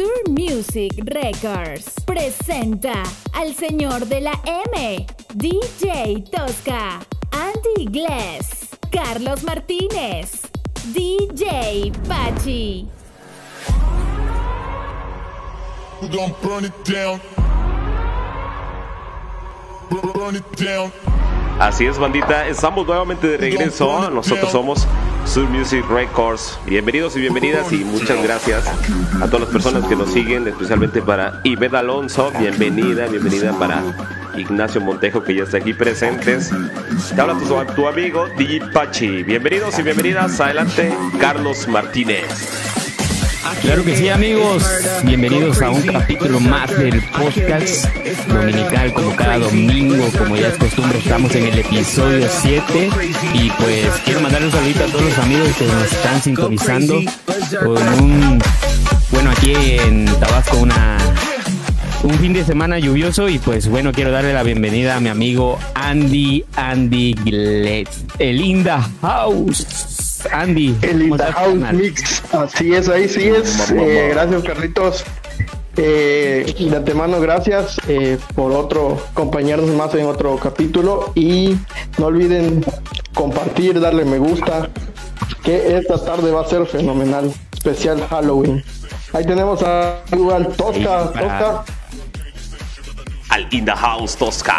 Sur Music Records presenta al señor de la M, DJ Tosca, Andy Gless, Carlos Martínez, DJ Pachi. Así es, bandita. Estamos nuevamente de regreso. Nosotros somos Sur Music Records. Bienvenidos y bienvenidas y muchas gracias a todas las personas que nos siguen, especialmente para Ivette Alonso. Bienvenida, bienvenida para Ignacio Montejo, que ya está aquí presentes. Te habla tu, amigo DJ Pachi. Bienvenidos y bienvenidas. Adelante, Carlos Martínez. Claro que sí, amigos. Bienvenidos a un capítulo más del podcast dominical, como cada domingo, como ya es costumbre, estamos en el episodio 7. Y pues quiero mandar un saludito a todos los amigos que nos están sintonizando con un, bueno, aquí en Tabasco, una un fin de semana lluvioso y pues bueno, quiero darle la bienvenida a mi amigo Andy Andy Gletz, el Inda House. Andy. El Inda House Mix. Así es, ahí sí es. Eh, gracias, Carlitos. Eh, y de antemano, gracias eh, por otro compañeros más en otro capítulo. Y no olviden compartir, darle me gusta, que esta tarde va a ser fenomenal. Especial Halloween. Ahí tenemos a Google Tosca. Tosca al In the House Tosca.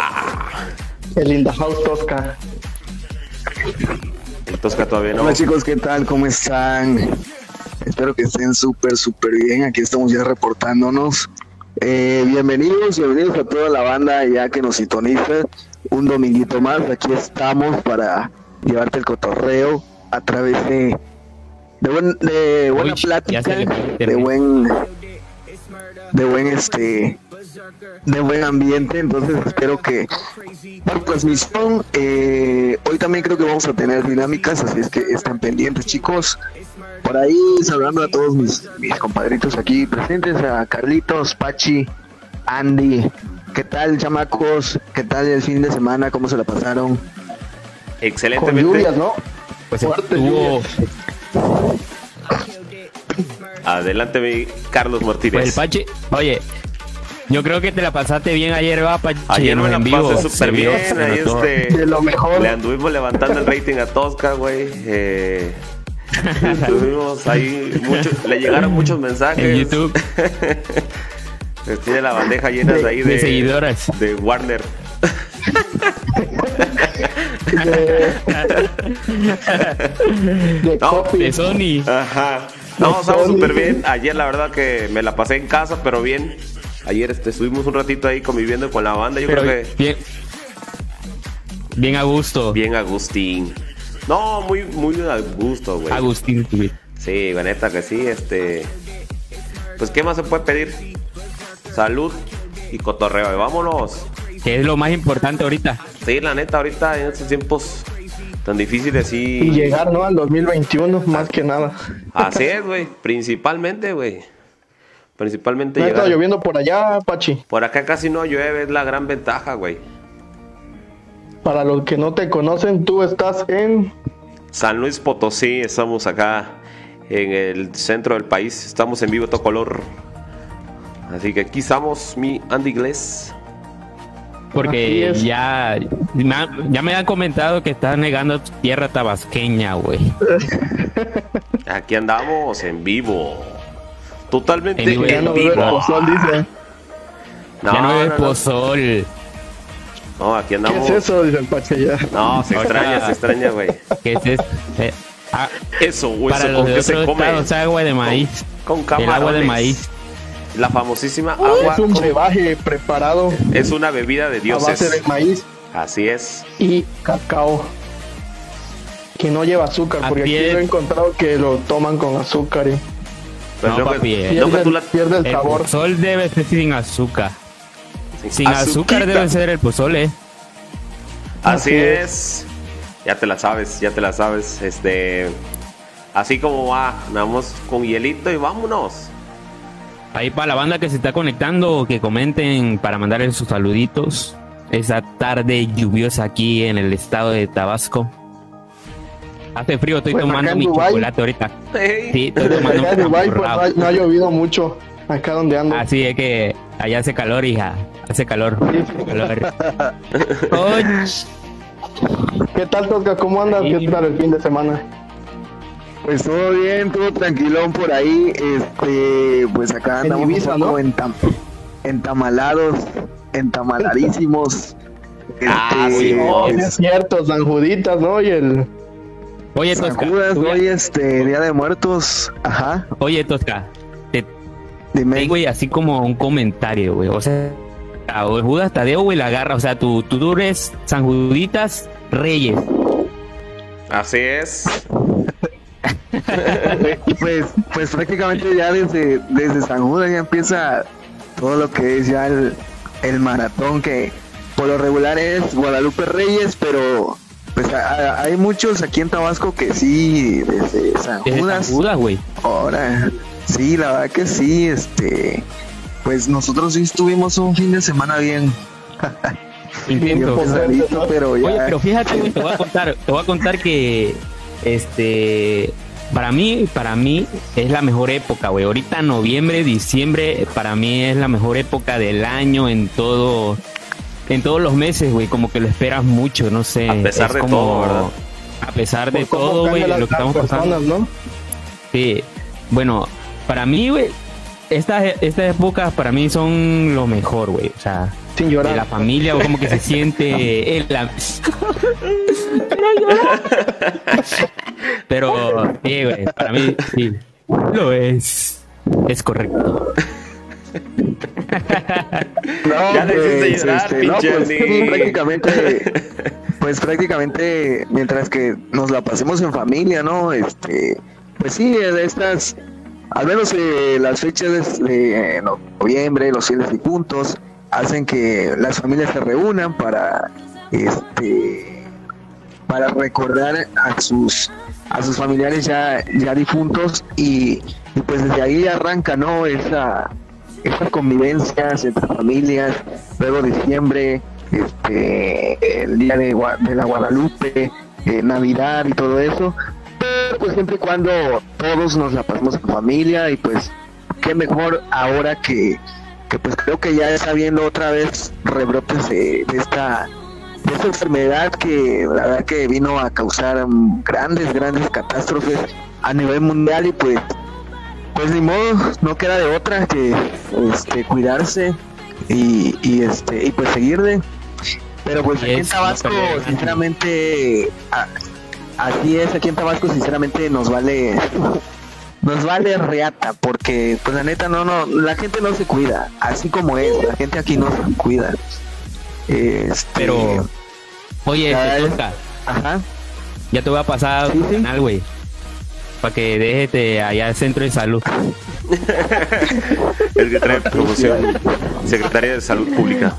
El In the House Tosca. El Tosca todavía no. Hola chicos, ¿qué tal? ¿Cómo están? Espero que estén súper, súper bien. Aquí estamos ya reportándonos. Eh, bienvenidos, bienvenidos a toda la banda ya que nos sintoniza. Un dominguito más, aquí estamos para llevarte el cotorreo a través de, de, buen, de buena plática, de buen, de buen este, de buen ambiente, entonces espero que por transmisión, eh, hoy también creo que vamos a tener dinámicas, así es que estén pendientes chicos. Por ahí saludando a todos mis, mis compadritos aquí presentes, a Carlitos, Pachi, Andy, ¿qué tal chamacos? ¿Qué tal el fin de semana? ¿Cómo se la pasaron? Excelentemente. Con lluvias, ¿no? Pues Fuerte estuvo... Adelante, mi Carlos Martínez. Pues el Pachi, oye, yo creo que te la pasaste bien ayer, va. Ayer me la en pasé súper bien. Ahí este, de lo mejor. Le anduvimos levantando el rating a Tosca, güey. Eh, estuvimos ahí, mucho, le llegaron muchos mensajes. En YouTube. Tiene la bandeja llena de, ahí de, de seguidoras. De Warner. de, no, de Sony. Ajá. No, estamos súper bien. Ayer la verdad que me la pasé en casa, pero bien. Ayer este, estuvimos un ratito ahí conviviendo con la banda. Yo Pero creo que. Bien, bien a gusto. Bien Agustín. No, muy, muy a gusto, güey. Agustín, güey. Sí, la neta que sí, este. Pues, ¿qué más se puede pedir? Salud y cotorreo. Vámonos. Que es lo más importante ahorita. Sí, la neta, ahorita en estos tiempos tan difíciles, sí. Y llegar, ¿no? Al 2021, más que nada. Así es, güey. Principalmente, güey. Principalmente ¿No llegar... está lloviendo por allá, Pachi? Por acá casi no llueve, es la gran ventaja, güey. Para los que no te conocen, tú estás en... San Luis Potosí, estamos acá en el centro del país, estamos en vivo todo color. Así que aquí estamos, mi Andy Inglés. Porque ya, ya me han comentado que estás negando tierra tabasqueña, güey. Aquí andamos en vivo. Totalmente En ya no vivo. bebe pozol, dice. No, ya no no. pozol. No, aquí ¿Qué andamos. es eso? Dice el Pachi ya. No, se extraña, se extraña, güey. ¿Qué es eso? Eh, ah, Eso, güey, para eso los con de qué se come. estados, agua de maíz. Con El agua de maíz. La famosísima agua Es un con- brebaje preparado es una bebida de a base de dioses. maíz Así es. y cacao. Que no lleva azúcar, porque aquí he encontrado que lo toman con azúcar y Pero No, papi, que, eh. no que pierde, tú la- pierde el El sabor. pozol debe ser sin azúcar. Sin azúcar debe ser el pozole. Así Así es. Ya te la sabes, ya te la sabes. Este. Así como va, vamos con hielito y vámonos. Ahí para la banda que se está conectando, que comenten para mandarles sus saluditos. Esa tarde lluviosa aquí en el estado de Tabasco. Hace frío, estoy Pues acá tomando mi Dubái. chocolate ahorita. Sí, estoy Desde tomando allá en un Dubái, pues, no, ha- no ha llovido mucho. acá donde ando. Así es que allá hace calor, hija. Hace calor. Hace calor. ¿Qué tal, Tosca? ¿Cómo andas? ¿Qué tal el fin de semana? Pues todo bien, todo tranquilón por ahí. Este, pues acá En andamos Ibiza, un poco ¿no? entam- entamalados, entamaladísimos. Ah, Este, sí, Oh, Pues- sí es cierto, San Juditas, ¿no? Y el... Oye, San Tosca. Judas, tú ya- hoy este Día de Muertos, ajá, Oye, Tosca. Te dime. güey, así como un comentario, güey. O sea, a Judas Tadeo, güey, la agarra. O sea, tú, tú eres San Juditas Reyes. Así es. Pues, pues prácticamente ya desde, desde San Judas ya empieza todo lo que es ya el, el maratón que por lo regular es Guadalupe Reyes, pero pues a- a- hay muchos aquí en Tabasco que sí, desde San Judas. Güey. Ahora, sí, la verdad que sí, este, pues nosotros sí estuvimos un fin de semana bien, bien Intento. pesadito, pero ya. Oye, pero fíjate, güey, te voy a contar, te voy a contar que este para mí, para mí es la mejor época, güey. Ahorita noviembre, diciembre, para mí es la mejor época del año en todo en todos los meses, güey, como que lo esperas mucho, no sé. A pesar es de como- todo, ¿verdad? A pesar de cómo todo, güey, lo que estamos pasando. Sí, bueno, para mí, güey, estas, estas épocas para mí son lo mejor, güey. O sea, Sin de la llorar. familia o como que se siente el la- llorar. pero sí güey para mí sí lo es es correcto No, Ya pues, llorar, este, no, pues, prácticamente, pues prácticamente, mientras que nos la pasemos en familia, ¿no? Este, pues sí, de estas, al menos eh, las fechas de, de, eh, noviembre, los fieles difuntos, hacen que las familias se reúnan para, este, para recordar a sus a sus familiares ya, ya difuntos y, y pues desde ahí arranca, ¿no? Esa, esas convivencias entre familias, luego diciembre, este, el día de, de la Guadalupe, eh, Navidad y todo eso, pero pues siempre y cuando todos nos la pasamos en familia y pues qué mejor ahora que, que pues creo que ya está viendo otra vez rebrotes de, esta de esta enfermedad que la verdad que vino a causar grandes, grandes catástrofes a nivel mundial y pues pues ni modo, no queda de otra que este cuidarse y, y este y pues seguirle. Pero pues aquí en Tabasco, sinceramente, a- así es, aquí en Tabasco sinceramente nos vale nos vale reata porque pues la neta no no la gente no se cuida, así como es, la gente aquí no se cuida. Este, pero oye Ya te es- toca ajá. ya te voy a pasar Sí, sí. canal güey para que déjete allá al centro de salud El que trae promoción. Secretaría de Salud Pública.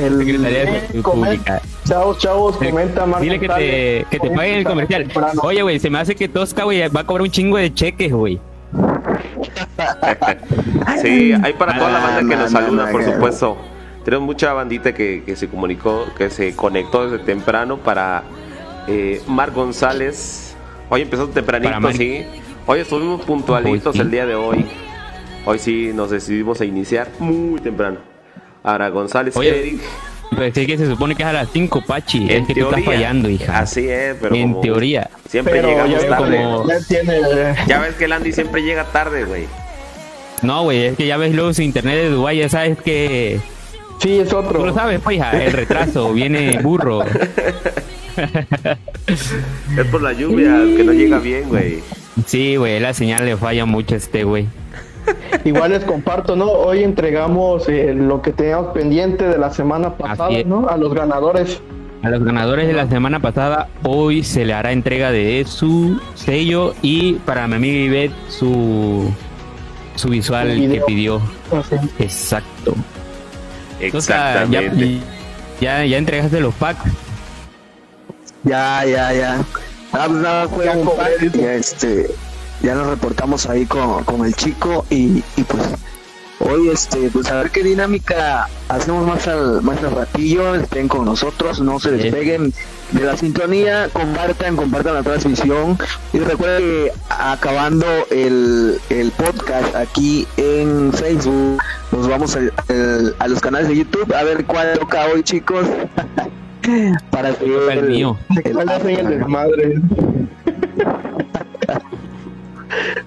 El- Secretaría de Salud Pública Chavos, chavos, comenta más. Dile que te, que te paguen el comercial. Oye, güey, se me hace que Tosca, güey, va a cobrar un chingo de cheques, güey. Sí, hay para toda la banda que No, nos no, saluda, por supuesto. Tenemos mucha bandita que, que se comunicó, que se conectó desde temprano para eh, Mar González. Hoy empezó tempranito, sí. Hoy estuvimos puntualitos Hoy el día de hoy. Hoy sí nos decidimos a iniciar muy temprano. Ahora González Oye, Eric. Pues sí que se supone que es a las 5, Pachi. En es que tú estás fallando, hija. Así es, pero en como teoría. siempre Pero llegamos tarde. como- ya tiene. Ya ves que el Andy siempre llega tarde, güey. No, güey, es que ya ves luego su internet de Dubái, ya sabes que... Sí, es otro. Tú lo sabes, pues, hija, el retraso, viene burro. Es por la lluvia que no llega bien, güey. Sí, güey, la señal le falla mucho a este, güey. Igual les comparto, ¿no? Hoy entregamos eh, lo que teníamos pendiente de la semana pasada. ¿no? A los ganadores. A los ganadores de la semana pasada, hoy se le hará entrega de su sello y para mi amiga Ivette su, su visual Su que pidió. Así. Exacto. O sea, ya, Exactamente. ya, ya entregaste los packs. Ya, ya, ya. Ah, pues nada, un pack, este, ya nos reportamos ahí con, con el chico y, y pues Hoy, este, pues a ver qué dinámica hacemos más al, más al ratillo. Estén con nosotros, no se despeguen de la sintonía, compartan, compartan la transmisión. Y recuerden que acabando el, el podcast aquí en Facebook, nos vamos a, a, los canales de YouTube a ver cuál toca hoy, chicos. Para que el, mío. El, el desmadre.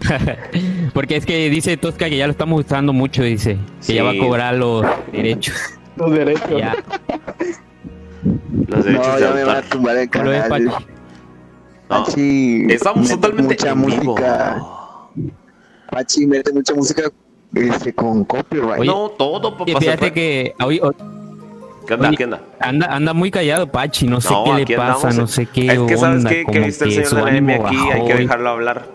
Porque es que dice Tosca que ya lo estamos usando mucho, dice. Que ya va a cobrar los derechos. Los derechos. Ya. Los derechos no, ya me van a tumbar el canal. No, Pachi estamos totalmente mucha música. Pachi mete mucha música este, con copyright. Oye, no, todo, papá. Fíjate que hoy, ¿Qué onda? ¿Qué onda? Anda, anda muy callado, Pachi. No sé qué le pasa, no sé qué. Es que sabes qué, que viste el señor de la M aquí, hay que dejarlo hablar.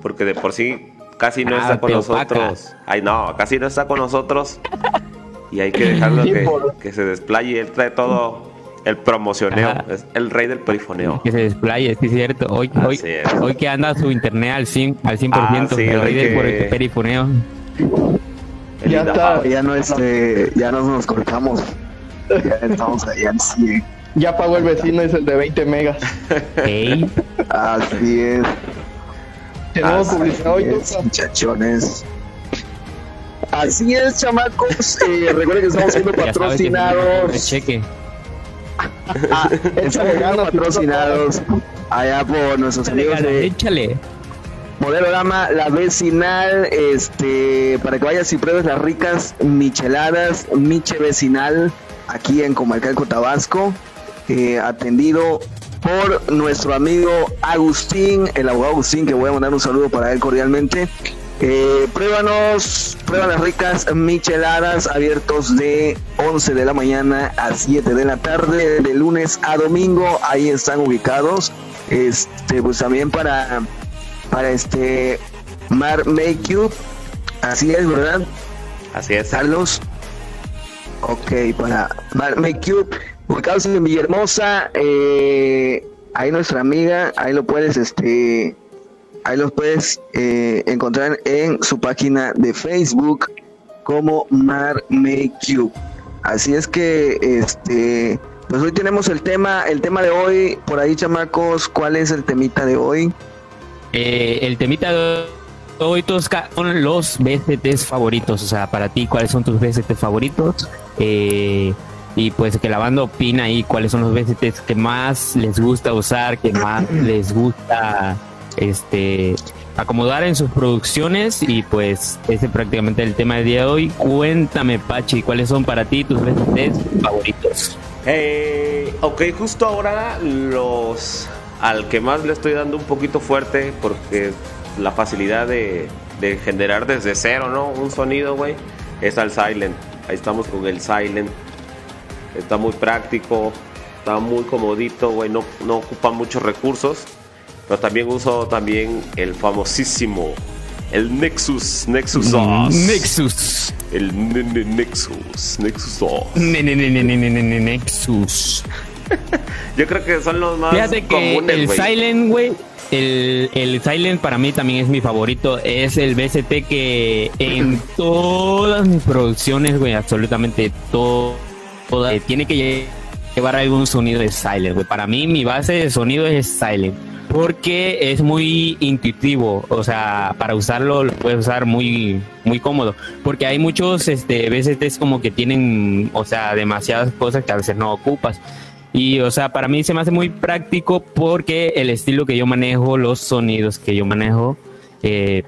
Porque de por sí casi no ah, está con nosotros. Ay, no, casi no está con nosotros. Y hay que dejarlo que, que se desplaye. Él trae todo el promocioneo, es el rey del perifoneo. Que se desplaye, sí es cierto. Hoy, hoy, hoy, que anda su internet al 100%, al 100% ah, el rey del perifoneo. Ya está, ya no, este, ya nos cortamos. Ya estamos allá al 100. Ya pagó el vecino, es el de 20 megas. Hey. Así es. Tenemos publicidad hoy, muchachones. Así es, chamacos. Eh, recuerden que estamos siendo patrocinados. cheque. Ah, estamos siendo patrocinados allá por nuestros amigos de. Échale. Modelo Gama, la vecinal, este, para que vayas y pruebes las ricas micheladas, Miche Vecinal, aquí en Comarcalco, Tabasco, eh, atendido por nuestro amigo Agustín, el abogado Agustín, que voy a mandar un saludo para él cordialmente. Eh, pruébanos, pruebas ricas micheladas abiertos de 11 de la mañana a 7 de la tarde, de lunes a domingo, ahí están ubicados. Este, pues también para, para este Mar Make así es, ¿verdad? Así es. Carlos. Ok, para Mar Make ubicados en Villahermosa, eh, ahí nuestra amiga, ahí lo puedes, este, ahí los puedes eh, encontrar en su página de Facebook como Mar Make You. Así es que, este, pues hoy tenemos el tema, el tema de hoy, por ahí chamacos, ¿cuál es el temita de hoy? Eh, el temita de hoy Tosca son los BCTs favoritos, o sea, para ti, ¿cuáles son tus BCTs favoritos? Eh, y pues que la banda opina ahí cuáles son los VSTs que más les gusta usar, que más les gusta este acomodar en sus producciones y pues ese es prácticamente el tema del día de hoy. Cuéntame Pachi, ¿cuáles son para ti tus VSTs favoritos? Eh, ok, justo ahora los al que más le estoy dando un poquito fuerte porque la facilidad de, de generar desde cero, ¿no? Un sonido, güey, es al Silent. Ahí estamos con el Silent está muy práctico, está muy comodito, güey, no, no ocupa muchos recursos. Pero también uso también el famosísimo, el Nexus, Nexus 2. Mm, Nexus. El Nexus, Nexus 2. Nexus. Yo creo que son los más Fíjate que el Silent, güey, el, el, Silent para mí también es mi favorito. Es el BST que en todas mis producciones, güey, absolutamente todo tiene que llevar algún sonido de silent, Para mí mi base de sonido es silent. Porque es muy intuitivo, o sea, para usarlo lo puedes usar muy, muy cómodo. Porque hay muchos este, es como que tienen, o sea, demasiadas cosas que a veces no ocupas. Y, o sea, para mí se me hace muy práctico porque el estilo que yo manejo, los sonidos que yo manejo, eh,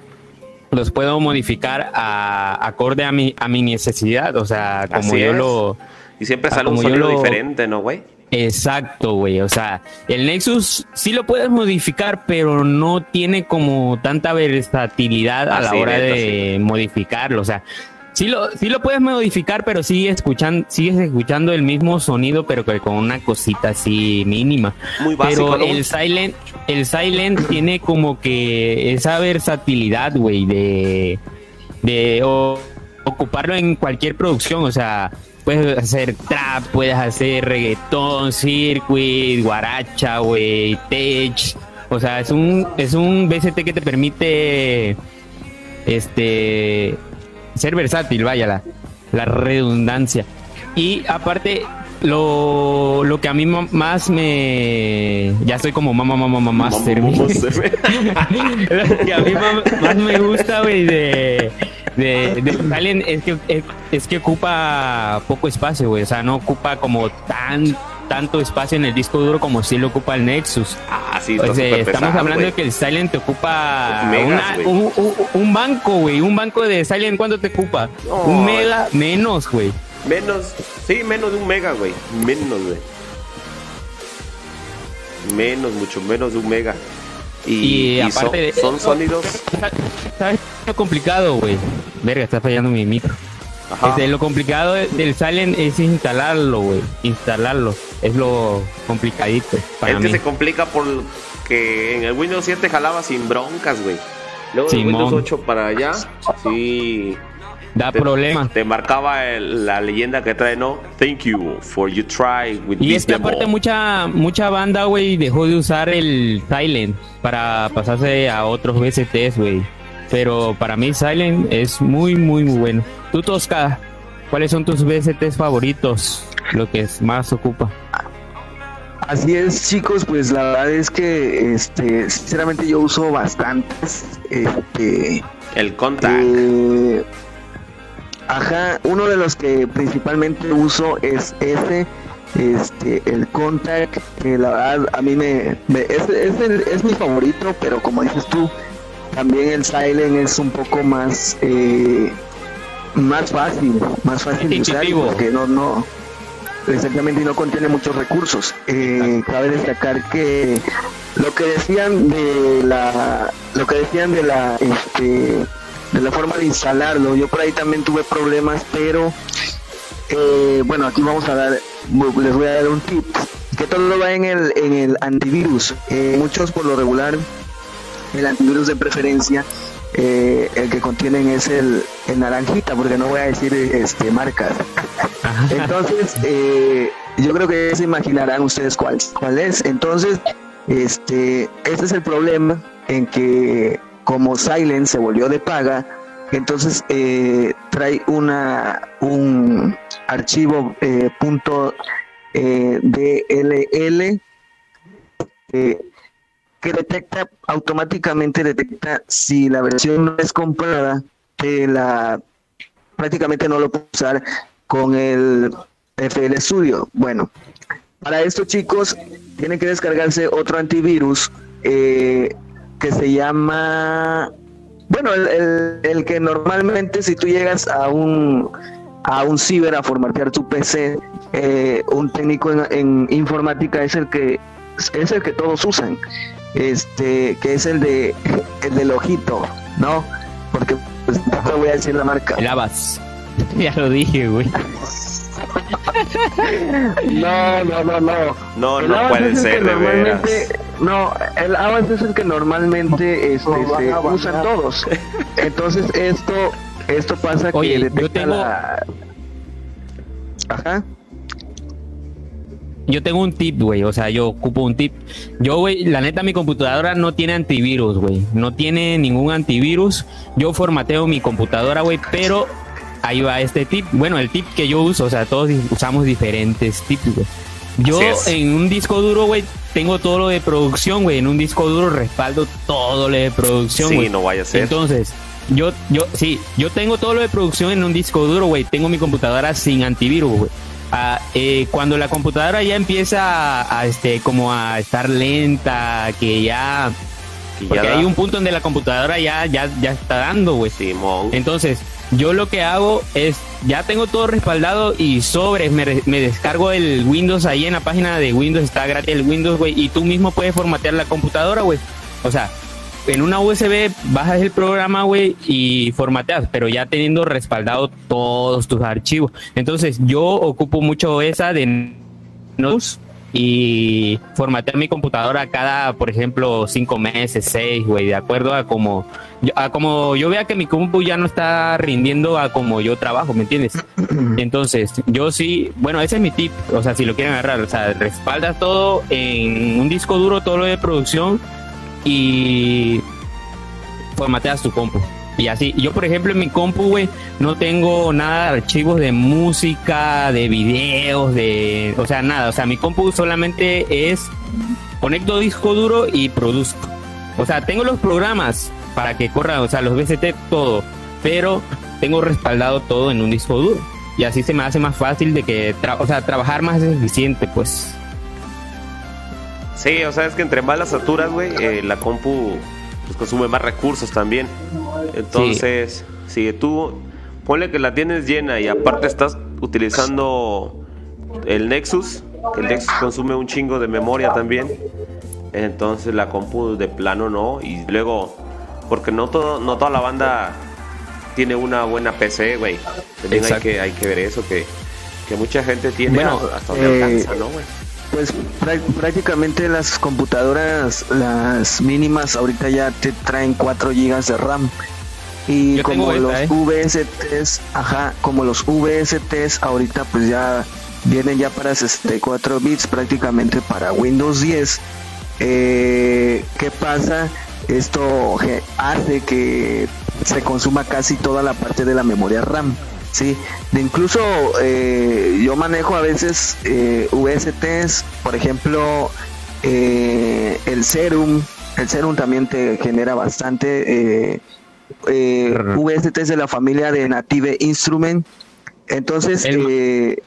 los puedo modificar a, acorde a mi, a mi necesidad. O sea, como yo lo y siempre sale un sonido diferente, ¿no, güey? Exacto, güey. O sea, el Nexus sí lo puedes modificar, pero no tiene como tanta versatilidad a la hora de modificarlo. O sea, sí lo, sí lo puedes modificar, pero sigues escuchando, sigues escuchando el mismo sonido, pero con una cosita así mínima. Muy básico, Pero el Silent, el Silent tiene como que esa versatilidad, güey, de, de ocuparlo en cualquier producción. O sea, puedes hacer trap, puedes hacer reggaetón, circuit, guaracha, güey, tech. O sea, es un, es un BCT que te permite este ser versátil, vaya la, la redundancia. Y aparte, lo, lo que a mí más me. Ya estoy como mamá, mamá, mamá, master. lo que a mí más, me gusta, güey, de. De, de es que, es, que ocupa poco espacio, güey. O sea, no ocupa como tan tanto espacio en el disco duro como si lo ocupa el Nexus. Ah, sí, estamos hablando de que el Silent te ocupa un, banco, güey. Un banco de Silent, ¿cuánto te ocupa? un mega menos, güey. Menos, sí, menos de un mega, güey. Menos, güey. Menos, mucho menos de un mega. Y, aparte son, sólidos. ¿Sabes lo complicado, güey? Verga, está fallando mi micro. Este, lo complicado del Silent es instalarlo, güey. Instalarlo. Es lo complicadito. es que se complica porque en el Windows 7 jalaba sin broncas, güey. Luego en Windows 8 para allá, sí. Da problemas. Te marcaba la leyenda que trae, ¿no? Thank you for you try with Y es que aparte mucha mucha banda, güey, dejó de usar el Silent para pasarse a otros VSTs, güey. Pero para mí Silent es muy, muy, muy bueno. Tú, Tosca, ¿cuáles son tus VSTs favoritos? Lo que más ocupa. Así es, chicos, pues la verdad es que este sinceramente yo uso bastantes este el contact. Eh, ajá, uno de los que principalmente uso es ese este el contact que la verdad a mí me, es, es, es mi favorito pero como dices tú también el silent es un poco más eh, más fácil, más fácil de usar porque no, no, exactamente no contiene muchos recursos. Eh, cabe destacar que lo que decían de la, lo que decían de la, este, de la forma de instalarlo, yo por ahí también tuve problemas, pero eh, bueno, aquí vamos a dar, les voy a dar un tip, que todo va en el, en el antivirus. Eh, muchos por lo regular, el antivirus de preferencia eh, el que contienen es el, naranjita, porque no voy a decir este marcas. Entonces, eh, yo creo que se imaginarán ustedes cuál, cuál es. Entonces, este, este es el problema en que como Silent se volvió de paga, entonces eh, trae una un archivo punto DLL que detecta automáticamente detecta si la versión no es comprada, que la prácticamente no lo puede usar con el FL Studio. Bueno, para esto chicos, tienen que descargarse otro antivirus eh, que se llama, bueno, el, que normalmente si tú llegas a un a un ciber a formatear tu PC, eh, un técnico en, en informática es el que es el que todos usan este, que es el de el del ojito, ¿no? Porque pues no te voy a decir la marca. El Abbas. ya lo dije, güey. no, no, no, no. No, no puede ser, de veras. No, el Abbas es el que normalmente este, se usan todos. Entonces esto, esto pasa Oye, que yo tengo... la... Ajá yo tengo un tip, güey. O sea, yo ocupo un tip. Yo, güey, la neta, mi computadora no tiene antivirus, güey. No tiene ningún antivirus. Yo formateo mi computadora, güey, pero ahí va este tip. Bueno, el tip que yo uso, o sea, todos usamos diferentes tips, güey. Yo en un disco duro, güey, tengo todo lo de producción, güey. En un disco duro respaldo todo lo de producción, Sí, no vaya a ser. Entonces, yo, yo, sí, yo tengo todo lo de producción en un disco duro, güey. Tengo mi computadora sin antivirus, güey. Eh, cuando la computadora ya empieza a, este como a estar lenta, que ya porque hay un punto donde la computadora ya ya ya está dando, güey. Entonces, yo lo que hago es ya tengo todo respaldado y sobre me, me, descargo el Windows ahí en la página de Windows está gratis el Windows, güey, y tú mismo puedes formatear la computadora, güey. O sea, en una USB bajas el programa, güey, y formateas, pero ya teniendo respaldado todos tus archivos. Entonces, yo ocupo mucho esa de nos y formatear mi computadora cada, por ejemplo, cinco meses, seis, güey, de acuerdo a como, a como yo vea que mi compu ya no está rindiendo a como yo trabajo, ¿me entiendes? Entonces, yo sí, bueno, ese es mi tip, o sea, si lo quieren agarrar, o sea, respaldas todo en un disco duro, todo lo de producción y formateas tu compu. Y así, yo por ejemplo en mi compu, güey, no tengo nada de archivos de música, de videos, de... O sea, nada. O sea, mi compu solamente es conecto disco duro y produzco. O sea, tengo los programas para que corran, o sea, los VST, todo. Pero tengo respaldado todo en un disco duro. Y así se me hace más fácil de que, o sea, trabajar más eficiente, pues. Sí, o sea, es que entre más las saturas, güey, eh, la compu pues consume más recursos también. Entonces, si tú ponle que la tienes llena y aparte estás utilizando el Nexus, que el Nexus consume un chingo de memoria también. Entonces la compu de plano no y luego porque no todo no toda la banda tiene una buena PC, güey. También hay que hay que ver eso que, que mucha gente tiene hasta donde eh, alcanza, ¿no, güey? Pues prácticamente las computadoras, las mínimas, ahorita ya te traen 4 GB de RAM. Y como los ¿eh? VSTs, ajá, como los VSTs ahorita pues ya vienen ya para 64 bits prácticamente para Windows 10. Eh, ¿Qué pasa? Esto hace que se consuma casi toda la parte de la memoria RAM. Sí, de incluso eh, yo manejo a veces eh, VSTs, por ejemplo, eh, el Serum, el Serum también te genera bastante eh, eh VSTs de la familia de Native Instrument. Entonces, el, eh,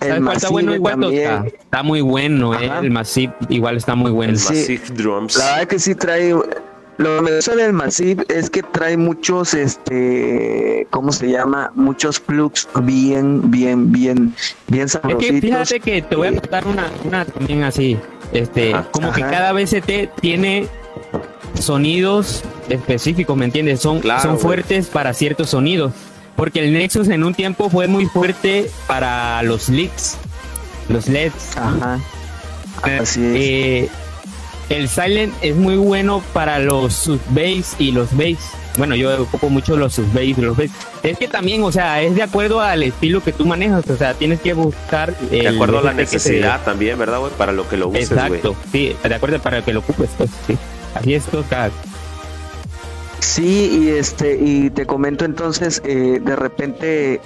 el está bueno también, está, muy bueno, el Massive igual está muy bueno. El Massive Drums. La verdad que sí trae lo que me gusta del Massive es que trae muchos, este, ¿cómo se llama? Muchos plugs bien, bien, bien, bien sabrositos. Es que fíjate que te voy a contar una, una también así, este, como que cada VST tiene sonidos específicos, ¿me entiendes? Son, son fuertes para ciertos sonidos. Porque el Nexus en un tiempo fue muy fuerte para los leaks, los LEDs. Ajá. Así es. Eh, el Silent es muy bueno para los sub bass y los bass. Bueno, yo ocupo mucho los sub bass y los bass. Es que también, o sea, es de acuerdo al estilo que tú manejas. O sea, tienes que buscar. de acuerdo a la necesidad también, ¿verdad, güey? Para lo que lo uses, Exacto, sí, de acuerdo para que lo ocupes, pues, sí. Así es, toca. Sí, y este, y te comento entonces, eh, de repente.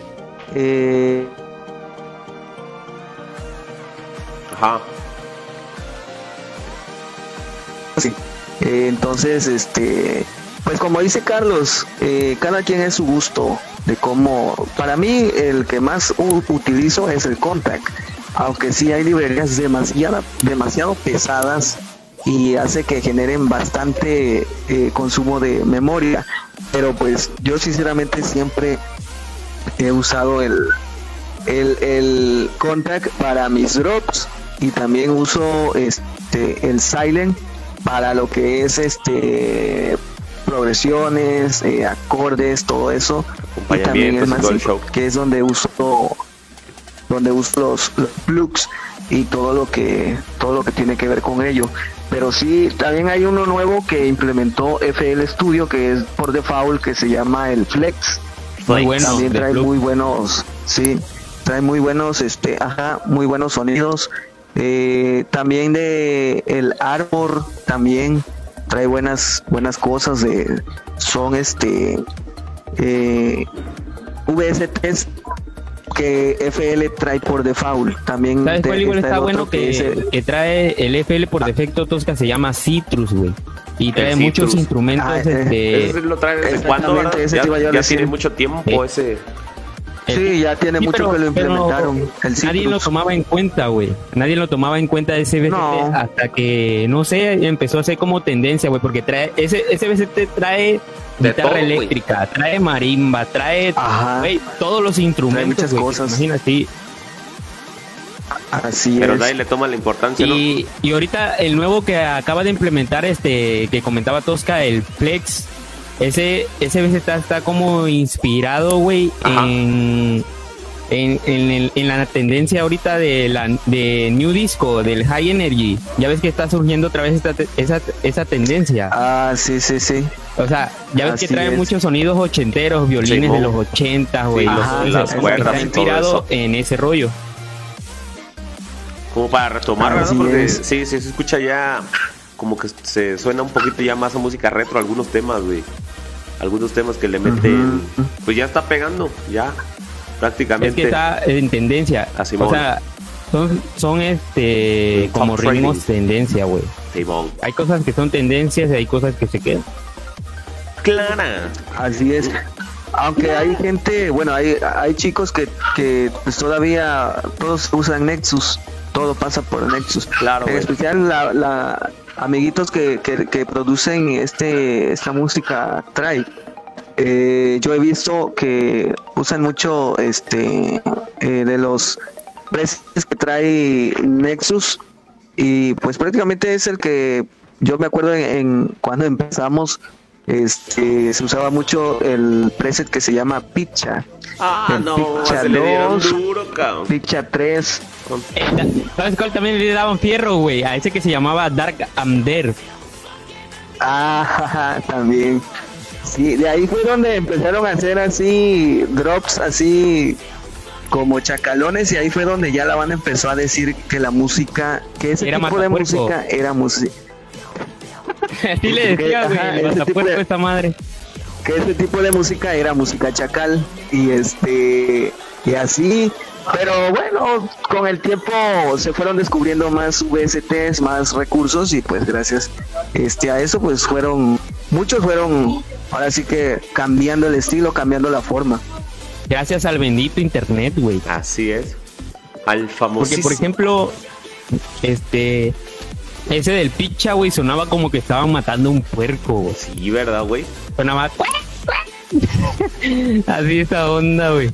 Eh... Ajá. Eh, entonces, este, pues como dice Carlos, eh, cada quien es su gusto de cómo. Para mí, el que más utilizo es el Contact, aunque sí hay librerías demasiado, demasiado pesadas y hace que generen bastante eh, consumo de memoria. Pero pues yo sinceramente siempre he usado el, el, el Contact para mis drops y también uso este el Silent para lo que es este progresiones, eh, acordes, todo eso. Y también el Massive, que es donde uso donde uso los, plugs y todo lo que todo lo que tiene que ver con ello. Pero sí, también hay uno nuevo que implementó FL Studio que es por default que se llama el Flex. Muy bueno, también trae muy buenos, sí, trae muy buenos, este, ajá, muy buenos sonidos eh, también de el Arbor también trae buenas buenas cosas de son este eh, VSTs que FL trae por default. También ¿Sabes cuál igual está bueno que, trae el FL por defecto Tosca se llama Citrus güey y trae muchos instrumentos ah, este, lo trae desde cuando ya, ya tiene mucho tiempo ese Sí, ya tiene mucho que lo implementaron. nadie lo tomaba en cuenta, güey. Nadie lo tomaba en cuenta ese VST hasta que, no sé, empezó a ser como tendencia, güey, porque trae ese, ese VST trae guitarra eléctrica, trae marimba, trae todos los instrumentos. muchas cosas. Imagínate. Así Pero nadie le toma la importancia, y, Y ahorita el nuevo que acaba de implementar, este, que comentaba Tosca, el Flex, ese, ese está, está como inspirado, güey, en, en, en, la tendencia ahorita de la de New Disco, del High Energy. Ya ves que está surgiendo otra vez esta, esa, esa tendencia. Ah, sí, sí, sí. O sea, ya ves que trae muchos sonidos ochenteros, violines de los ochentas, güey. las cuerdas. Está inspirado en ese rollo. Como para retomar, Porque sí, sí, se escucha ya como que se suena un poquito ya más a música retro algunos temas, güey. Algunos temas que le meten, pues ya está pegando, ya prácticamente. Es que está en tendencia. Así o sea, son, son este como ritmos tendencia, güey. Hay cosas que son tendencias y hay cosas que se quedan. Clara. Así es. Aunque hay gente, bueno, hay, hay chicos que, que pues todavía todos usan Nexus, todo pasa por Nexus. Claro. En especial la, la amiguitos que, que, producen este esta música trae. Eh, yo he visto que usan mucho este eh, de los presets que trae Nexus y pues prácticamente es el que yo me acuerdo en, cuando empezamos este se usaba mucho el preset que se llama Picha. Ah, no, Picha se 2, duro, Picha 3. ¿Sabes cuál también le daban fierro, güey? A ese que se llamaba Dark Amder. Ah, también. Sí, de ahí fue donde empezaron a hacer así drops así como chacalones y ahí fue donde ya la banda empezó a decir que la música, que ese tipo de música era música. Así le decía, güey, de, esta madre. Que ese tipo de música era música chacal y este y así pero bueno, con el tiempo se fueron descubriendo más VSTs, más recursos y pues gracias este a eso pues fueron muchos fueron ahora sí que cambiando el estilo, cambiando la forma. Gracias al bendito internet, güey. Así es. Al famoso. Porque por ejemplo, este ese del picha, güey, sonaba como que estaban matando un puerco. Sí, ¿verdad, güey? Sonaba Así esa onda, güey.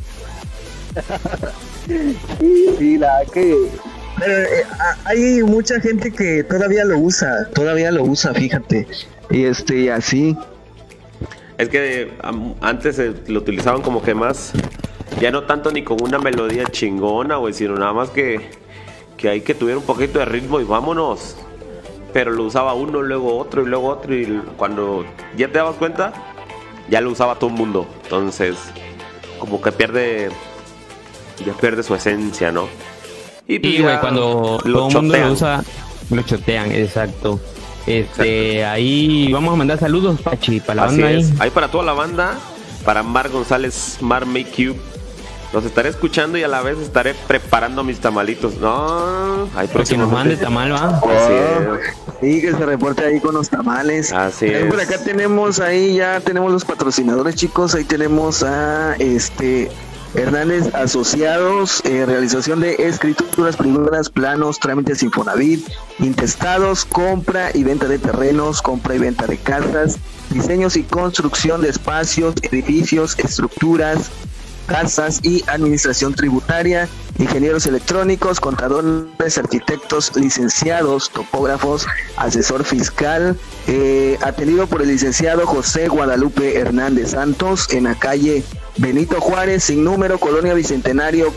Sí, la que pero eh, hay mucha gente que todavía lo usa, todavía lo usa, fíjate. Y este, así. Es que antes lo utilizaban como que más, ya no tanto ni con una melodía chingona, güey, sino nada más que, que hay que tuviera un poquito de ritmo y vámonos. Pero lo usaba uno, luego otro y luego otro. Y cuando ya te dabas cuenta, ya lo usaba todo el mundo. Entonces, como que pierde ya pierde su esencia, ¿no? Y, pues cuando todo el mundo lo usa, lo chotean, exacto. Este, ahí vamos a mandar saludos, Pachi, para la banda ahí. Ahí para toda la banda, para Mar González, Mar Make Cube. Los estaré escuchando y a la vez estaré preparando mis tamalitos. No, hay que nos mande tamal, va. Sí, que se reporte ahí con los tamales. Así es. Por acá tenemos ahí ya tenemos los patrocinadores, chicos. Ahí tenemos a este Hernández Asociados, eh, realización de escrituras privadas, planos, trámites Infonavit, intestados, compra y venta de terrenos, compra y venta de casas, diseños y construcción de espacios, edificios, estructuras, casas y administración tributaria, ingenieros electrónicos, contadores, arquitectos, licenciados, topógrafos, asesor fiscal, eh, atendido por el licenciado José Guadalupe Hernández Santos en la calle Benito Juárez, sin número, Colonia Bicentenario,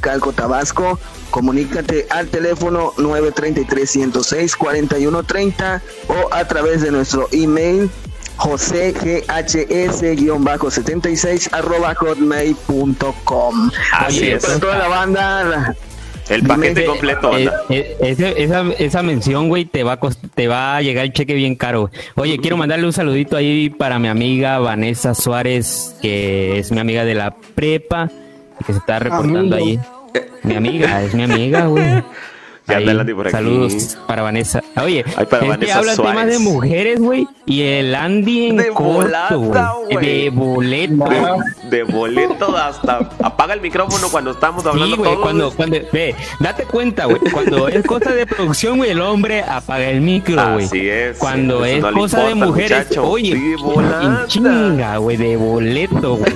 Calco, Tabasco. Comunícate al teléfono 933-106-4130 o a través de nuestro email josehs-76 arroba hotmail.com. Así es. Para toda la banda, el paquete completo. Eh, eh, esa, esa mención, güey, te va, a te va a llegar el cheque bien caro. Oye, quiero mandarle un saludito ahí para mi amiga Vanessa Suárez, que es mi amiga de la prepa, que se está reportando ahí. Mi amiga, es mi amiga, güey. Saludos para Vanessa. Oye, Ay, para es que habla temas de mujeres, güey. Y el Andy en de corto, güey. De boleto. De, boleto hasta. Apaga el micrófono cuando estamos hablando. Sí, güey. Cuando, cuando, ve, date cuenta, güey. Cuando es cosa de producción, güey, el hombre apaga el micro, güey. Así es. Cuando es cosa de mujeres, oye, sí, chinga, güey, de boleto, güey.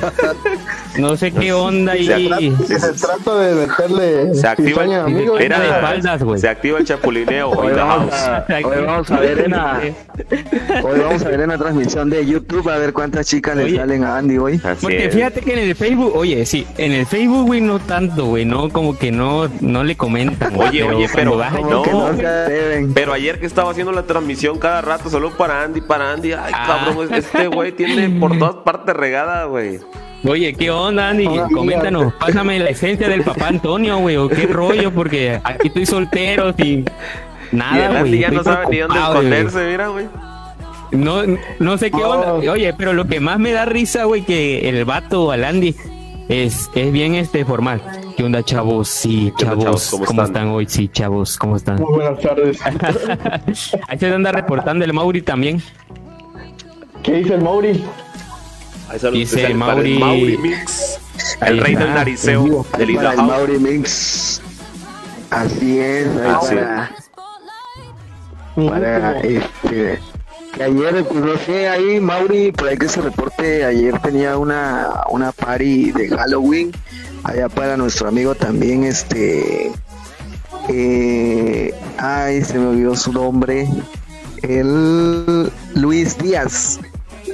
No sé qué onda ahí. Se, se trata de meterle. Se activa. Amigo, era de espaldas se activa el chapulineo. Hoy, vamos, hoy vamos, a ver en la, hoy vamos a ver en la transmisión de YouTube a ver cuántas chicas le salen a Andy hoy. Porque fíjate que en el Facebook, oye, sí, en el Facebook, güey, no tanto, güey, no, como que no, no le comentan. Oye, oye, pero no, pero ayer que estaba haciendo la transmisión cada rato solo para Andy, para Andy, ay, ah. cabrón, este güey tiene por todas partes regada, güey. Oye, ¿qué onda, Andy? Coméntanos, pásame la esencia del papá Antonio, güey, o qué rollo, porque aquí estoy soltero y nada, güey. ya no sabe ni dónde esconderse, mira, güey. No, no sé qué onda. Oye, pero lo que más me da risa, güey, que el vato al Andy es, es bien este formal. ¿Qué onda, chavos? Sí, ¿Qué onda, chavos. chavos? ¿Cómo ¿Cómo, están? están? hoy? Sí, chavos, ¿cómo están? Muy buenas tardes. Ahí se anda reportando el Mauri también. ¿Qué dice el Mauri? Ahí saludos Dice Mauri- Mauri Mix. El rey del nariceo del House. Mauri Mix. Así es, ahí Ah, sí. para, para este que ayer pues no sé ahí Mauri por ahí que se reporte ayer tenía una una party de Halloween allá para nuestro amigo también este eh, ay se me olvidó su nombre el Luis Díaz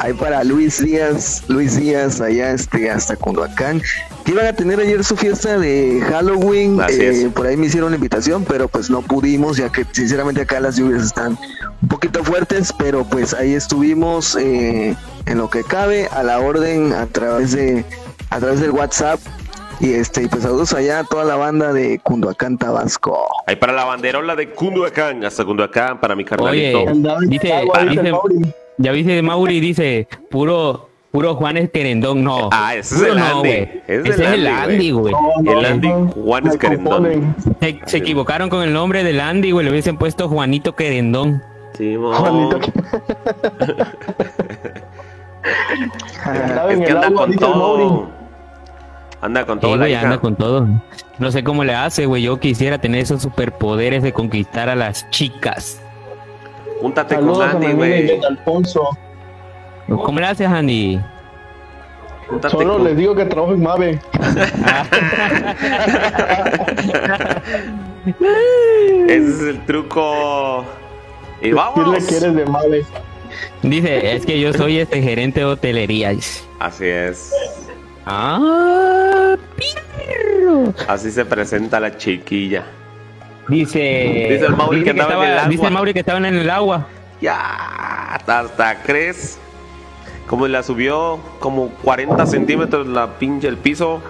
ahí para Luis Díaz Luis Díaz allá este hasta Cunduacán que iban a tener ayer su fiesta de Halloween Así eh, es. por ahí me hicieron la invitación pero pues no pudimos ya que sinceramente acá las lluvias están un poquito fuertes pero pues ahí estuvimos eh, en lo que cabe a la orden a través de a través del WhatsApp y este y pues saludos allá a toda la banda de Cunduacán Tabasco Ahí para la banderola de Cunduacán. Hasta Cunduacán para mi carnalito. Oye, dice. Ya viste Mauri, dice, puro, puro Juanes Querendón. No. Ah, ese es el no, Andy. güey. Ese es Ese es el Andy, güey. No, no, El Andy no, Juanes me Querendón. Se, se equivocaron con el nombre del Andy, güey. Le hubiesen puesto Juanito Querendón. Sí, mo. Juanito. Es que anda con dice todo. Anda con Sí, todo la güey, hija. anda con todo. No sé cómo le hace, güey. Yo quisiera tener esos superpoderes de conquistar a las chicas. Júntate Saludos con Andy, güey. Ivette Alfonso. ¿Cómo le haces, Andy? Júntate Solo con- les digo que trabajo en Mave. Ese es el truco. Y vamos. que eres de Mave. Dice, es que yo soy este gerente de hotelería. Así es. Ah, pirro. Así se presenta la chiquilla. Dice, Dice el Mauri que andaba en el agua. Dice el Mauri que estaban en el agua. Ya, hasta crees. Como la subió como 40 centímetros la pinche el piso.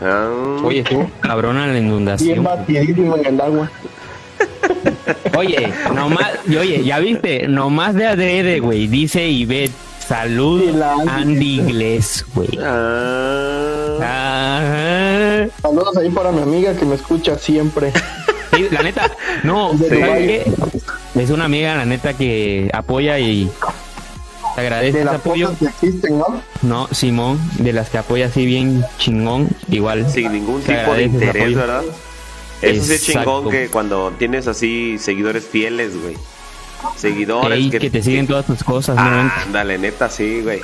Ah, Oye, cabrona la Bien inundación. batidísimo en el agua. Oye, nomás, y oye, ya viste, nomás de adrede, güey. Dice Ivette, salud Andy. Inglés, güey. ah. Ah, Saludos ahí para mi amiga que me escucha siempre. Sí, la neta, no. Es una amiga, la neta, que apoya y te agradece De las apoyo. que existen, ¿no? No, Simón, de las que apoya así bien chingón, igual. Sin ningún tipo de interés, apoyo. ¿verdad? Eso sí es chingón que cuando tienes así seguidores fieles, güey. Seguidores Ey, que, que te siguen todas tus cosas, ¿no? Ah, ándale, neta, sí, güey.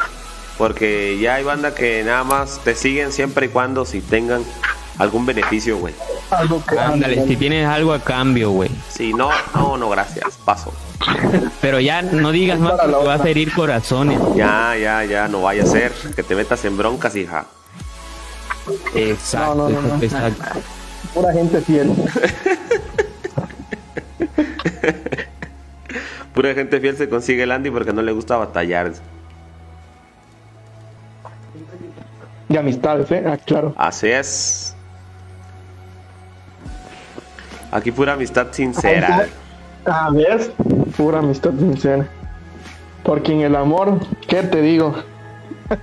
Porque ya hay banda que nada más te siguen siempre y cuando si tengan algún beneficio, güey. Algo que Ándale, si tienes algo a cambio, güey. Si no, no, no, gracias, paso. Pero ya no digas más porque vas a herir corazones. Ya, ya, ya, no vaya a ser que te metas en broncas, hija. Exacto, No, no, no, no. exacto. pura gente fiel. Pura gente fiel se consigue el Andy porque no le gusta batallar. De amistades, ¿eh? Ah, claro. Así es. Aquí pura amistad sincera. A ver, pura amistad sincera. Porque en el amor, ¿qué te digo?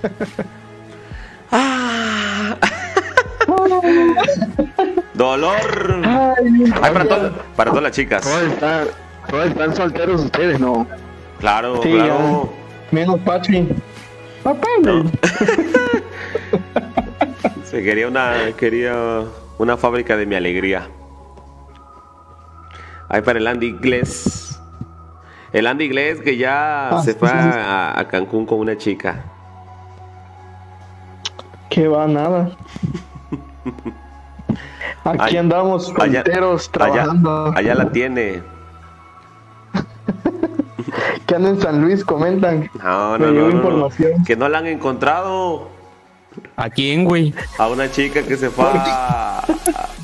Dolor. Ay, Ay, para, to- para todas las chicas. todos están todos están solteros ustedes no Claro, Sí, claro. menos Pachi. Papá, No. Se quería una, quería una fábrica de mi alegría. Ahí para el Andy Inglés. El Andy Inglés que ya Ah, se fue sí. a, a Cancún con una chica. Que va nada. Aquí andamos Allá, solteros allá, trabajando. allá la tiene. Que andan en San Luis, comentan. No, Me no, no, no, no. información. Que no la han encontrado. ¿A quién, güey? A una chica que se fue a, a-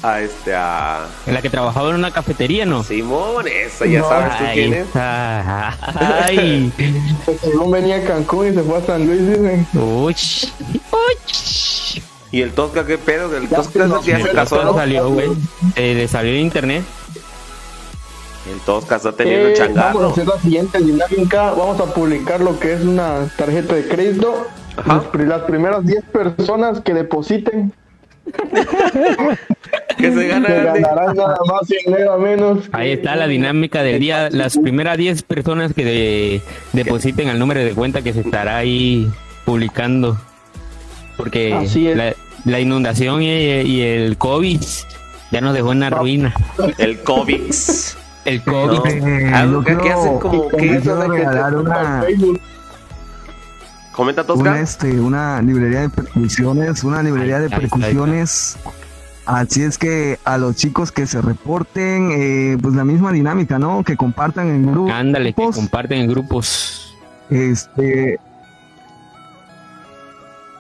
a este a En la que trabajaba en una cafetería, ¿no? Simón, esa ya No. sabes tú quién es. Ay. Según venía a Cancún y se fue a San Luis, dicen. Uy. Uy. Y el Tosca, qué pedo, el Ya Tosca se se ya se casó, ¿no? salió, güey. Eh, le salió en internet. El Tosca está teniendo Eh, changarro. vamos a hacer la siguiente dinámica. Vamos a publicar lo que es una tarjeta de crédito. Ajá. Las, pri- las primeras 10 personas que depositen Que se gana se ganarán nada más y nada menos. Ahí está la dinámica del día. Las primeras 10 personas que de- depositen al número de cuenta que se estará ahí publicando. Porque Así es. la, la inundación y, y el COVID ya nos dejó en la ruina. El COVID. El COVID. Eh, Algo yo que, hacen como que. eso de que te regalar una- Facebook. Comenta una, Tosca. este, una librería de percusiones, una librería de Ahí ahí percusiones. Así es que a los chicos que se reporten, eh, pues la misma dinámica, ¿no? Que compartan en grupos. Ándale, que comparten en grupos. Este.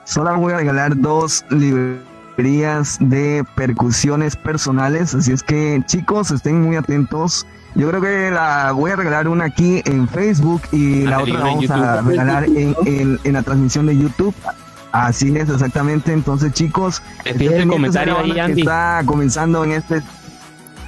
Solo voy a regalar dos librerías de percusiones personales. Así es que, chicos, estén muy atentos. Yo creo que la voy a regalar una aquí en Facebook y la Ándale, otra la vamos a YouTube. regalar en, en- en la transmisión de YouTube. Así es, exactamente. Entonces, chicos, el comentario ahí, banda que Andy. Está comenzando en este.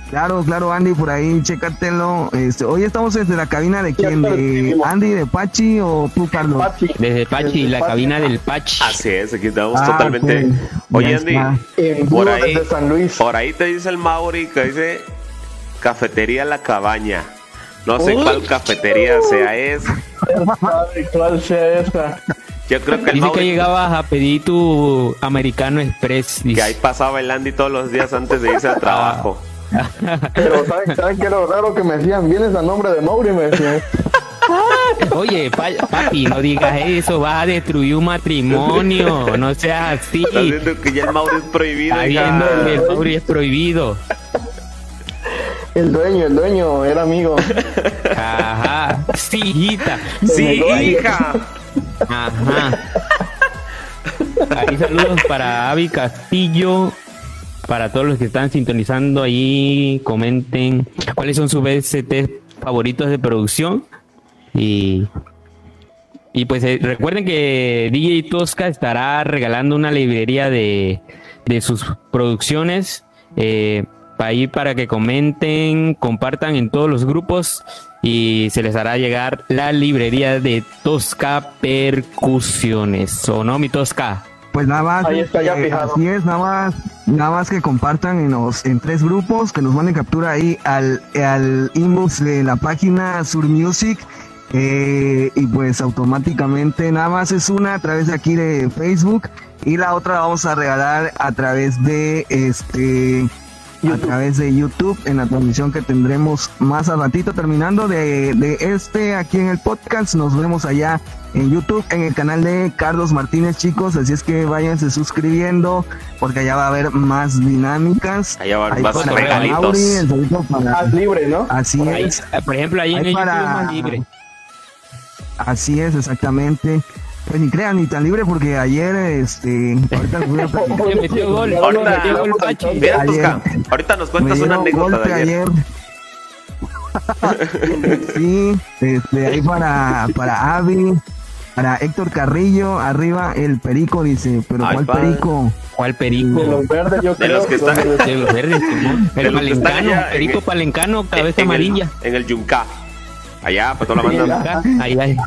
Claro, claro, Andy, por ahí, chécatelo. Este, hoy estamos desde la cabina de quién, de. Andy, de Pachi o tú, Carlos. Pachi. Desde Pachi, Desde la Pachi. cabina del Pachi. Así es, aquí estamos Ah, totalmente. Oye, Andy, Por ahí. desde San Luis. por ahí te dice el Mauri que dice Cafetería La Cabaña. No sé Uy. cuál cafetería sea esa. Cuál sea esa. Yo creo que el Dice que Mauri, llegabas a pedir tu americano express. que ahí pasaba el Andy todos los días antes de irse al trabajo. Pero ¿saben, ¿saben qué era lo raro que me decían? Vienes a nombre de Mauri, me decían. Oye, pa- papi, no digas eso, vas a destruir un matrimonio, no seas así. Viendo que ya el Mauri es prohibido. Está viendo que el Mauri es prohibido. El dueño, el dueño, era amigo. Ajá, sí, hijita. Sí, hija. Ajá. Ahí saludos para Avi Castillo, para todos los que están sintonizando ahí, comenten cuáles son sus VST favoritos de producción y y pues eh, recuerden que DJ Tosca estará regalando una librería de, de sus producciones eh, ahí para que comenten, compartan en todos los grupos y se les hará llegar la librería de Tosca Percusiones. ¿O no, mi Tosca? Pues nada más, Ahí está ya eh, fijado. así es, nada más, nada más que compartan en los en tres grupos, que nos manden captura ahí al, al inbox de la página Sur Music. eh, y pues automáticamente nada más es una a través de aquí de Facebook y la otra la vamos a regalar a través de este a través de YouTube en la transmisión que tendremos más al ratito terminando de, de este aquí en el podcast nos vemos allá en YouTube en el canal de Carlos Martínez chicos así es que váyanse suscribiendo porque allá va a haber más dinámicas Allá va a haber más para regalitos. Mauri, el saludo para- Más libre, ¿no? así es por ejemplo, ahí en el para- es más libre. así es exactamente pues ni crean ni tan libre porque ayer este ahorita les voy a metió gol, Ahorita- metió gol Pachi. Ahorita nos Me cuentas una anécdota de ayer. sí, este, ahí para, para Avi, para Héctor Carrillo, arriba el perico dice, pero Ay, ¿cuál padre. perico? ¿Cuál De perico? los verdes, yo De creo. los que están-. De los verdes, Simón. De El palencano, allá en perico el- palencano, cabeza en el- amarilla. En el Yunca. Allá, para toda la banda. Ahí, ahí.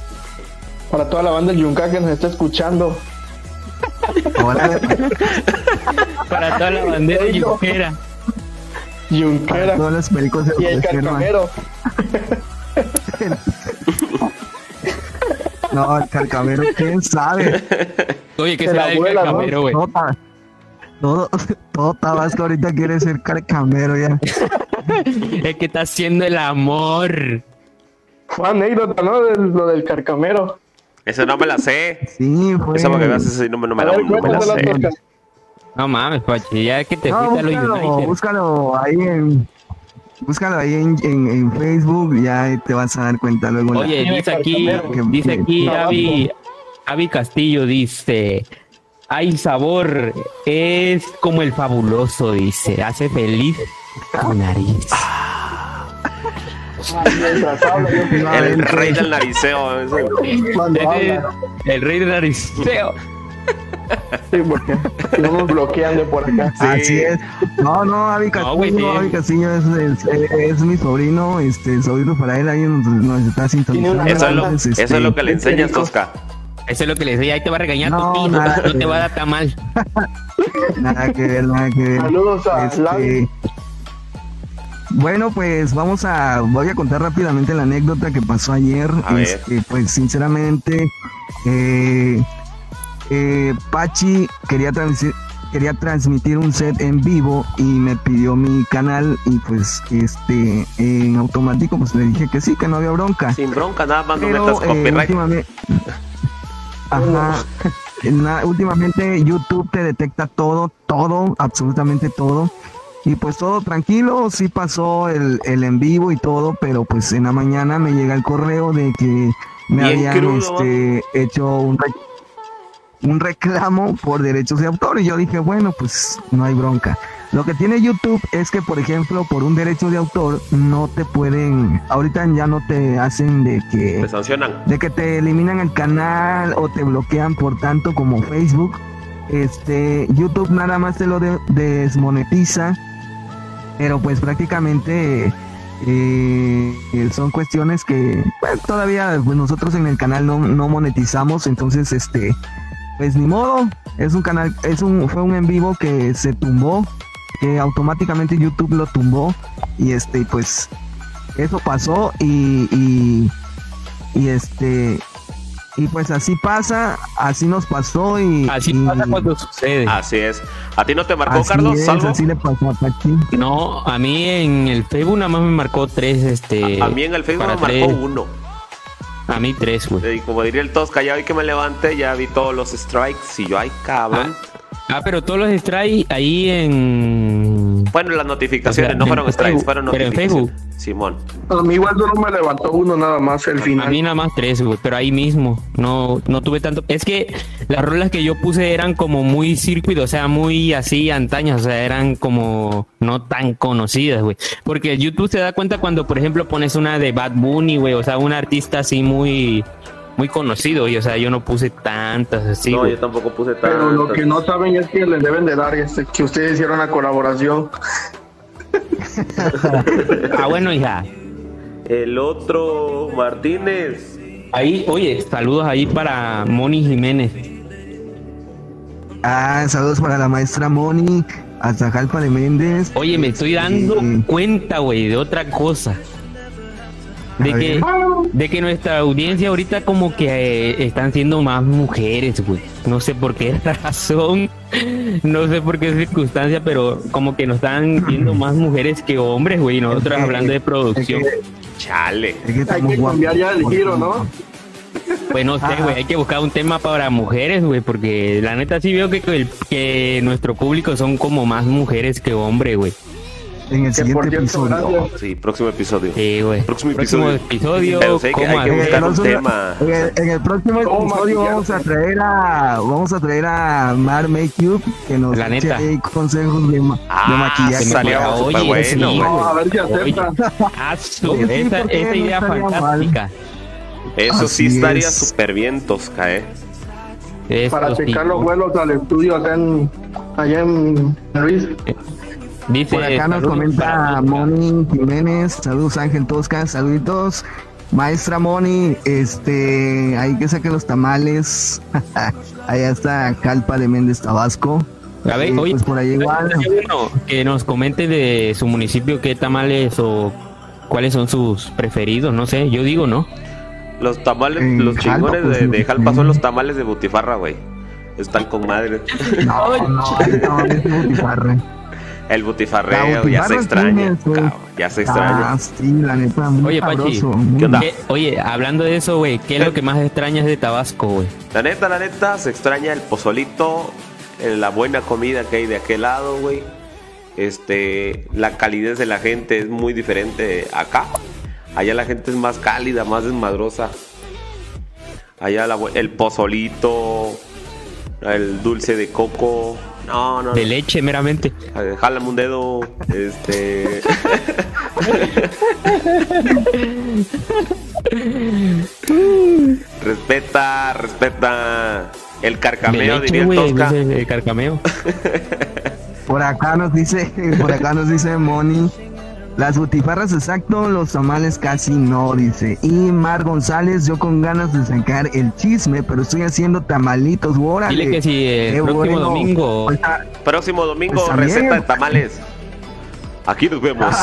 Para toda la banda del Yunca que nos está escuchando. Ahora, Para toda la bandera Perico. yunquera. para Yunquera. todos los pericos se Y el carcamero. No, el carcamero, ¿quién sabe? Oye, que De la sea el abuela, ¿no? camero, güey. Todo, ta- todo, todo Tabasco ahorita quiere ser carcamero ya. Es que está haciendo el amor. Fue anécdota, ¿no? De lo del carcamero. Ese no me la sé. Sí, fue. Esa para que veas, ese no me, no me la, ver, no me la sé. No mames, Pachi, ya que te No, fuiste a los búscalo, United. búscalo ahí en, búscalo ahí en, en, en Facebook, ya te vas a dar cuenta luego. Oye, dice aquí, dice aquí No, Avi, Avi Castillo dice, hay sabor, es como el fabuloso, dice, hace feliz tu nariz. El rey del nariceo. el rey del nariceo. Sí, porque no nos bloquean de por acá. Así es. No, no, Avi Castillo, Avi Castillo es, es, es, mi sobrino, este, sobrino para él, ahí nos, nos está sintonizando. Eso es, lo, eso es lo este, que le enseñas, Tosca. Eso es lo que le decía, ahí te va a regañar no, tu no, no te va a dar tan mal. nada que ver, nada que ver. Saludos a este, bueno, pues vamos a, voy a contar rápidamente la anécdota que pasó ayer. Este, pues sinceramente, eh, eh, Pachi quería transmitir, quería transmitir un set en vivo y me pidió mi canal y pues este en automático pues le dije que sí, que no había bronca. Sin bronca, nada más no metas eh. Últimamente, ajá, últimamente YouTube te detecta todo, todo, absolutamente todo y pues todo tranquilo, sí pasó el, el en vivo y todo, pero pues en la mañana me llega el correo de que me habían este, hecho un, un reclamo por derechos de autor y yo dije, bueno, pues no hay bronca. Lo que tiene YouTube es que, por ejemplo, por un derecho de autor no te pueden, ahorita ya no te hacen de que... Te sancionan. De que te eliminan el canal o te bloquean por tanto como Facebook. Este, YouTube nada más te lo desmonetiza pero pues prácticamente eh, son cuestiones que pues, todavía pues, nosotros en el canal no, monetizamos, entonces este pues ni modo, es un canal, es un, fue un en vivo que se tumbó, que automáticamente YouTube lo tumbó y este pues eso pasó y, y, y este y pues así pasa, así nos pasó y... Así pasa cuando sucede. Así es. ¿A ti no te marcó, Carlos? Es, Así le pasó a Pachi. No, a mí en el Facebook nada más me marcó tres, este... A, mí en el Facebook me marcó uno. A mí tres, güey. Y como diría el Tosca, ya vi que me levante, ya vi todos los strikes y yo, ay, cabrón. Ah, ah pero todos los strikes ahí en... Bueno, las notificaciones, no fueron strikes, fueron notificaciones. Pero en Facebook. Simón. A mí igual solo me levantó uno nada más el final. A mí nada más tres, güey, pero ahí mismo. No, no tuve tanto. Es que las rolas que yo puse eran como muy circuito, o sea, muy así antañas, o sea, eran como no tan conocidas, güey. Porque YouTube se da cuenta cuando, por ejemplo, pones una de Bad Bunny, güey, o sea, un artista así muy muy conocido y o sea yo no puse tantas así no yo tampoco puse tantas pero lo que no saben es que les deben de dar este, que ustedes hicieron una colaboración ah, bueno, hija. El otro, Martínez. Ahí, oye, saludos ahí para Moni Jiménez. Ah, saludos para la maestra Moni, hasta Jalpa de Méndez. Oye, me estoy dando cuenta, güey, de otra cosa de que, de que nuestra audiencia ahorita como que eh, están siendo más mujeres, güey. No sé por qué razón, no sé por qué circunstancia, pero como que nos están viendo más mujeres que hombres, güey. Nosotros hablando de producción. Chale. hay que cambiar ya el giro, ¿no? Pues no sé, güey, hay que buscar un tema para mujeres, güey, porque la neta sí veo que, que, que nuestro público son como más mujeres que hombres, güey en el siguiente episodio. Sí, próximo episodio. Sí, güey. Próximo episodio. episodio. Pero sé que hay que buscar un tema. En el, próximo episodio vamos a traer a vamos a traer a Mar Makeup que nos la neta. consejos de, ah, de maquillaje. Salió bueno, güey. a ver si acepta. Ah, esa, esa idea fantástica. Eso sí estaría súper bien, Tosca, eh. Para checar los vuelos al estudio acá en, allá en Luis. Por acá nos comenta Moni Jiménez, saludos Ángel Tosca, saluditos. Maestra Moni, este, hay que saque los tamales. Allá está Calpa de Méndez Tabasco. A ver, oye, pues por ahí igual. que nos comente de su municipio qué tamales o cuáles son sus preferidos, no sé, yo digo, ¿no? Los tamales, los chingones pues, de, Jalpa son los tamales de Butifarra, güey. Están con madre. No, no, no, es Butifarra. El butifarreo, ya se extraña. ya se extraña. Ah, sí, la neta, oye, Pachi, ¿qué onda? Oye, hablando de eso, güey, ¿qué es lo que más extrañas de Tabasco, güey? La neta, la neta, se extraña el pozolito, eh, la buena comida que hay de aquel lado, güey. Este, la calidez de la gente es muy diferente acá. Allá la gente es más cálida, más desmadrosa. Allá el pozolito, el dulce de coco, no, no. De leche, meramente. Jálame un dedo. Este. respeta, respeta. El carcameo, leche, diría el güey, Tosca. el carcameo. Por acá nos dice, por acá nos dice Moni. Las butifarras exacto, los tamales casi no, dice. Y Mar González, yo con ganas de sacar el chisme, pero estoy haciendo tamalitos, órale. Dile que si el Qué próximo bueno. domingo. Ah, Próximo domingo, Pues también. receta de tamales. Aquí nos vemos.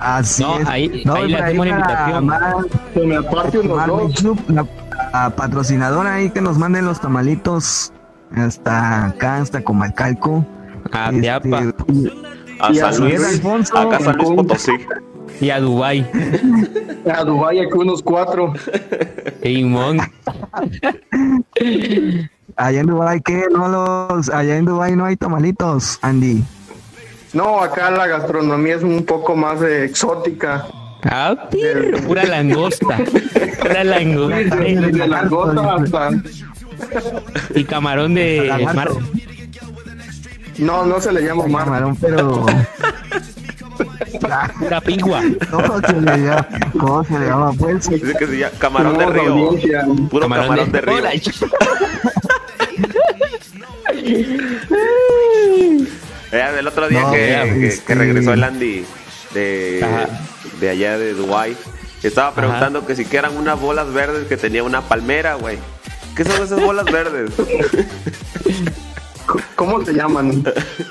Así No, es. ahí- No, ahí le hacemos la invitación. Mar- Se me aparte unos Mar dos. Club, la, la patrocinadora ahí que nos manden los tamalitos hasta acá, hasta Comalcalco. A Este, A Y a San Luis. Miguel Alfonso, Acá San Luis. Potosí. y a Dubai. A Dubái aquí unos cuatro. Simón. Allá en Dubai ¿qué? No los, allá en Dubai no hay tamalitos, Andy. No, acá la gastronomía es un poco más eh, exótica. Ah, pirro, pura langosta. Pura langosta. Desde langosta hasta... Y camarón de mar. No, no se le llama mar. Camarón, pero. Pura pingua. ¿Cómo se le llama? ¿Cómo se le llama? Pues Dice que se llama camarón de río. audiencia. Puro camarón, de, río. Hola, Eh, el otro día No, que, este- que regresó el Andy de, Ajá. de allá de Dubai estaba preguntando que si que eran unas bolas verdes que tenía una palmera, güey. ¿Qué son esas bolas verdes? ¿Cómo se llaman?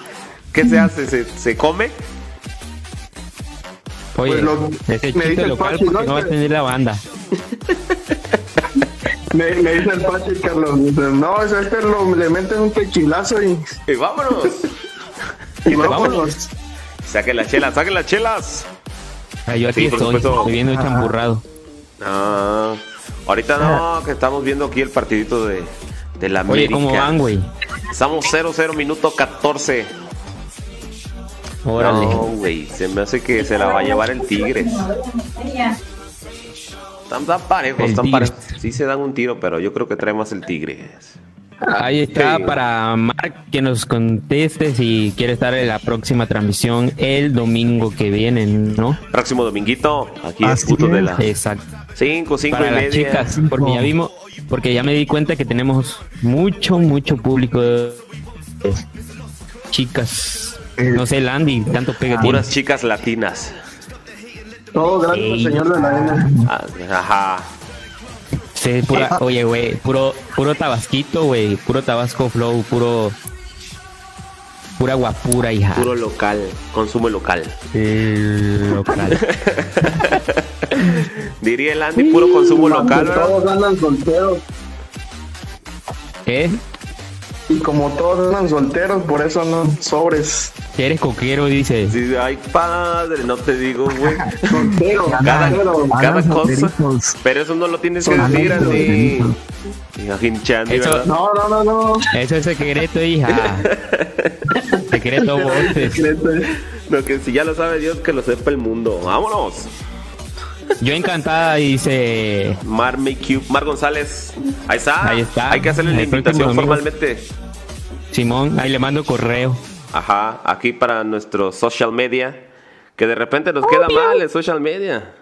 ¿Qué se hace? ¿Se, se come? Oye, Pues lo- ese me dice local Pachi, porque ¿no? no va a tener la banda. Me, me dice el Pachi Carlos. Dice, no, es este lo, le meten un tequilazo y, Y vámonos. y Vámonos. Saquen las chelas, saquen las chelas. Ah, yo aquí Sí, por estoy, supuesto. bebiendo champurrado. Ah, ahorita no, que estamos viendo aquí el partidito de, de la Oye, América. ¿cómo van, güey? Estamos 0-0, minuto 14. Órale. No, güey, se me hace que se la va a llevar el Tigres. Están, están parejos, están parejos. Sí se dan un tiro, pero yo creo que trae más el Tigres. Ahí está Sí. para Mark que nos conteste si quiere estar en la próxima transmisión el domingo que viene, ¿no? Próximo dominguito, aquí es puto de la Exacto. 5, 5 y Para las media. chicas, porque ya vimos, porque ya me di cuenta que tenemos mucho, mucho público de chicas. Eh, No sé, el Andy, tanto pega tiene. Puras chicas latinas. Todo gracias al señor de la N. Ah, Ajá. Sí, pura, oye, güey, puro, puro tabasquito, güey, puro tabasco flow, puro, pura guapura, hija. Puro local, consumo local. El local. Diría el Andy, puro consumo local, Aunque ¿verdad? Todos andan solteros. ¿Eh? Y como todos andan solteros, por eso andan sobres. Eres coquero, dice. Sí, ay, padre, no te digo, güey. Solteros, Cada, cada cosa. Pero eso no lo tienes que decir, Andy. Solteritos. Hija, hinchando, Eso- ¿verdad? No, no, no, no. Eso es secreto, hija. secreto voces. No, que si ya lo sabe Dios, que lo sepa el mundo. Vámonos. Yo encantada, dice. Mar Mar González. Ahí está. Ahí está. Hay que hacerle la invitación formalmente. Simón, ahí le mando correo. Ajá, aquí para nuestro social media. Que de repente nos queda mal el social media.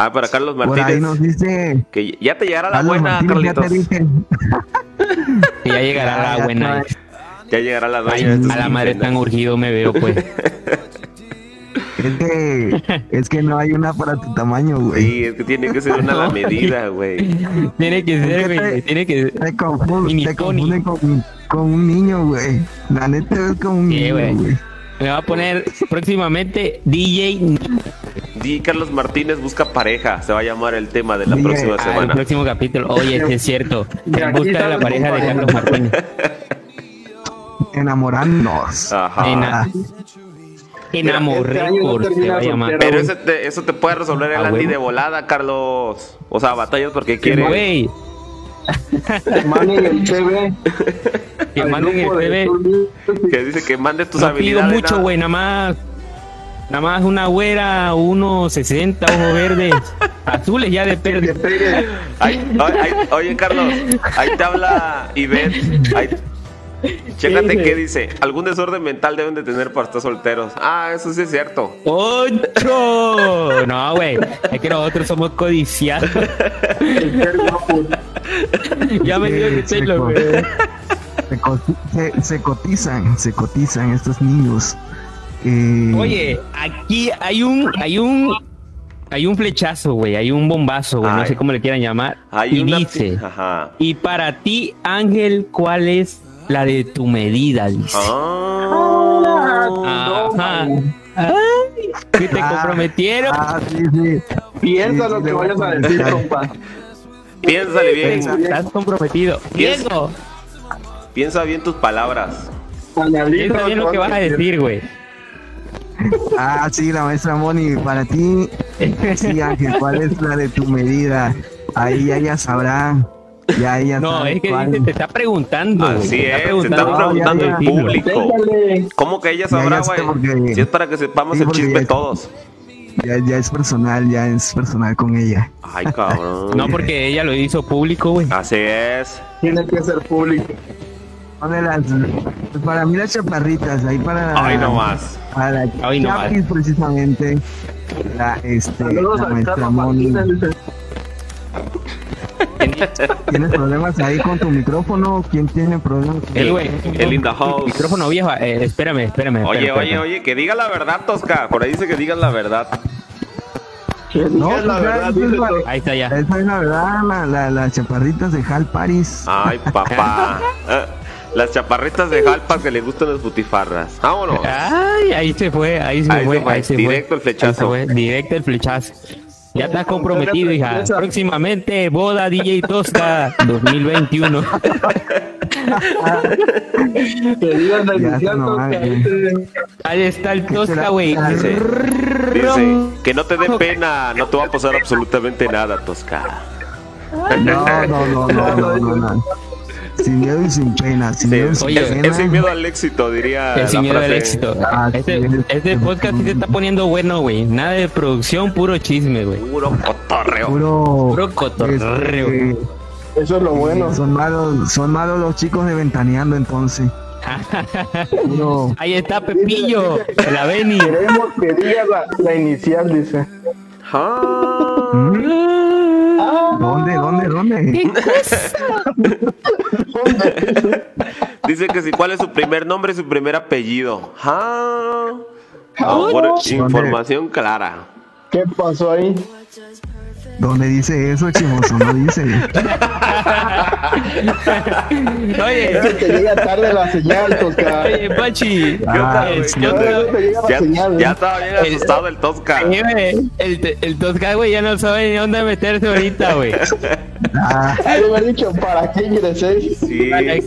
Ah, para Carlos Por ahí Martínez. nos dice. Que ya te llegará la Carlos buena, Martínez, ya te Carlitos. dije. Que ya llegará Ya, la ya buena. trae. Ya llegará la Ay, dueña. estos a la madre tan urgido me veo, pues. Es que, es que no hay una para tu tamaño, güey. Sí, es que tiene que ser una a la medida, güey. Tiene que ser, Es que güey. te- Tiene que Te confunden, Mini te confunden con, con un niño, güey. La neta es como un Sí, niño, güey. Me va a poner próximamente DJ Di Carlos Martínez busca pareja. Se va a llamar el tema de la próxima al semana. próximo capítulo. Oye, sí es cierto. En busca de la pareja de Carlos Martínez. Enamorándonos. Ajá. Ena- Enamor Este llamar. soltero. Pero ese te- eso te puede resolver el Andy de volada, Carlos. O sea, batallas porque quiere. Manden el CV. que manden el Music. Que dice que mande tus No pido habilidades. mucho, nada. güey, nada más. Nada más una güera, 1.60, ojos verdes, azules ya de Que perder. pegue. Ay, ay, ay, oye, Carlos, ahí te habla Ivette. Ahí, Chécate qué dice. Algún desorden mental deben de tener para estar solteros. Ah, eso sí es cierto. ¡Ocho! No, güey. Es que nosotros somos codiciados. ya me dio que se, lo co- se co- se- se cotizan, se cotizan estos niños. Eh, Oye, aquí hay un, hay un, hay un flechazo, güey. Hay un bombazo, güey. No sé cómo le quieran llamar. Hay y una- dice, Ajá. y para ti, Ángel, ¿cuál es la de tu medida? Dice. Ah. Ajá. Ay, que te Ah. comprometieron. Ah, sí, sí. Piensa Sí, lo sí, que vayas a decir, compa. Piénsale bien. Estás comprometido. Piensa- Diego, Piensa bien tus palabras. Piensa bien lo que vas a decir, güey. Ah, sí, la maestra Moni, para ti, sí, Ángel, ¿cuál es la de tu medida? Ahí ella sabrá, ya ella No, es que cuál. dice, te está preguntando. Así Te está es, se están No, preguntando ya, en ya. público. ¿Cómo que ella Ya, sabrá, ya güey? porque- Si es para que sepamos Sí, el chisme ya- todos. Ya, ya es personal, ya es personal con ella. Ay, cabrón. No, porque ella lo hizo público, güey. Así es. Tiene que ser público. Las, para mí las chaparritas, ahí para... Ay, no más. Para Ay, no Chapis, precisamente, la, este, Saludos la al ¿Tienes problemas ahí con tu micrófono? ¿Quién tiene problemas? El güey. El in the house. Micrófono viejo. Eh, espérame, espérame. Oye, espérame, oye, espérame. oye, que diga la verdad, Tosca. Por ahí dice que digas la verdad. Que No, la verdad, dice la-. Ahí está ya. Esa es la verdad, la, la- las chaparritas de Hal Paris. Ay, papá. Eh, Las chaparritas de Jalpa que le gustan las butifarras. Vámonos. Ay, ahí se fue, ahí se Ahí fue, se fue, ahí se directo el fue. flechazo. Fue, directo el flechazo. Ya estás comprometido, hija. Próximamente, boda DJ Tosca 2021. Que digas la Ya, inicial, no, Tosca, madre. dice. Ahí está el Tosca, güey. Dice, dice, que no te dé pena, no te va a pasar absolutamente nada, Tosca. No, no, no, no, no, no, no. Sin miedo y sin pena. Sin Sí, miedo y sin Oye, pena. es sin miedo al éxito, diría. Es sin miedo al éxito. Ah, Este, sí. este podcast sí se está poniendo bueno, güey. Nada de producción, puro chisme, güey. Puro cotorreo. Puro. Puro cotorreo. este, Eso es lo bueno. Son malos, son malos los chicos de Ventaneando entonces. Puro. Ahí está Pepillo, la Beni. Queremos que digas la, la inicial, dice. Ah, ¿Dónde, dónde, dónde? dice que si cuál es su primer nombre y su primer apellido. Ah, por información clara. ¿Qué pasó ahí? ¿Dónde dice eso, chimoso? No dice. Oye, que llega tarde la señal, Tosca. oye, Pachi. ¿Qué onda, Ah, yo te Ya, señal, ya ¿eh? estaba bien asustado el Tosca. Oye, güey, el, el Tosca, güey, ya no sabe ni dónde meterse ahorita, güey. Ah, haber dicho, ¿para qué ingresé? Sí. ¿Para qué,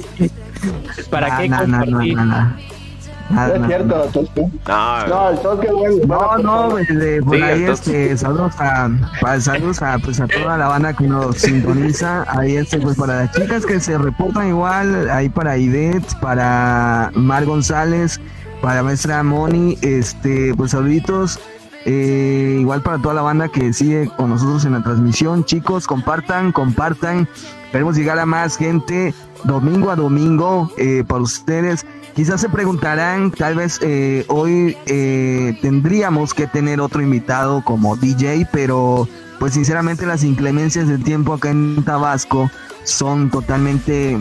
para qué no, no, no, compartir? no, no. Es no, cierto, Tosca. No, No, el Tosca es bueno. No, no, pues, de- por Sí, ahí este, saludos a, saludos a, pues, a toda la banda que nos sintoniza. Ahí este, pues para las chicas que se reportan igual, ahí para Idet, para Mar González, para maestra Moni, este, pues saluditos. Eh, igual para toda la banda que sigue con nosotros en la transmisión, chicos, compartan, compartan. Queremos llegar a más gente domingo a domingo eh, para ustedes. Quizás se preguntarán, tal vez eh, hoy eh, tendríamos que tener otro invitado como DJ, pero pues sinceramente las inclemencias del tiempo acá en Tabasco son totalmente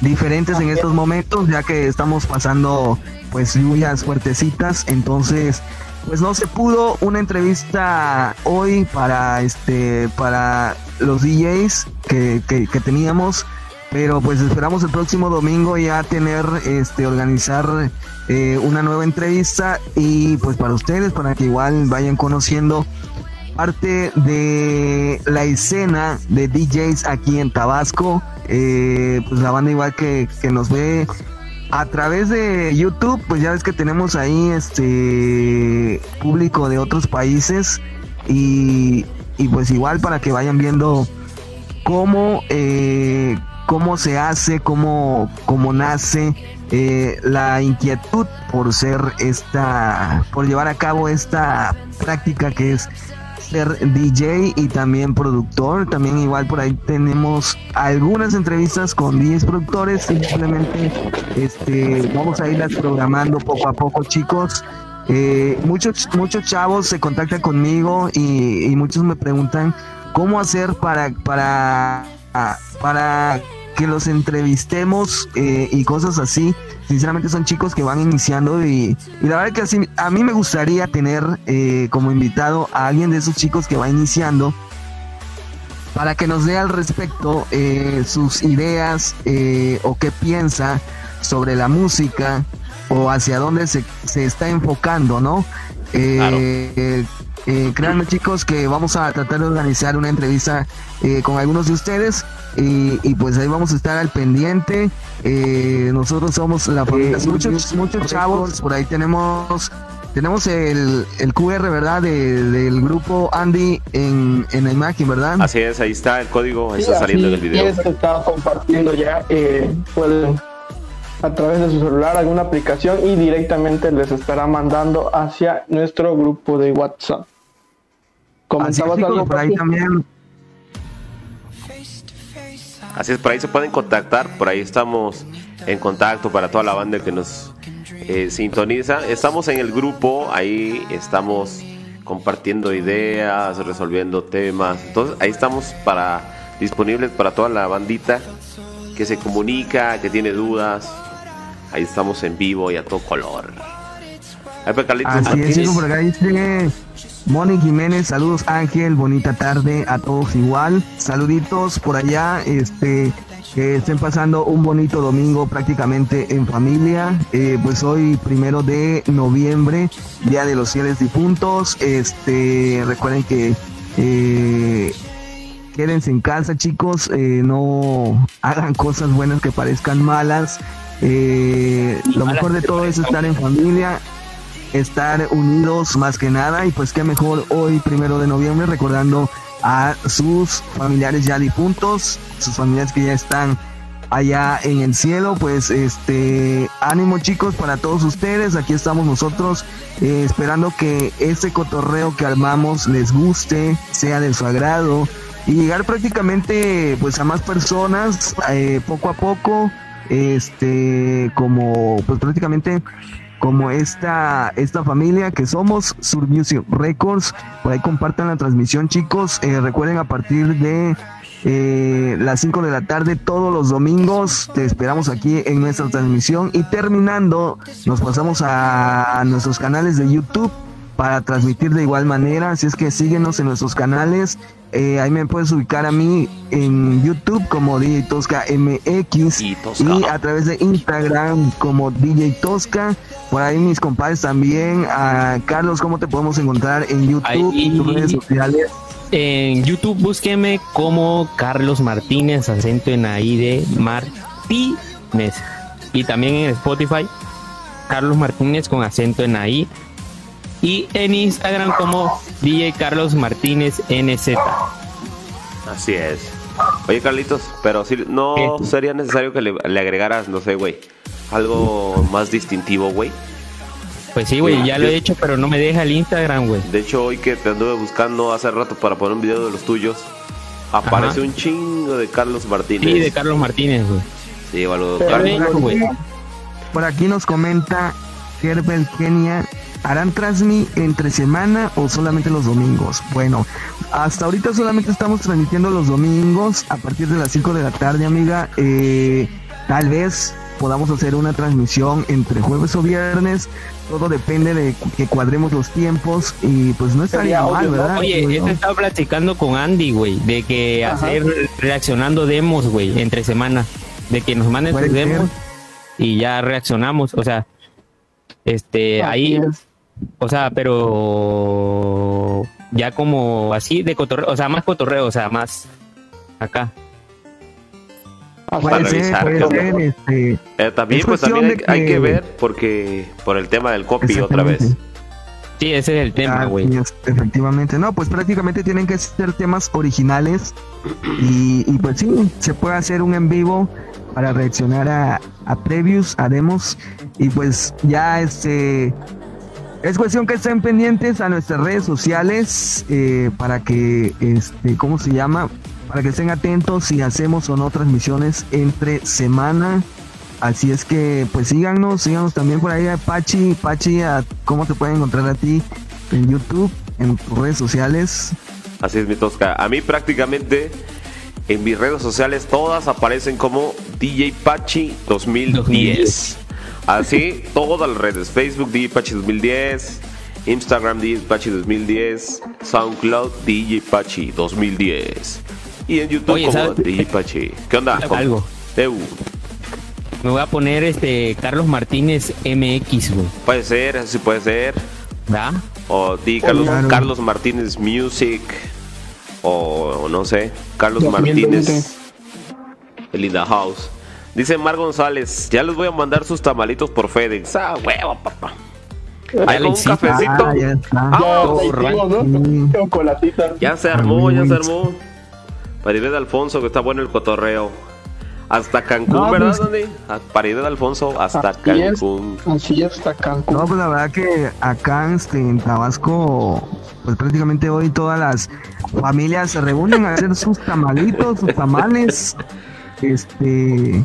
diferentes en estos momentos, ya que estamos pasando pues lluvias fuertecitas, entonces pues no se pudo una entrevista hoy para este para los DJs que, que, que teníamos pero pues esperamos el próximo domingo ya tener este organizar eh, una nueva entrevista y pues para ustedes para que igual vayan conociendo parte de la escena de DJs aquí en Tabasco. Eh, pues la banda igual que, que nos ve a través de YouTube, pues ya ves que tenemos ahí este público de otros países y, y pues igual para que vayan viendo cómo, eh, cómo se hace, cómo, cómo nace eh, la inquietud por ser esta, por llevar a cabo esta práctica que es ser DJ y también productor. También igual por ahí tenemos algunas entrevistas con 10 productores. Simplemente este, vamos a irlas programando poco a poco, chicos. Eh, muchos, muchos chavos se contactan conmigo y, muchos me preguntan cómo hacer para, para, para que los entrevistemos eh, y cosas así. Sinceramente son chicos que van iniciando y, la verdad que así, a mí me gustaría tener eh, como invitado a alguien de esos chicos que va iniciando para que nos dé al respecto eh, sus ideas o qué piensa sobre la música o hacia dónde se, se está enfocando, ¿no? Eh, eh, créanme chicos que vamos a tratar de organizar una entrevista eh, con algunos de ustedes y, pues ahí vamos a estar al pendiente. Eh, nosotros somos la familia, muchos, muchos chavos, por ahí tenemos tenemos el, el QR, ¿verdad? del grupo Andy en, en la imagen, ¿verdad? Así es, ahí está el código, ahí está saliendo en el video. Se está compartiendo ya, pueden a través de su celular alguna aplicación y directamente les estará mandando hacia nuestro grupo de WhatsApp. ¿Comentabas algo por ahí también? Así es, por ahí se pueden contactar, por ahí estamos en contacto para toda la banda que nos eh, sintoniza. Estamos en el grupo, ahí estamos compartiendo ideas, resolviendo temas. Entonces ahí estamos para disponibles para toda la bandita que se comunica, que tiene dudas. Ahí estamos en vivo y a todo color. Así es, por acá dice Moni Jiménez, saludos Ángel, bonita tarde a todos igual. Saluditos por allá, este que estén pasando un bonito domingo prácticamente en familia. Eh, pues hoy primero de noviembre, Día de los Fieles Difuntos. Este, recuerden que eh, quédense en casa chicos, eh, no hagan cosas buenas que parezcan malas. Eh, lo mejor de todo es estar en familia, estar unidos más que nada. Y pues qué mejor hoy primero de noviembre recordando a sus familiares ya difuntos, sus familiares que ya están allá en el cielo, pues este ánimo chicos para todos ustedes, aquí estamos nosotros eh, esperando que este cotorreo que armamos les guste, sea de su agrado. Y llegar prácticamente pues a más personas eh, poco a poco este como pues prácticamente como esta esta familia que somos Sur Music Records por ahí compartan la transmisión chicos eh, recuerden a partir de eh, las 5 de la tarde todos los domingos te esperamos aquí en nuestra transmisión y terminando nos pasamos a nuestros canales de YouTube para transmitir de igual manera. Así es que síguenos en nuestros canales. Eh, ahí me puedes ubicar a mí en YouTube como DJ Tosca MX y, a través de Instagram como DJ Tosca. Por ahí mis compadres también. A Carlos, ¿cómo te podemos encontrar en YouTube y tus redes sociales? En YouTube búsqueme como Carlos Martínez, acento en ahí de Martínez. Y también en Spotify, Carlos Martínez con acento en ahí y en Instagram como DJ Carlos Martínez NZ. Así es. Oye, Carlitos, pero si no sería necesario que le, agregaras, no sé, güey, algo más distintivo, güey. Pues sí, güey, ya lo he hecho, pero no me deja el Instagram, güey. De hecho, hoy que te anduve buscando hace rato para poner un video de los tuyos, aparece un chingo de Carlos Martínez. Sí, de Carlos Martínez, güey. Sí, bueno, Por aquí nos comenta Herbert Kenia ¿Harán transmi entre semana o solamente los domingos? Bueno, hasta ahorita solamente estamos transmitiendo los domingos a partir de las 5 de la tarde, amiga. Eh, tal vez podamos hacer una transmisión entre jueves o viernes. Todo depende de que cuadremos los tiempos y pues no estaría mal, ¿verdad? Oye, yo estaba platicando con Andy, güey, de que hacer reaccionando demos, güey, entre semana. De que nos manden sus demos y ya reaccionamos. O sea, este, ahí... O sea, pero ya como así de cotorreo, o sea, más cotorreo, o sea, más acá. Ah, puede ser, este, eh, también, pues también hay, que... ver porque por el tema del copy otra vez. Sí, ese es el tema, güey. efectivamente, no, pues prácticamente tienen que ser temas originales y, y, pues sí, se puede hacer un en vivo para reaccionar a, a previews, a demos y pues ya este es cuestión que estén pendientes a nuestras redes sociales eh, para que, este, ¿cómo se llama? Para que estén atentos si hacemos o no transmisiones entre semana. Así es que, pues síganos, síganos también por ahí a Pachi. Pachi, ¿cómo te pueden encontrar a ti en YouTube, en tus redes sociales? Así es, mi Tosca. A mí prácticamente en mis redes sociales todas aparecen como DJ Pachi 2010. Así, todas las redes. Facebook DJ Pachi 2010, Instagram DJ Pachi 2010, SoundCloud DJ Pachi 2010. Y en YouTube como DJ Pachi. ¿Qué onda? Algo. Me voy a poner este Carlos Martínez MX, güey. Puede ser, sí puede ser. ¿verdad? O di Carlos, Carlos Martínez Music. O no sé, Carlos Martínez. El in house. Dice Mar González, ya les voy a mandar sus tamalitos por FedEx. Ah, huevo, papá. Hay un cafecito. Ah, ya, ya se armó, ya se armó. Para de Alfonso, que está bueno el cotorreo. Hasta Cancún, ¿verdad, pues, Andy? de Alfonso, hasta Cancún. así hasta Cancún. No, pues la verdad que acá este, en Tabasco, pues prácticamente hoy todas las familias se reúnen a hacer sus tamalitos, sus tamales. Este,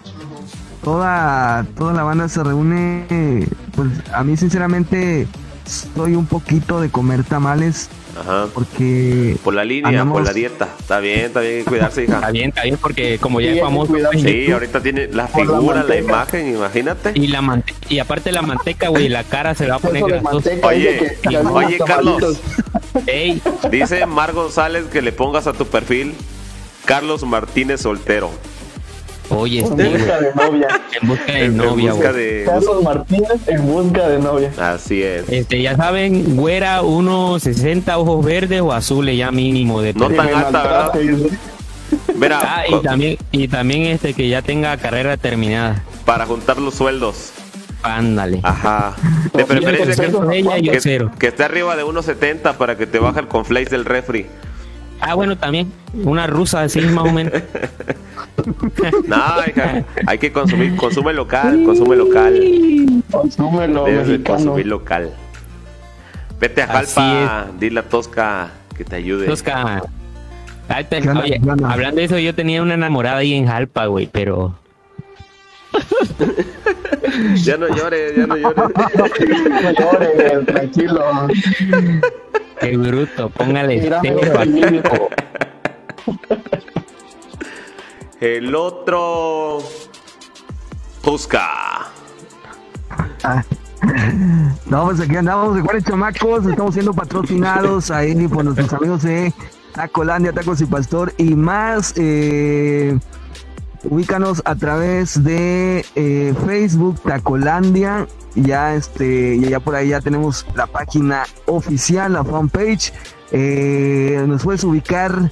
toda, toda la banda se reúne. Pues a mí, sinceramente, soy un poquito de comer tamales Ajá. Porque. Por la línea, por la dieta. Está bien, está bien cuidarse, hija. Está bien, está bien, porque como ya es famoso. Sí, ahorita tiene la figura, la, imagen, imagínate. Y la y aparte la manteca, güey, la cara se va a poner grasosa. Oye, oye, Carlos. Ey. Dice Mar González que le pongas a tu perfil Carlos Martínez soltero. Oye, en busca de novia. En busca de novia, en busca de... Carlos Martínez en busca de novia. Así es. Este, ya saben, güera 1.60, ojos verdes o azules ya mínimo. De no tan alta, ¿verdad? Verá, ah, y también, y también este que ya tenga carrera terminada. Para juntar los sueldos. Ándale. Ajá. De preferencia que, que, esté arriba de 1.70 para que te baje el conflace del refri. Ah, bueno, también. Una rusa así más o menos. no, hija, hay que consumir, consume local, consume local. Consume lo consumir local. Vete a Jalpa, dile a Tosca que te ayude. Tosca. hablando de eso, yo tenía una enamorada ahí en Jalpa, güey, pero... ya no llores, ya no llores. no llores, tranquilo. Qué bruto, póngale El otro. Busca. Ah. No, pues aquí andamos de cuáles chamacos, estamos siendo patrocinados ahí por nuestros amigos de Tacolandia, Tacos y Pastor y más. Eh, ubícanos a través de eh, Facebook Tacolandia. Ya este ya por ahí ya tenemos la página oficial la fanpage. Eh, nos puedes ubicar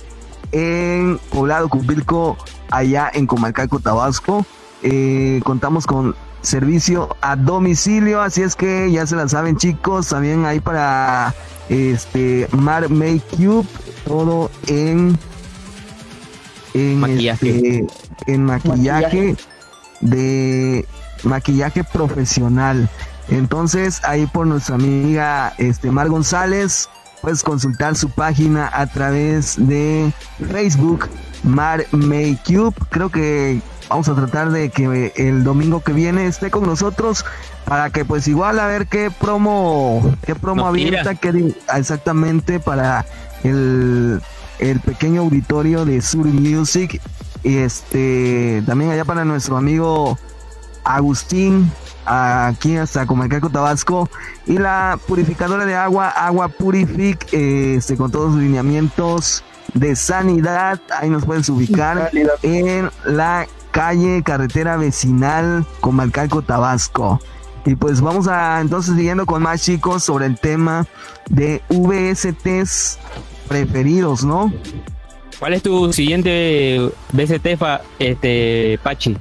en Poblado Cupilco allá en Comalcalco Tabasco. Eh, contamos con servicio a domicilio así es que ya se la saben chicos. También hay para este Mar Make Cube todo en en maquillaje, este, en maquillaje. de maquillaje profesional. Entonces, ahí por nuestra amiga este, Mar González, puedes consultar su página a través de Facebook, Mar Makeup. Creo que vamos a tratar de que el domingo que viene esté con nosotros para que pues igual a ver qué promo, qué promo abierta que exactamente para el, el pequeño auditorio de Sur Music. Y este también allá para nuestro amigo Agustín, aquí hasta Comalcaco, Tabasco, y la purificadora de agua, Agua Purific, este, con todos los lineamientos de sanidad, ahí nos puedes ubicar en la calle carretera vecinal Comalcalco, Tabasco. Y pues vamos a entonces siguiendo con más chicos sobre el tema de VSTs preferidos, ¿no? ¿Cuál es tu siguiente VST, este, Pachi?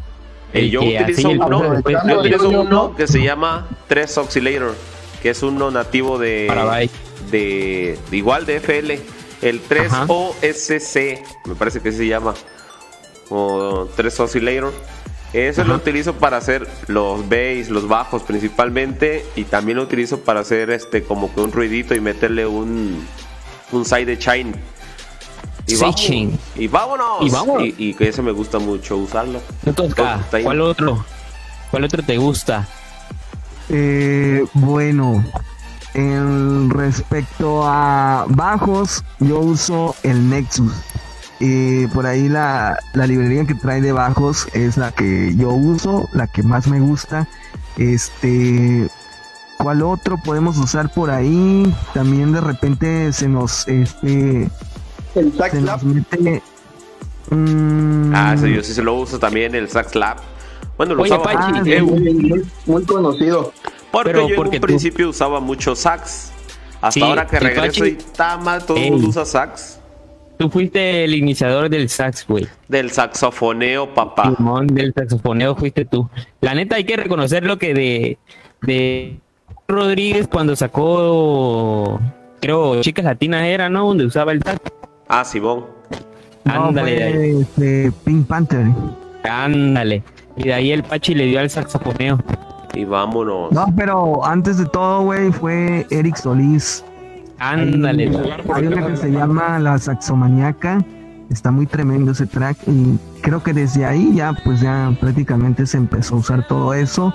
Eh, yo, utilizo uno, que se llama 3 Oscillator, que es uno nativo de, de, igual de FL. El 3 OSC, me parece que se llama. O 3 Oscillator. Eso lo utilizo para hacer los bass, los bajos principalmente, y también lo utilizo para hacer este como que un ruidito y meterle un, un side chain. Y, vamos, y vámonos. Y, vámonos. y, que ese me gusta mucho usarlo. Entonces, ¿cuál otro? ¿Cuál otro te gusta? Eh, bueno, en respecto a bajos, yo uso el Nexus. Y por ahí la, la, librería que trae de bajos es la que yo uso, la que más me gusta. Este, ¿cuál otro podemos usar por ahí? También de repente se nos, este, el Sax Lab. Mm, ah, sí, yo sí se lo uso también el Sax Lab. Bueno, lo usaba ah, muy, conocido. Porque yo en un principio usaba mucho sax. Hasta ahora que regreso y tama, todo el mundo usa sax. Tú fuiste el iniciador del sax, güey. Del saxofoneo, papá. del saxofoneo fuiste tú. La neta hay que reconocer lo que de, de Rodríguez cuando sacó, creo, Chicas Latinas era, ¿no? Donde usaba el sax. Ah, Simón. Ándale. Este, Pink Panther. Ándale. Y de ahí el Pachi le dio al saxofoneo. Y vámonos. No, pero antes de todo, güey, fue Eric Solís. Ándale. Hay, una que se llama La Saxomaniaca. Está muy tremendo ese track y creo que desde ahí ya pues ya prácticamente se empezó a usar todo eso.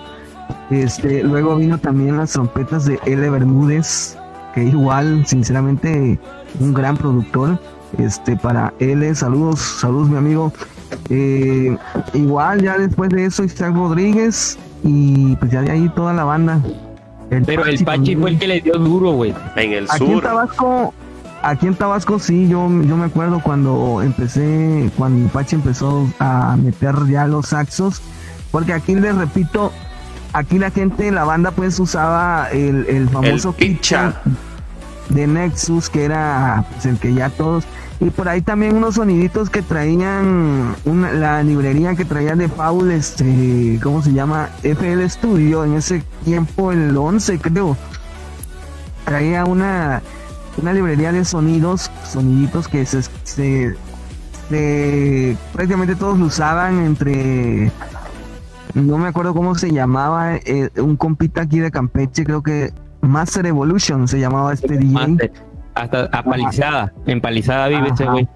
Este, luego vino también las trompetas de L. Bermúdez, que igual, sinceramente, un gran productor. Este, para L, saludos, saludos mi amigo. Eh, igual ya después de eso Isaac Rodríguez y pues ya de ahí toda la banda. Pero el Pachi fue el que le dio duro, güey. En el aquí sur. En Tabasco, aquí en Tabasco sí, yo, yo me acuerdo cuando empecé, cuando Pachi empezó a meter ya los saxos, porque aquí les repito, aquí la gente, la banda pues usaba el, el famoso el de Nexus, que era pues, el que ya todos y por ahí también unos soniditos que traían una, la librería que traía de Paul, este, ¿cómo se llama? FL Studio, en ese tiempo, el 11 creo. Traía una, una librería de sonidos, soniditos que se, se, prácticamente todos usaban entre no me acuerdo cómo se llamaba, eh, un compita aquí de Campeche, creo que Master Evolution se llamaba este DJ. Hasta apalizada, empalizada vive ese güey.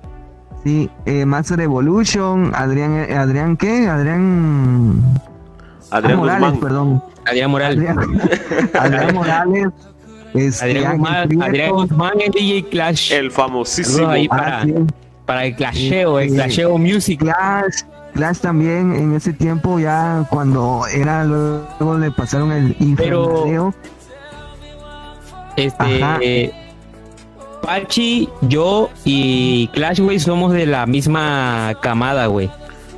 Sí, eh, Master Evolution, Adrián, eh, Adrián ¿qué? Adrián... Adrián ah, Morales, perdón. Adrián Morales. Adrián, Morales. Este, Adrián, Guzmán, Adrián Guzmán es DJ Clash. El famosísimo. Ahí para, para el clasheo, el clasheo music. Clash, Clash también en ese tiempo ya cuando era luego le pasaron el Pero este Pachi, yo y Clash, güey, somos de la misma camada, güey.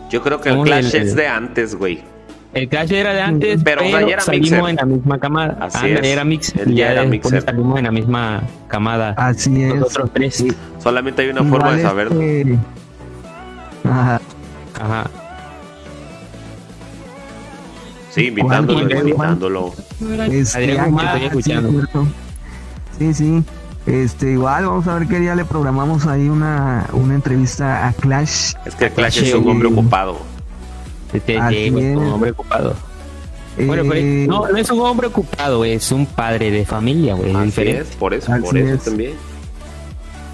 Yo creo que el Clash es de antes, güey. El Clash era de antes, pero, pero era salimos en la misma camada. Así es. Era mixer. ya era mixer. Salimos en la misma camada. Así es. Nosotros tres. Solamente hay una forma de saberlo. Este... Ajá. Ajá. Sí, invitándolo, invitándolo. Este, Adrián, estoy escuchando. Sí, sí. Este, igual vamos a ver qué día le programamos ahí una, una entrevista a Clash. Es que Clash es un hombre ocupado. Este, es un hombre ocupado. bueno, eh, no, no es un hombre ocupado, es un padre de familia, güey. Es, por eso, por eso también.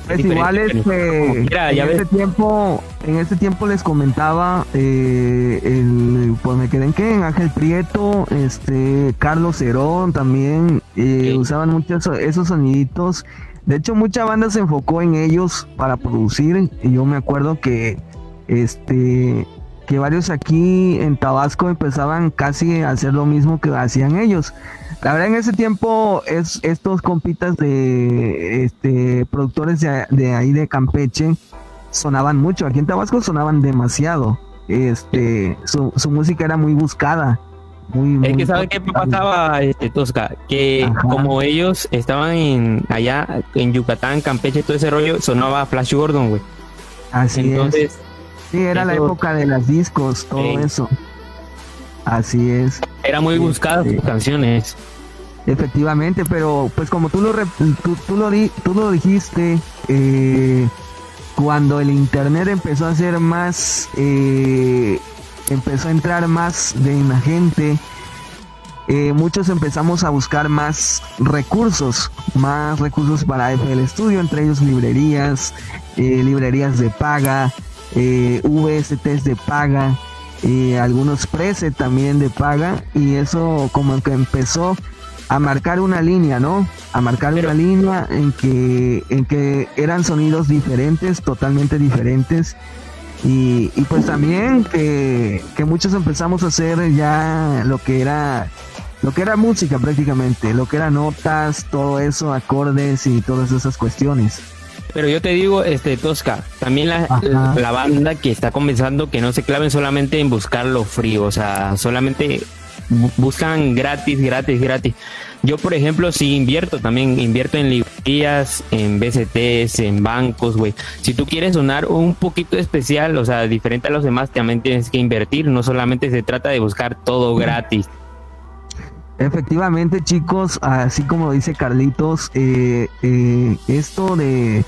Pues igual este, en ese tiempo, en ese tiempo les comentaba, eh, el, pues me quedé en que en Ángel Prieto, este, Carlos Cerón también, eh, usaban muchos esos soniditos. De hecho, mucha banda se enfocó en ellos para producir. Y yo me acuerdo que, este, que varios aquí en Tabasco empezaban casi a hacer lo mismo que hacían ellos. La verdad en ese tiempo es, estos compitas de este, productores de, ahí de Campeche sonaban mucho. Aquí en Tabasco sonaban demasiado. Este, su, música era muy buscada. Muy, es que sabe qué pasaba, este, Tosca, que como ellos estaban en allá en Yucatán, Campeche, todo ese rollo, sonaba Flash Gordon, güey. Así es. Sí, era la época de las discos, todo eso. Así es. Era muy buscada sus canciones. Efectivamente, pero pues como tú lo, tú, lo, tú lo dijiste, eh, cuando el internet empezó a ser más, eh, empezó a entrar más de la gente, eh, muchos empezamos a buscar más recursos, más recursos para FL Studio, entre ellos librerías, librerías de paga, VSTs de paga, eh, algunos presets también de paga, y eso como que empezó a marcar una línea, ¿no? A marcar una línea en que, en que eran sonidos diferentes, totalmente diferentes. Y, y pues también que, que muchos empezamos a hacer ya lo que era lo que era música prácticamente, lo que eran notas, todo eso, acordes y todas esas cuestiones. Pero yo te digo, este Tosca, también la, la, banda que está comenzando que no se claven solamente en buscar lo frío, o sea, solamente buscan gratis, gratis, gratis. Yo, por ejemplo, si invierto, también invierto en librerías, en BCTs, en bancos, güey. Si tú quieres sonar un poquito especial, o sea, diferente a los demás, también tienes que invertir. No solamente se trata de buscar todo gratis. Efectivamente, chicos, así como dice Carlitos, eh, eh, esto de,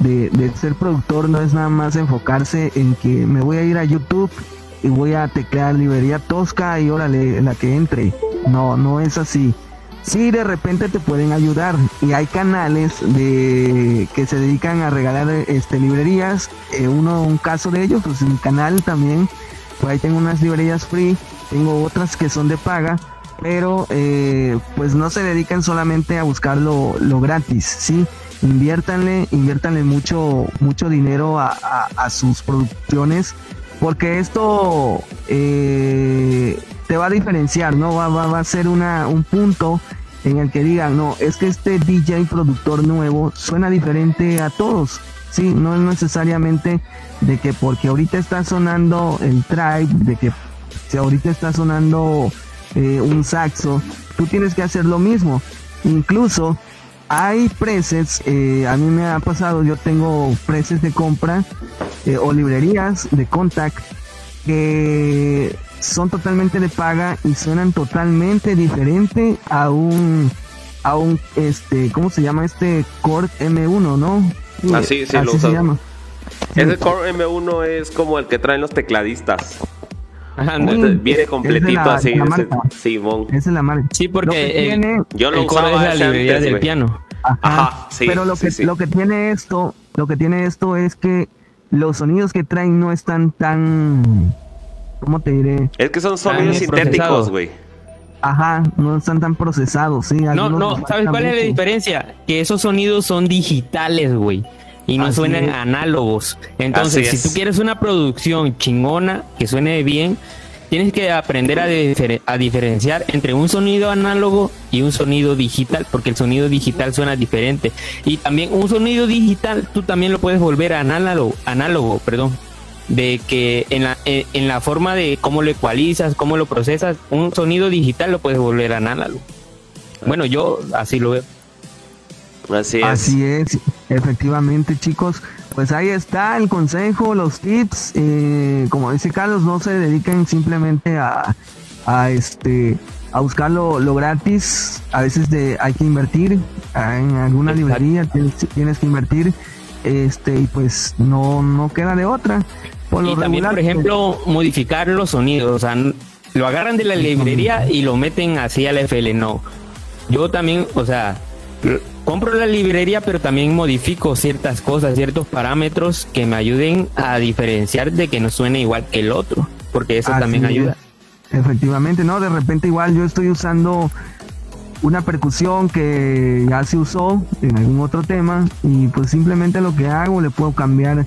de, ser productor no es nada más enfocarse en que me voy a ir a YouTube y voy a teclear librería tosca y órale, la que entre. No, no es así. Sí, de repente te pueden ayudar y hay canales de que se dedican a regalar este librerías. Eh, uno, un caso de ellos, pues mi canal también, pues ahí tengo unas librerías free, tengo otras que son de paga pero eh, pues no se dedican solamente a buscar lo, gratis, ¿sí? Inviértanle, inviértanle mucho, mucho dinero a, sus producciones, porque esto eh, te va a diferenciar, ¿no? Va, va, a ser una, un punto en el que digan, no, es que este DJ productor nuevo suena diferente a todos, ¿sí? No es necesariamente de que porque ahorita está sonando el tribe, de que si ahorita está sonando eh, un saxo, tú tienes que hacer lo mismo. Incluso hay presets, eh, a mí me ha pasado, yo tengo presets de compra eh, o librerías de contact que son totalmente de paga y suenan totalmente diferente a un a un este cómo se llama este Core M1 no así, sí, lo se llama. Ese Core M1 es como el que traen los tecladistas viene completito así. sí, Esa es la marca. Sí, porque eh, yo lo usaba es la librería del piano. Ajá, sí, Pero lo que, lo que tiene esto, lo que tiene esto es que los sonidos que traen no están tan. ¿Cómo te diré? Es que son sonidos sintéticos, güey. Ajá, no están tan procesados, sí. No, no, ¿sabes cuál es la diferencia? Que esos sonidos son digitales, güey y no suenan análogos. Entonces, si tú quieres una producción chingona que suene bien, tienes que aprender a, a, diferenciar entre un sonido análogo y un sonido digital, porque el sonido digital suena diferente. Y también un sonido digital tú también lo puedes volver a análogo, análogo perdón. De que en la, en la forma de cómo lo ecualizas, cómo lo procesas, un sonido digital lo puedes volver a análogo. Bueno, yo así lo veo. Así es. Así es, efectivamente, chicos. Pues ahí está el consejo, los tips. Eh, como dice Carlos, no se dediquen simplemente a, a este a buscar lo, gratis. A veces de, hay que invertir en alguna librería, tienes, que invertir. Este, y pues no, no queda de otra. Por y también, por ejemplo, modificar los sonidos. O sea, lo agarran de la librería y lo meten así al FL. No. Yo también, o sea, compro la librería, pero también modifico ciertas cosas, ciertos parámetros que me ayuden a diferenciar de que no suene igual que el otro, porque eso también ayuda. Efectivamente, ¿no? De repente igual yo estoy usando una percusión que ya se usó en algún otro tema y pues simplemente lo que hago le puedo cambiar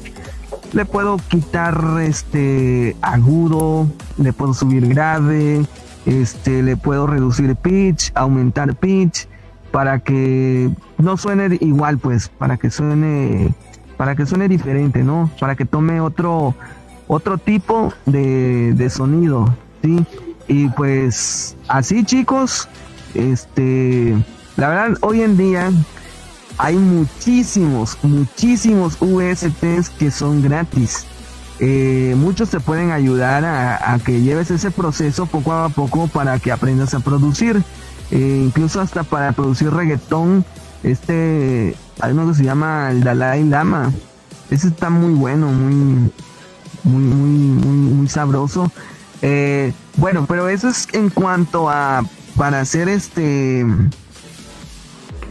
le puedo quitar este agudo, le puedo subir grave, este le puedo reducir pitch, aumentar pitch para que no suene igual, pues, para que suene, para que suene diferente, ¿no? Para que tome otro, otro tipo de, de sonido, ¿sí? Y pues así chicos, este, la verdad hoy en día hay muchísimos, muchísimos USTs que son gratis. Eh, muchos te pueden ayudar a, a, que lleves ese proceso poco a poco para que aprendas a producir. Eh, incluso hasta para producir reggaetón, este, hay uno que se llama el Dalai Lama, ese está muy bueno, muy, muy, muy, muy, muy sabroso. Eh, bueno, pero eso es en cuanto a para hacer este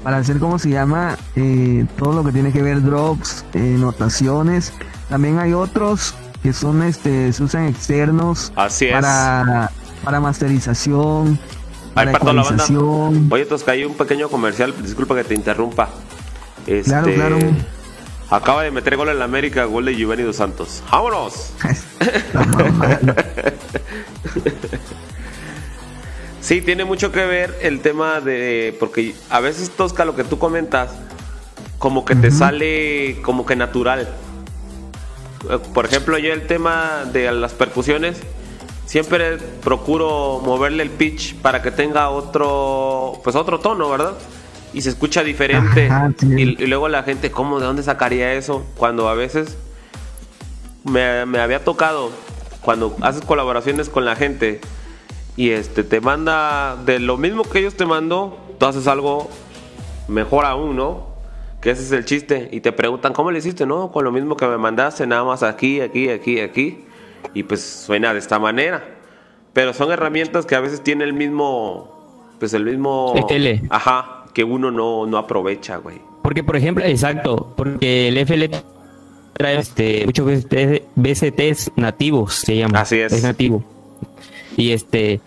para hacer cómo se llama eh, todo lo que tiene que ver drops, notaciones. También hay otros que son este se usan externos Así es. para para masterización. Ay, perdón, la banda. Oye, Tosca, hay un pequeño comercial, disculpa que te interrumpa. Este, Claro, claro. Acaba de meter gol en la América, gol de Giovanni Dos Santos. ¡Vámonos! Sí, tiene mucho que ver el tema de. Porque a veces, Tosca, lo que tú comentas, como que te sale como que natural. Eh, Por ejemplo, yo el tema de las percusiones, siempre procuro moverle el pitch para que tenga otro, pues otro tono, ¿verdad? Y se escucha diferente. Ajá, sí. y, y luego la gente, ¿cómo? ¿De dónde sacaría eso? Cuando a veces me, me había tocado, cuando haces colaboraciones con la gente y este te manda de lo mismo que ellos te mandó, tú haces algo mejor aún, ¿no? Que ese es el chiste. Y te preguntan, ¿cómo le hiciste? No, con lo mismo que me mandaste, nada más aquí, aquí, aquí, aquí. Y pues suena de esta manera. Pero son herramientas que a veces tiene el mismo, pues el mismo... FL. Ajá, que uno no, no aprovecha, güey. Porque, por ejemplo, exacto, porque el FL trae este, muchos BCTs, BCTs nativos, se llama. Así es. Es nativo. Y este,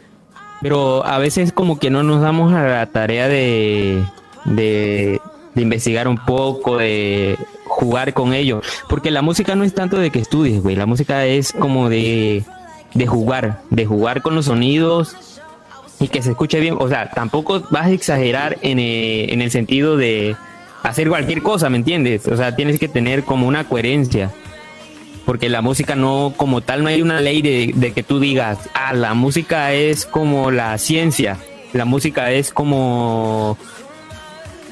pero a veces como que no nos damos a la tarea de, de, de investigar un poco, de jugar con ello. Porque la música no es tanto de que estudies, güey. La música es como de, de jugar, de jugar con los sonidos y que se escuche bien. O sea, tampoco vas a exagerar en, eh, en el sentido de hacer cualquier cosa, ¿me entiendes? O sea, tienes que tener como una coherencia. Porque la música no, como tal, no hay una ley de, de que tú digas, ah, la música es como la ciencia. La música es como,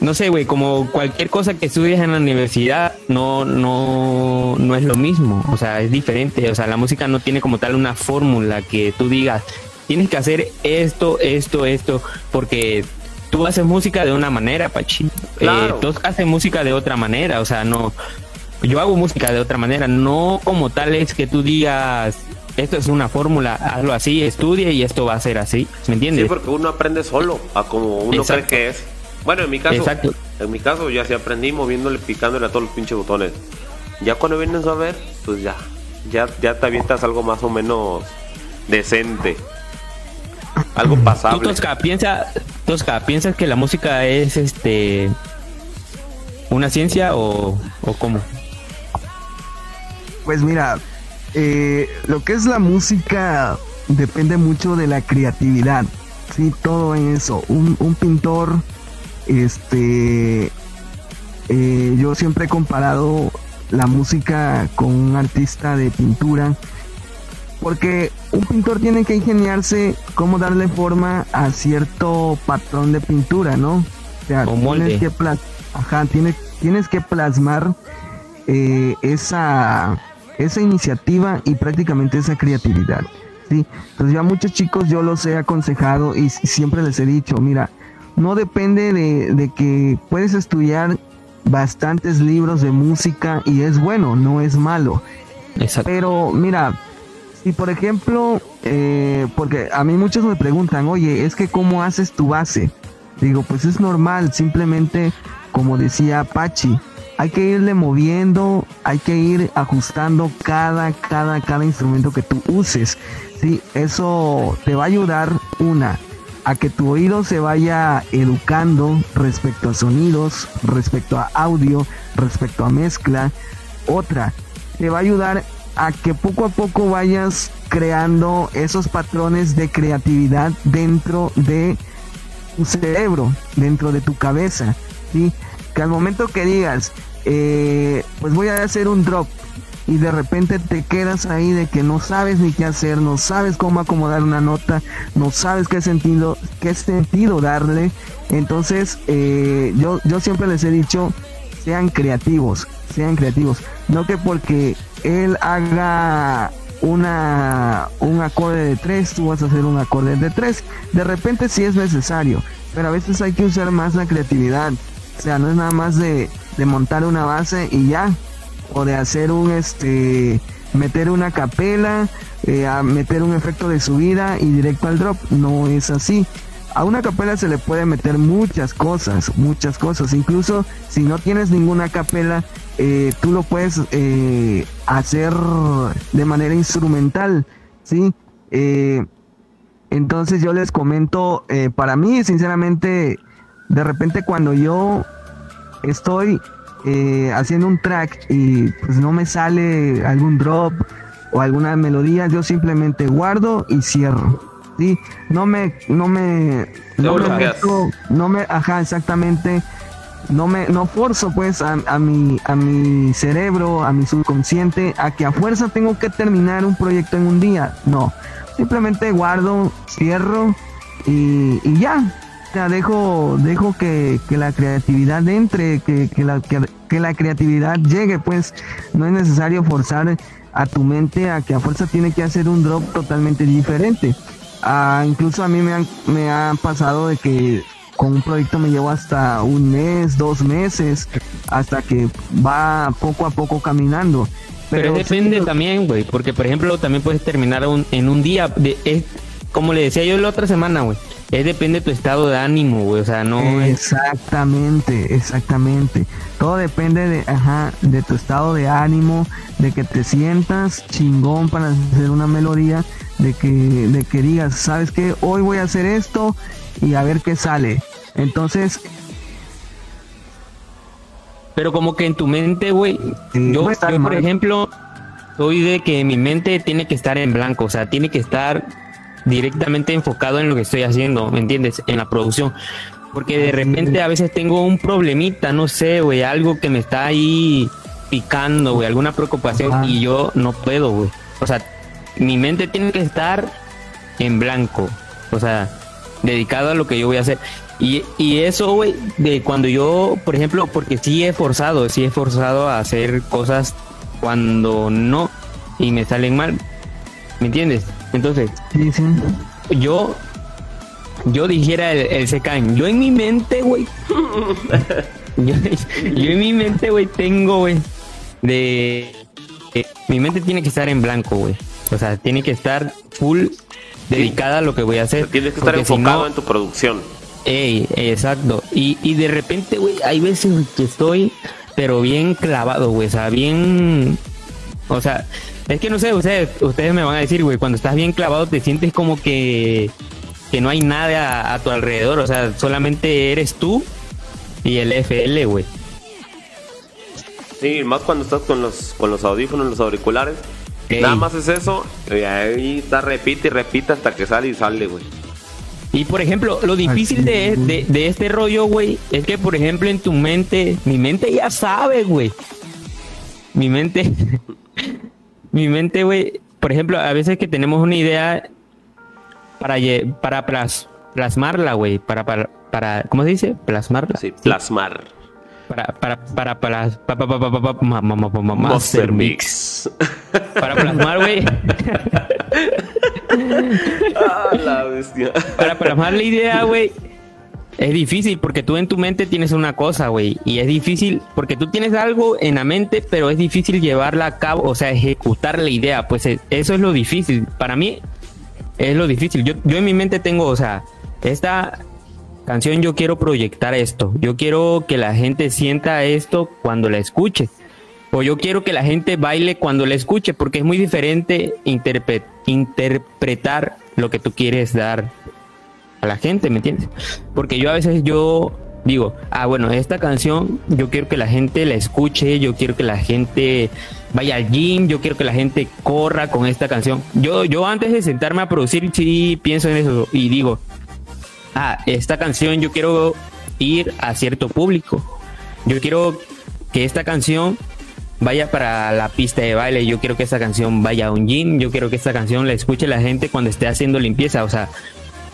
no sé, güey, como cualquier cosa que estudias en la universidad, no, no, no es lo mismo. O sea, es diferente. O sea, la música no tiene como tal una fórmula que tú digas, tienes que hacer esto, esto, esto, porque tú haces música de una manera, Pachi. Claro. Eh, todos hacen música de otra manera, o sea, no. Yo hago música de otra manera, no como tal es que tú digas, esto es una fórmula, hazlo así, estudie y esto va a ser así, ¿me entiendes? Sí, porque uno aprende solo a como uno Exacto. cree que es. Bueno, en mi caso, Exacto. en mi caso ya sí aprendí moviéndole, picándole a todos los pinches botones. Ya cuando vienes a ver, pues ya, ya, ya te avientas algo más o menos decente. Algo Tú, pasable. Tosca, piensa, Tosca, ¿piensas que la música es este una ciencia o, o cómo? Pues mira, eh, lo que es la música depende mucho de la creatividad, sí, todo en eso. Un, un pintor, este, eh, yo siempre he comparado la música con un artista de pintura, porque un pintor tiene que ingeniarse cómo darle forma a cierto patrón de pintura, ¿no? O sea, O molde. tienes que, plas- ajá, tienes, tienes que plasmar eh, esa, esa iniciativa y prácticamente esa creatividad. ¿sí? Entonces yo a muchos chicos yo los he aconsejado y siempre les he dicho, mira, no depende de, de que puedes estudiar bastantes libros de música y es bueno, no es malo. Exacto. Pero mira, si por ejemplo, eh, porque a mí muchos me preguntan, oye, es que cómo haces tu base. Digo, pues es normal, simplemente como decía Pachi, hay que irle moviendo, hay que ir ajustando cada, cada, cada instrumento que tú uses. Sí, eso te va a ayudar una a que tu oído se vaya educando respecto a sonidos, respecto a audio, respecto a mezcla. Otra, te va a ayudar a que poco a poco vayas creando esos patrones de creatividad dentro de tu cerebro, dentro de tu cabeza, ¿sí? Que al momento que digas, eh, pues voy a hacer un drop y de repente te quedas ahí de que no sabes ni qué hacer, no sabes cómo acomodar una nota, no sabes qué sentido, qué sentido darle. Entonces, eh, yo, yo siempre les he dicho, sean creativos, sean creativos. No que porque él haga una un acorde de tres, tú vas a hacer un acorde de tres. De repente sí es necesario, pero a veces hay que usar más la creatividad. O sea, no es nada más de, de montar una base y ya, o de hacer un este meter una capela, eh, a meter un efecto de subida y directo al drop. No es así. A una capela se le puede meter muchas cosas, muchas cosas. Incluso si no tienes ninguna capela, eh, tú lo puedes eh, hacer de manera instrumental, ¿sí? entonces yo les comento, para mí, sinceramente, de repente cuando yo estoy eh, haciendo un track y pues no me sale algún drop o alguna melodía, yo simplemente guardo y cierro. Sí, no me, no me, no me, meto, no me, ajá, exactamente, no me, no forzo pues a, a, mi, a mi cerebro, a mi subconsciente, a que a fuerza tengo que terminar un proyecto en un día. No, simplemente guardo, cierro y, y ya, dejo, dejo que, la creatividad entre, que, la, que, la creatividad llegue, pues no es necesario forzar a tu mente a que a fuerza tiene que hacer un drop totalmente diferente. Ah, incluso a mí me, han, me ha pasado de que con un proyecto me llevo hasta un mes, dos meses, hasta que va poco a poco caminando. Pero, depende también, güey, porque por ejemplo también puedes terminar en un día. De, como le decía yo la otra semana, güey es depende de tu estado de ánimo, güey. O sea, no Exactamente, exactamente. Todo depende de, ajá, de tu estado de ánimo, de que te sientas chingón para hacer una melodía, de que, de que digas, ¿sabes qué? Hoy voy a hacer esto y a ver qué sale. Entonces... Pero como que en tu mente, güey, yo, yo por ejemplo, soy de que mi mente tiene que estar en blanco, o sea, tiene que estar directamente enfocado en lo que estoy haciendo, ¿me entiendes? En la producción. Porque de repente a veces tengo un problemita, no sé, güey, algo que me está ahí picando, güey, alguna preocupación y yo no puedo, güey. O sea, mi mente tiene que estar en blanco, o sea, dedicado a lo que yo voy a hacer. Y, y eso, güey, de cuando yo, por ejemplo, porque sí he forzado, sí he forzado a hacer cosas cuando no y me salen mal, ¿me entiendes? Entonces, yo yo dijera el, el secan, yo en mi mente, güey. yo, en mi mente, güey, tengo, güey, de mi mente tiene que estar en blanco, güey. O sea, tiene que estar full dedicada a lo que voy a hacer. Tienes que estar enfocado en tu producción. Ey, exacto. Y, y de repente, güey, hay veces que estoy, pero bien clavado, güey. O sea, bien. O sea, es que no sé, ustedes, ustedes me van a decir, güey, cuando estás bien clavado te sientes como que, que no hay nada a, tu alrededor, o sea, solamente eres tú y el FL, güey. Sí, más cuando estás con los, con los audífonos, los auriculares. Nada más es eso, y ahí está, repite y repite hasta que sale y sale, güey. Y por ejemplo, lo difícil de, de, de, este rollo, güey, es que por ejemplo en tu mente, mi mente ya sabe, güey. Mi mente, mi mente, güey, por ejemplo, a veces que tenemos una idea para, para plasmarla, güey, para, para, para, ¿cómo se dice? Plasmarla. Sí, plasmar. Para, para, para, para, para, para, Master Mix. Para plasmar, güey. ah, la bestia. Para plasmar la idea, güey es difícil porque tú en tu mente tienes una cosa, güey. Y es difícil porque tú tienes algo en la mente, pero es difícil llevarla a cabo, o sea, ejecutar la idea. Pues eh, eso es lo difícil. Para mí es lo difícil. Yo, yo en mi mente tengo, o sea, esta canción yo quiero proyectar esto. Yo quiero que la gente sienta esto cuando la escuche. O yo quiero que la gente baile cuando la escuche, porque es muy diferente interpretar lo que tú quieres dar a la gente, ¿me entiendes? Porque yo a veces yo digo, ah, bueno, esta canción yo quiero que la gente la escuche, yo quiero que la gente vaya al gym, yo quiero que la gente corra con esta canción. Yo, yo antes de sentarme a producir, sí pienso en eso y digo, ah, esta canción yo quiero ir a cierto público. Yo quiero que esta canción vaya para la pista de baile, yo quiero que esta canción vaya a un gym, yo quiero que esta canción la escuche la gente cuando esté haciendo limpieza, o sea,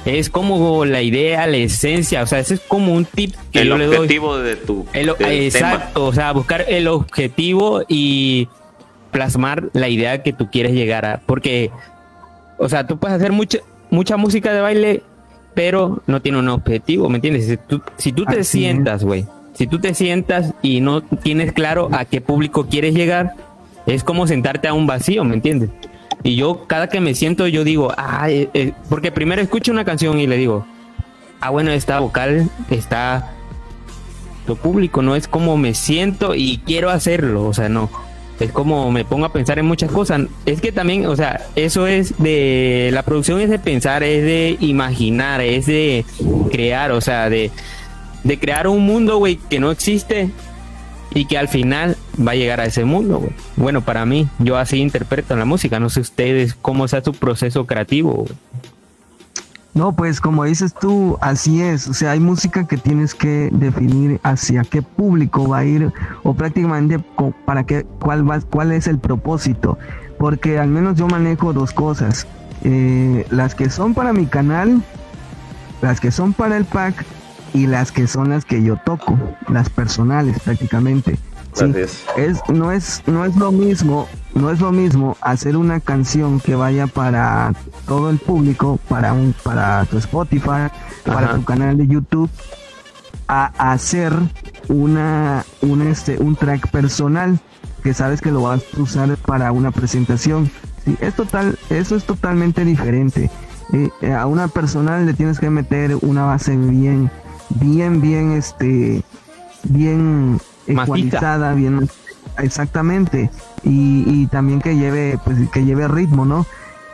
es como la idea, la esencia, o sea, ese es como un tip que yo le doy. El objetivo de tu Exacto, o sea, buscar el objetivo y plasmar la idea que tú quieres llegar a, porque o sea, tú puedes hacer mucha mucha música de baile, pero no tiene un objetivo, ¿me entiendes? Si tú, si tú te sientas, güey, si tú te sientas y no tienes claro a qué público quieres llegar, es como sentarte a un vacío, ¿me entiendes? Y yo cada que me siento, yo digo, ah, eh, eh", porque primero escucho una canción y le digo, ah, bueno, esta vocal está lo público, no es como me siento y quiero hacerlo, o sea, no. Es como me pongo a pensar en muchas cosas. Es que también, o sea, eso es de. La producción es de pensar, es de imaginar, es de crear, o sea, de, de crear un mundo, güey, que no existe y que al final va a llegar a ese mundo. Bueno, para mí, yo así interpreto la música. No sé ustedes cómo sea su proceso creativo. No, pues como dices tú, así es. O sea, hay música que tienes que definir hacia qué público va a ir o prácticamente para qué, cuál, va, cuál es el propósito. Porque al menos yo manejo dos cosas. Eh, las que son para mi canal, las que son para el pack y las que son las que yo toco, las personales prácticamente. es, no, es, no es lo mismo, no es lo mismo hacer una canción que vaya para todo el público, para un, para tu Spotify, para tu canal de YouTube, a hacer una, un este, un track personal que sabes que lo vas a usar para una presentación. Sí, es total, eso es totalmente diferente. Eh, a una personal le tienes que meter una base bien, bien, bien, este, bien ecualizada, bien, exactamente, y, también que lleve, pues, que lleve ritmo, ¿no?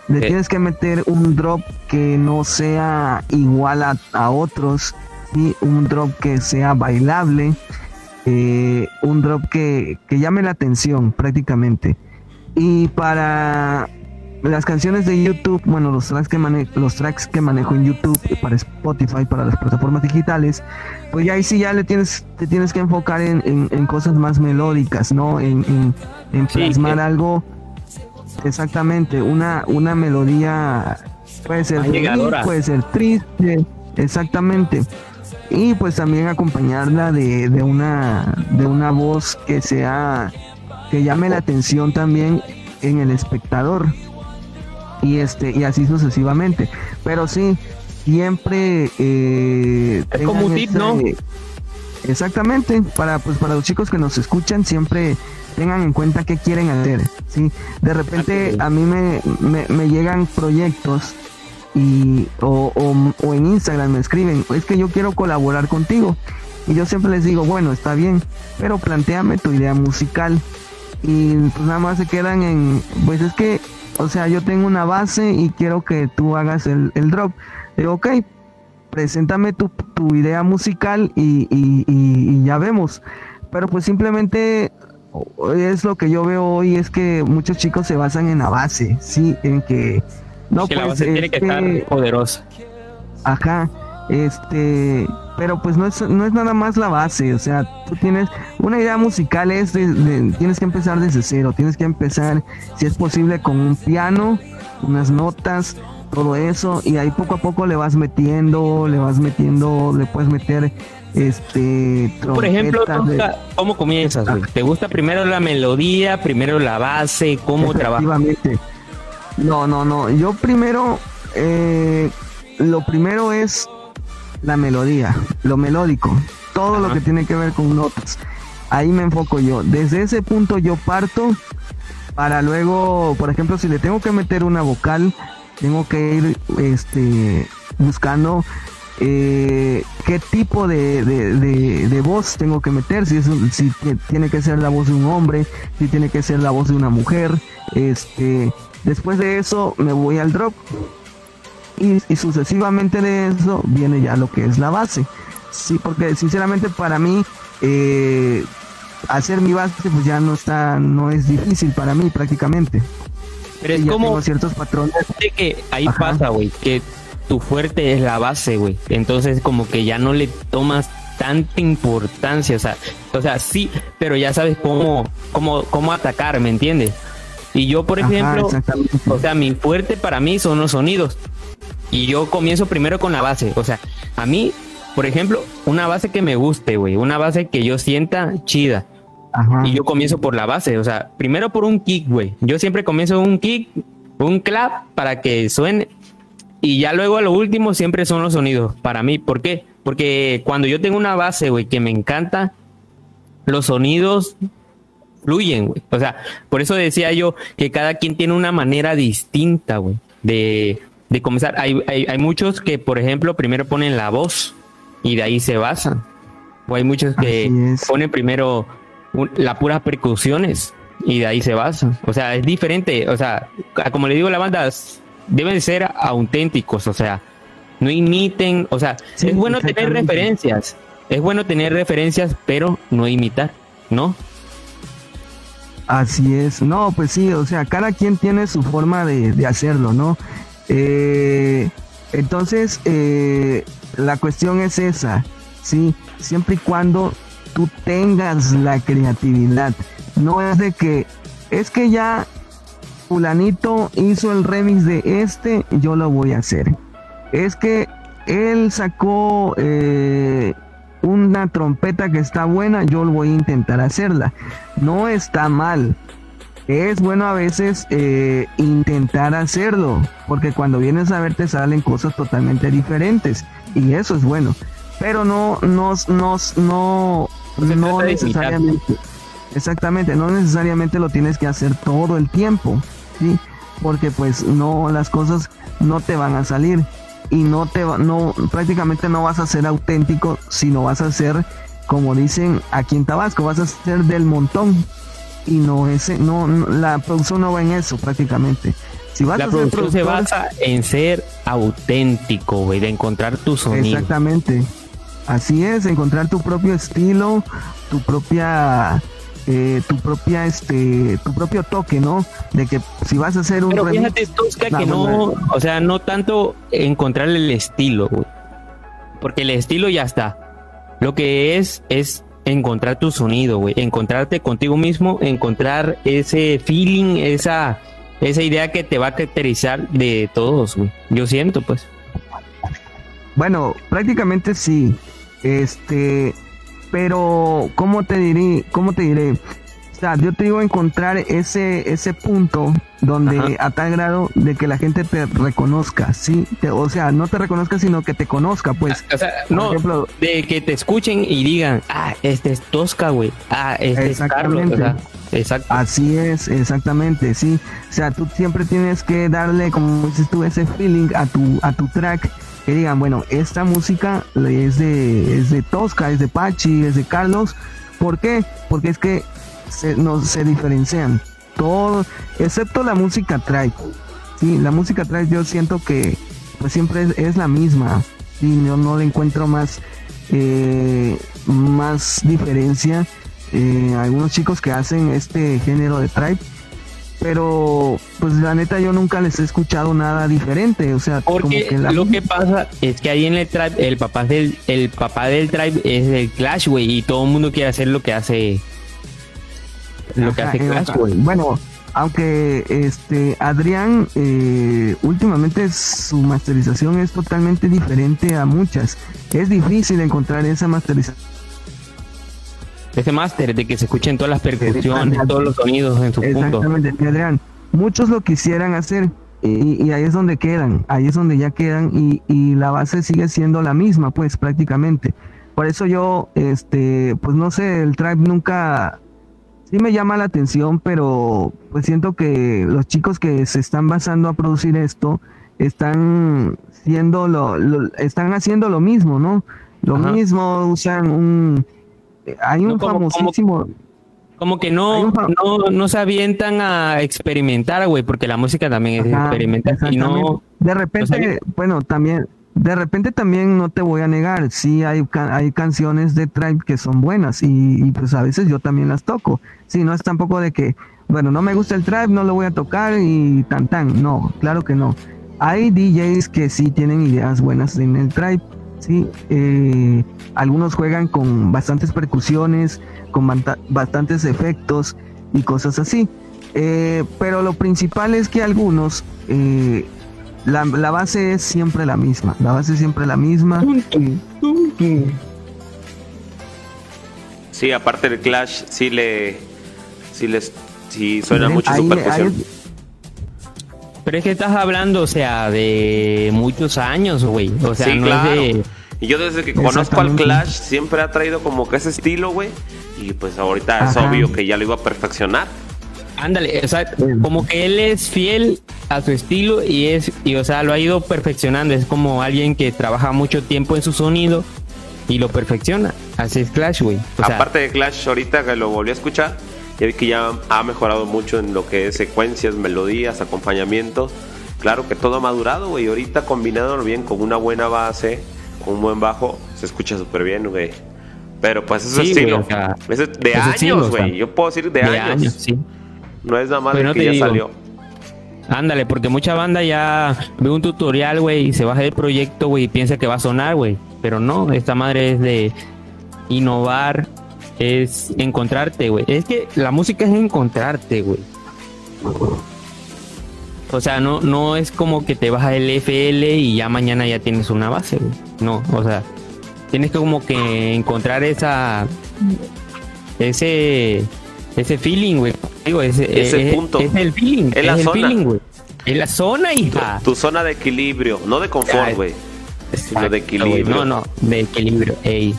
Le tienes que meter un drop que no sea igual a, otros, y un drop que sea bailable, eh, un drop que, que llame la atención prácticamente. Y para las canciones de YouTube, bueno, los tracks que manejo, los tracks que manejo en YouTube para Spotify, para las plataformas digitales, pues ya ahí sí ya le tienes, te tienes que enfocar en, en, cosas más melódicas, ¿no? En, en, plasmar algo exactamente, una, una melodía puede ser feliz, puede ser triste, exactamente. Y pues también acompañarla de, de una de una voz que sea que llame la atención también en el espectador y este y así sucesivamente. Pero sí siempre eh, es como un tip no exactamente para pues para los chicos que nos escuchan siempre tengan en cuenta qué quieren hacer sí de repente a mí me, me, llegan proyectos y o, o, en Instagram me escriben es que yo quiero colaborar contigo y yo siempre les digo bueno está bien pero planteame tu idea musical y pues nada más se quedan en pues es que o sea, yo tengo una base y quiero que tú hagas el, drop. Digo, ok, preséntame tu, idea musical y, ya vemos. Pero pues simplemente es lo que yo veo hoy, es que muchos chicos se basan en la base, ¿sí? En que... No, pues, la base tiene que estar poderosa. Ajá, este pero pues no es, no es nada más la base, o sea, tú tienes una idea musical, es tienes que empezar desde cero, tienes que empezar, si es posible, con un piano, unas notas, todo eso, y ahí poco a poco le vas metiendo, le vas metiendo, le puedes meter este por ejemplo cómo comienzas te gusta primero la melodía primero la base cómo trabajas no no no yo primero eh, lo primero es la melodía, lo melódico, todo lo que tiene que ver con notas. Ahí me enfoco yo. Desde ese punto yo parto para luego, por ejemplo, si le tengo que meter una vocal, tengo que ir este, buscando eh, qué tipo de, de, voz tengo que meter, si, es si tiene que ser la voz de un hombre, si tiene que ser la voz de una mujer. Este, después de eso me voy al drop y, sucesivamente de eso viene ya lo que es la base. Sí, porque sinceramente para mí eh, hacer mi base pues ya no está, no es difícil para mí prácticamente. Pero es como ciertos patrones. que ahí pasa, güey, que tu fuerte es la base, güey. Entonces como que ya no le tomas tanta importancia, o sea, o sea, sí, pero ya sabes cómo, cómo, cómo atacar, ¿me entiendes? Y yo, por ejemplo, o sea, mi fuerte para mí son los sonidos. Y yo comienzo primero con la base. O sea, a mí, por ejemplo, una base que me guste, güey. Una base que yo sienta chida. Y yo comienzo por la base. O sea, primero por un kick, güey. Yo siempre comienzo un kick, un clap para que suene. Y ya luego a lo último siempre son los sonidos. Para mí, ¿por qué? Porque cuando yo tengo una base, güey, que me encanta, los sonidos fluyen, güey. O sea, por eso decía yo que cada quien tiene una manera distinta, güey, de, de comenzar. Hay, hay, hay muchos que, por ejemplo, primero ponen la voz y de ahí se basan. O hay muchos que ponen primero las puras percusiones y de ahí se basan. O sea, es diferente. O sea, como le digo la banda, deben ser auténticos. O sea, no imiten. O sea, es bueno tener referencias. Es bueno tener referencias, pero no imitar, ¿no? Así es, no, pues sí, o sea, cada quien tiene su forma de, hacerlo, ¿no? Eh, entonces, eh, la cuestión es esa, ¿sí? Siempre y cuando tú tengas la creatividad, no es de que, es que ya fulanito hizo el remix de este, yo lo voy a hacer. Es que él sacó eh, una trompeta que está buena, yo lo voy a intentar hacerla. No está mal. Es bueno a veces eh, intentar hacerlo, porque cuando vienes a ver te salen cosas totalmente diferentes y eso es bueno. Pero no, no, no, no, no necesariamente. Exactamente, no necesariamente lo tienes que hacer todo el tiempo, ¿sí? Porque pues no, las cosas no te van a salir y no te no prácticamente no vas a ser auténtico, sino vas a ser como dicen aquí en Tabasco, vas a ser del montón y no ese no, la producción no va en eso prácticamente. Si vas la a producción se basa en ser auténtico, güey, de encontrar tu sonido. Exactamente. Así es, encontrar tu propio estilo, tu propia eh, tu propia este tu propio toque no de que si vas a hacer un pero fíjate Tosca que no o sea no tanto encontrar el estilo porque el estilo ya está lo que es es encontrar tu sonido güey encontrarte contigo mismo encontrar ese feeling esa esa idea que te va a caracterizar de todos güey yo siento pues bueno prácticamente sí este pero ¿cómo te diré? ¿Cómo te diré? Sea, yo te digo encontrar ese ese punto donde a tal grado de que la gente te reconozca, ¿sí? o sea, no te reconozca, sino que te conozca, pues. O sea, no, de que te escuchen y digan, ah, este es Tosca, güey. Ah, este es Carlos. exacto. Así es, exactamente, sí. O sea, tú siempre tienes que darle, como dices tú, ese feeling a tu, a tu track que digan, bueno, esta música es de, es de Tosca, es de Pachi, es de Carlos. ¿Por qué? Porque es que se, no, se diferencian todos, excepto la música trae. Sí, la música trae yo siento que pues siempre es, la misma. Sí, yo no le encuentro más, eh, más diferencia. Eh, algunos chicos que hacen este género de tribe pero pues la neta yo nunca les he escuchado nada diferente, o sea, porque lo que pasa es que ahí en el tribe el papá del el papá del tribe es el Clash, güey, y todo el mundo quiere hacer lo que hace lo que hace. Bueno, aunque este Adrián eh, últimamente su masterización es totalmente diferente a muchas. Es difícil encontrar esa masterización ese máster de que se escuchen todas las percusiones, todos los sonidos en su punto. Exactamente, Adrián. Muchos lo quisieran hacer y, ahí es donde quedan, ahí es donde ya quedan y, y, la base sigue siendo la misma, pues prácticamente. Por eso yo, este, pues no sé, el tribe nunca, sí me llama la atención, pero pues siento que los chicos que se están basando a producir esto están siendo lo, están haciendo lo mismo, ¿no? Lo mismo, usan un hay un famosísimo. Como, que no, no, no se avientan a experimentar, güey, porque la música también es experimentar. Y no, de repente, bueno, también, de repente también no te voy a negar, sí hay, hay canciones de Tribe que son buenas y, pues a veces yo también las toco. Sí, no es tampoco de que, bueno, no me gusta el Tribe, no lo voy a tocar y tan tan. No, claro que no. Hay DJs que sí tienen ideas buenas en el Tribe ¿sí? Eh, algunos juegan con bastantes percusiones, con bastantes efectos y cosas así. Eh, pero lo principal es que algunos, eh, la, base es siempre la misma, la base es siempre la misma. Sí, aparte del Clash, sí le, sí les, sí suena mucho su percusión. Pero es que estás hablando, o sea, de muchos años, güey. O sea, no es de Y yo desde que conozco al Clash siempre ha traído como que ese estilo, güey. Y pues ahorita es obvio que ya lo iba a perfeccionar. Ándale, o sea, como que él es fiel a su estilo y es, y o sea, lo ha ido perfeccionando. Es como alguien que trabaja mucho tiempo en su sonido y lo perfecciona. Así es Clash, güey. Aparte de Clash, ahorita que lo volví a escuchar, ya vi que ya ha mejorado mucho en lo que es secuencias, melodías, acompañamiento. Claro que todo ha madurado, güey. Ahorita combinado bien con una buena base, con un buen bajo, se escucha súper bien, güey. Pero pues es estilo. de años, güey. Yo puedo decir de, años. sí. No es nada más de que ya salió. Ándale, porque mucha banda ya ve un tutorial, güey, y se baja del proyecto, güey, y piensa que va a sonar, güey. Pero no, esta madre es de innovar, es encontrarte, güey. Es que la música es encontrarte, güey. O sea, no, no es como que te baja el FL y ya mañana ya tienes una base, güey. No, o sea, tienes que como que encontrar esa ese ese feeling, güey. Digo, ese, ese punto. Es el feeling. Es, la zona. güey. Es la zona, hija. Tu, tu, zona de equilibrio, no de confort, güey. Sino de equilibrio. No, no, de equilibrio, ey.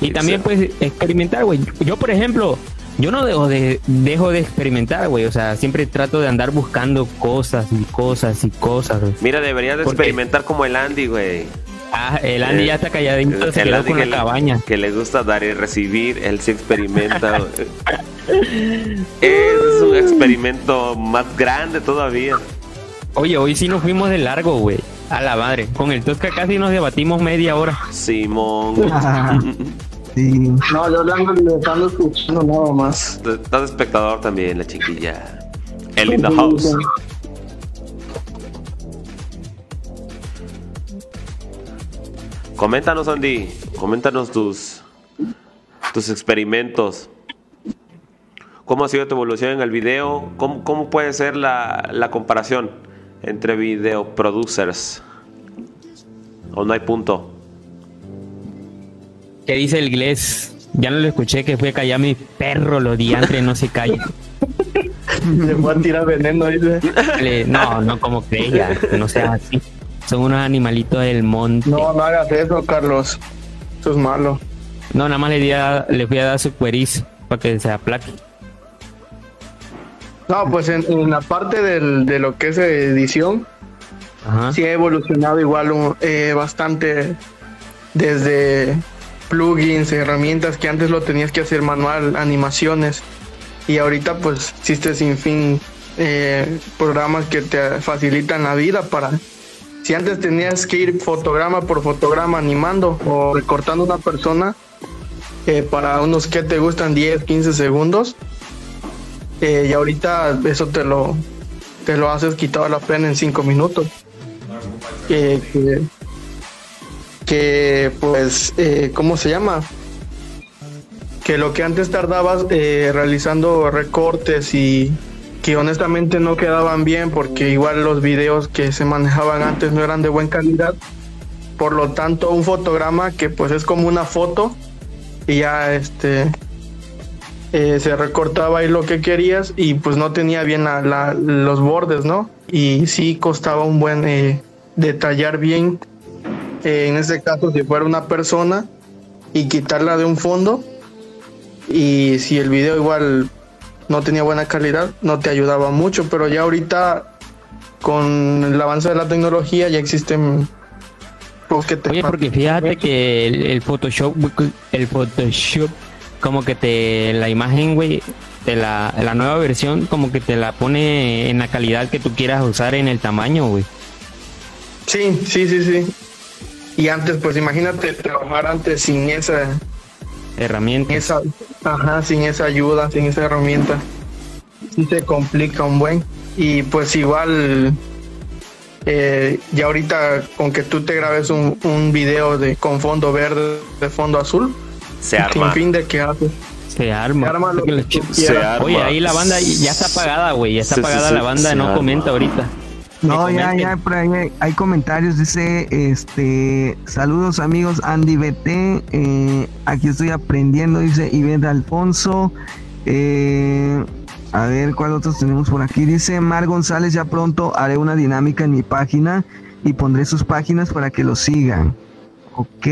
Y también puedes experimentar, güey. Yo, por ejemplo, yo no dejo de, dejo de experimentar, güey. O sea, siempre trato de andar buscando cosas y cosas y cosas. Mira, deberías de experimentar como el Andy, güey. Ah, el Andy ya está calladito, se quedó con la cabaña. Que le gusta dar y recibir, él se experimenta. es un experimento más grande todavía. Oye, hoy sí nos fuimos de largo, güey. A la madre. Con el Tosca casi nos debatimos media hora. Simón. sí. No, yo le ando, escuchando nada más. Estás espectador también, la chiquilla. El in the house. Coméntanos, Andy. Coméntanos tus, tus experimentos. ¿Cómo ha sido tu evolución en el video? ¿Cómo, cómo puede ser la, la, comparación entre video producers? ¿O no hay punto? ¿Qué dice el inglés? Ya no lo escuché que fue a callar mi perro, lo diantre, no se calla. Le voy a tirar veneno, dice. No, no como que ella, no sea así. Son unos animalitos del monte. No, no hagas eso, Carlos. Eso es malo. No, nada más le, di le fui a dar su cueriz para que se aplaque. No, pues en, la parte de lo que es edición, sí ha evolucionado igual eh, bastante desde plugins, herramientas que antes lo tenías que hacer manual, animaciones, y ahorita pues existe sin fin eh, programas que te facilitan la vida para si antes tenías que ir fotograma por fotograma animando o recortando una persona eh, para unos que te gustan 10, 15 segundos, eh, y ahorita eso te lo, te lo haces quitado la pena en 5 minutos. que, que, pues, eh, ¿cómo se llama? Que lo que antes tardabas realizando recortes y que honestamente no quedaban bien porque igual los videos que se manejaban antes no eran de buena calidad. Por lo tanto, un fotograma que pues es como una foto y ya este eh, se recortaba ahí lo que querías y pues no tenía bien los bordes, ¿no? Y sí costaba un buen eh, detallar bien, eh, en este caso si fuera una persona y quitarla de un fondo y si el video igual no tenía buena calidad, no te ayudaba mucho, pero ya ahorita con el avance de la tecnología ya existen pues, que Oye, porque fíjate que el, Photoshop, el Photoshop, como que te, la imagen, güey, de la, la nueva versión, como que te la pone en la calidad que tú quieras usar en el tamaño, güey. Sí, sí, sí, sí. Y antes, pues imagínate trabajar antes sin esa herramienta. Esa, ajá, sin esa ayuda, sin esa herramienta, sí se complica un buen. Y pues igual, eh, ya ahorita con que tú te grabes un, un video de con fondo verde, de fondo azul, se arma. Sin fin de qué hace. Se arma. Se arma. Oye, ahí la banda ya está apagada, güey. Ya está apagada la banda, no comenta ahorita. No, ya, ya, por ahí hay, comentarios. Dice, este, saludos amigos, Andy BT. Eh, aquí estoy aprendiendo, dice Ivette Alfonso. Eh, a ver, ¿cuál otros tenemos por aquí? Dice Mar González, ya pronto haré una dinámica en mi página y pondré sus páginas para que lo sigan. Ok.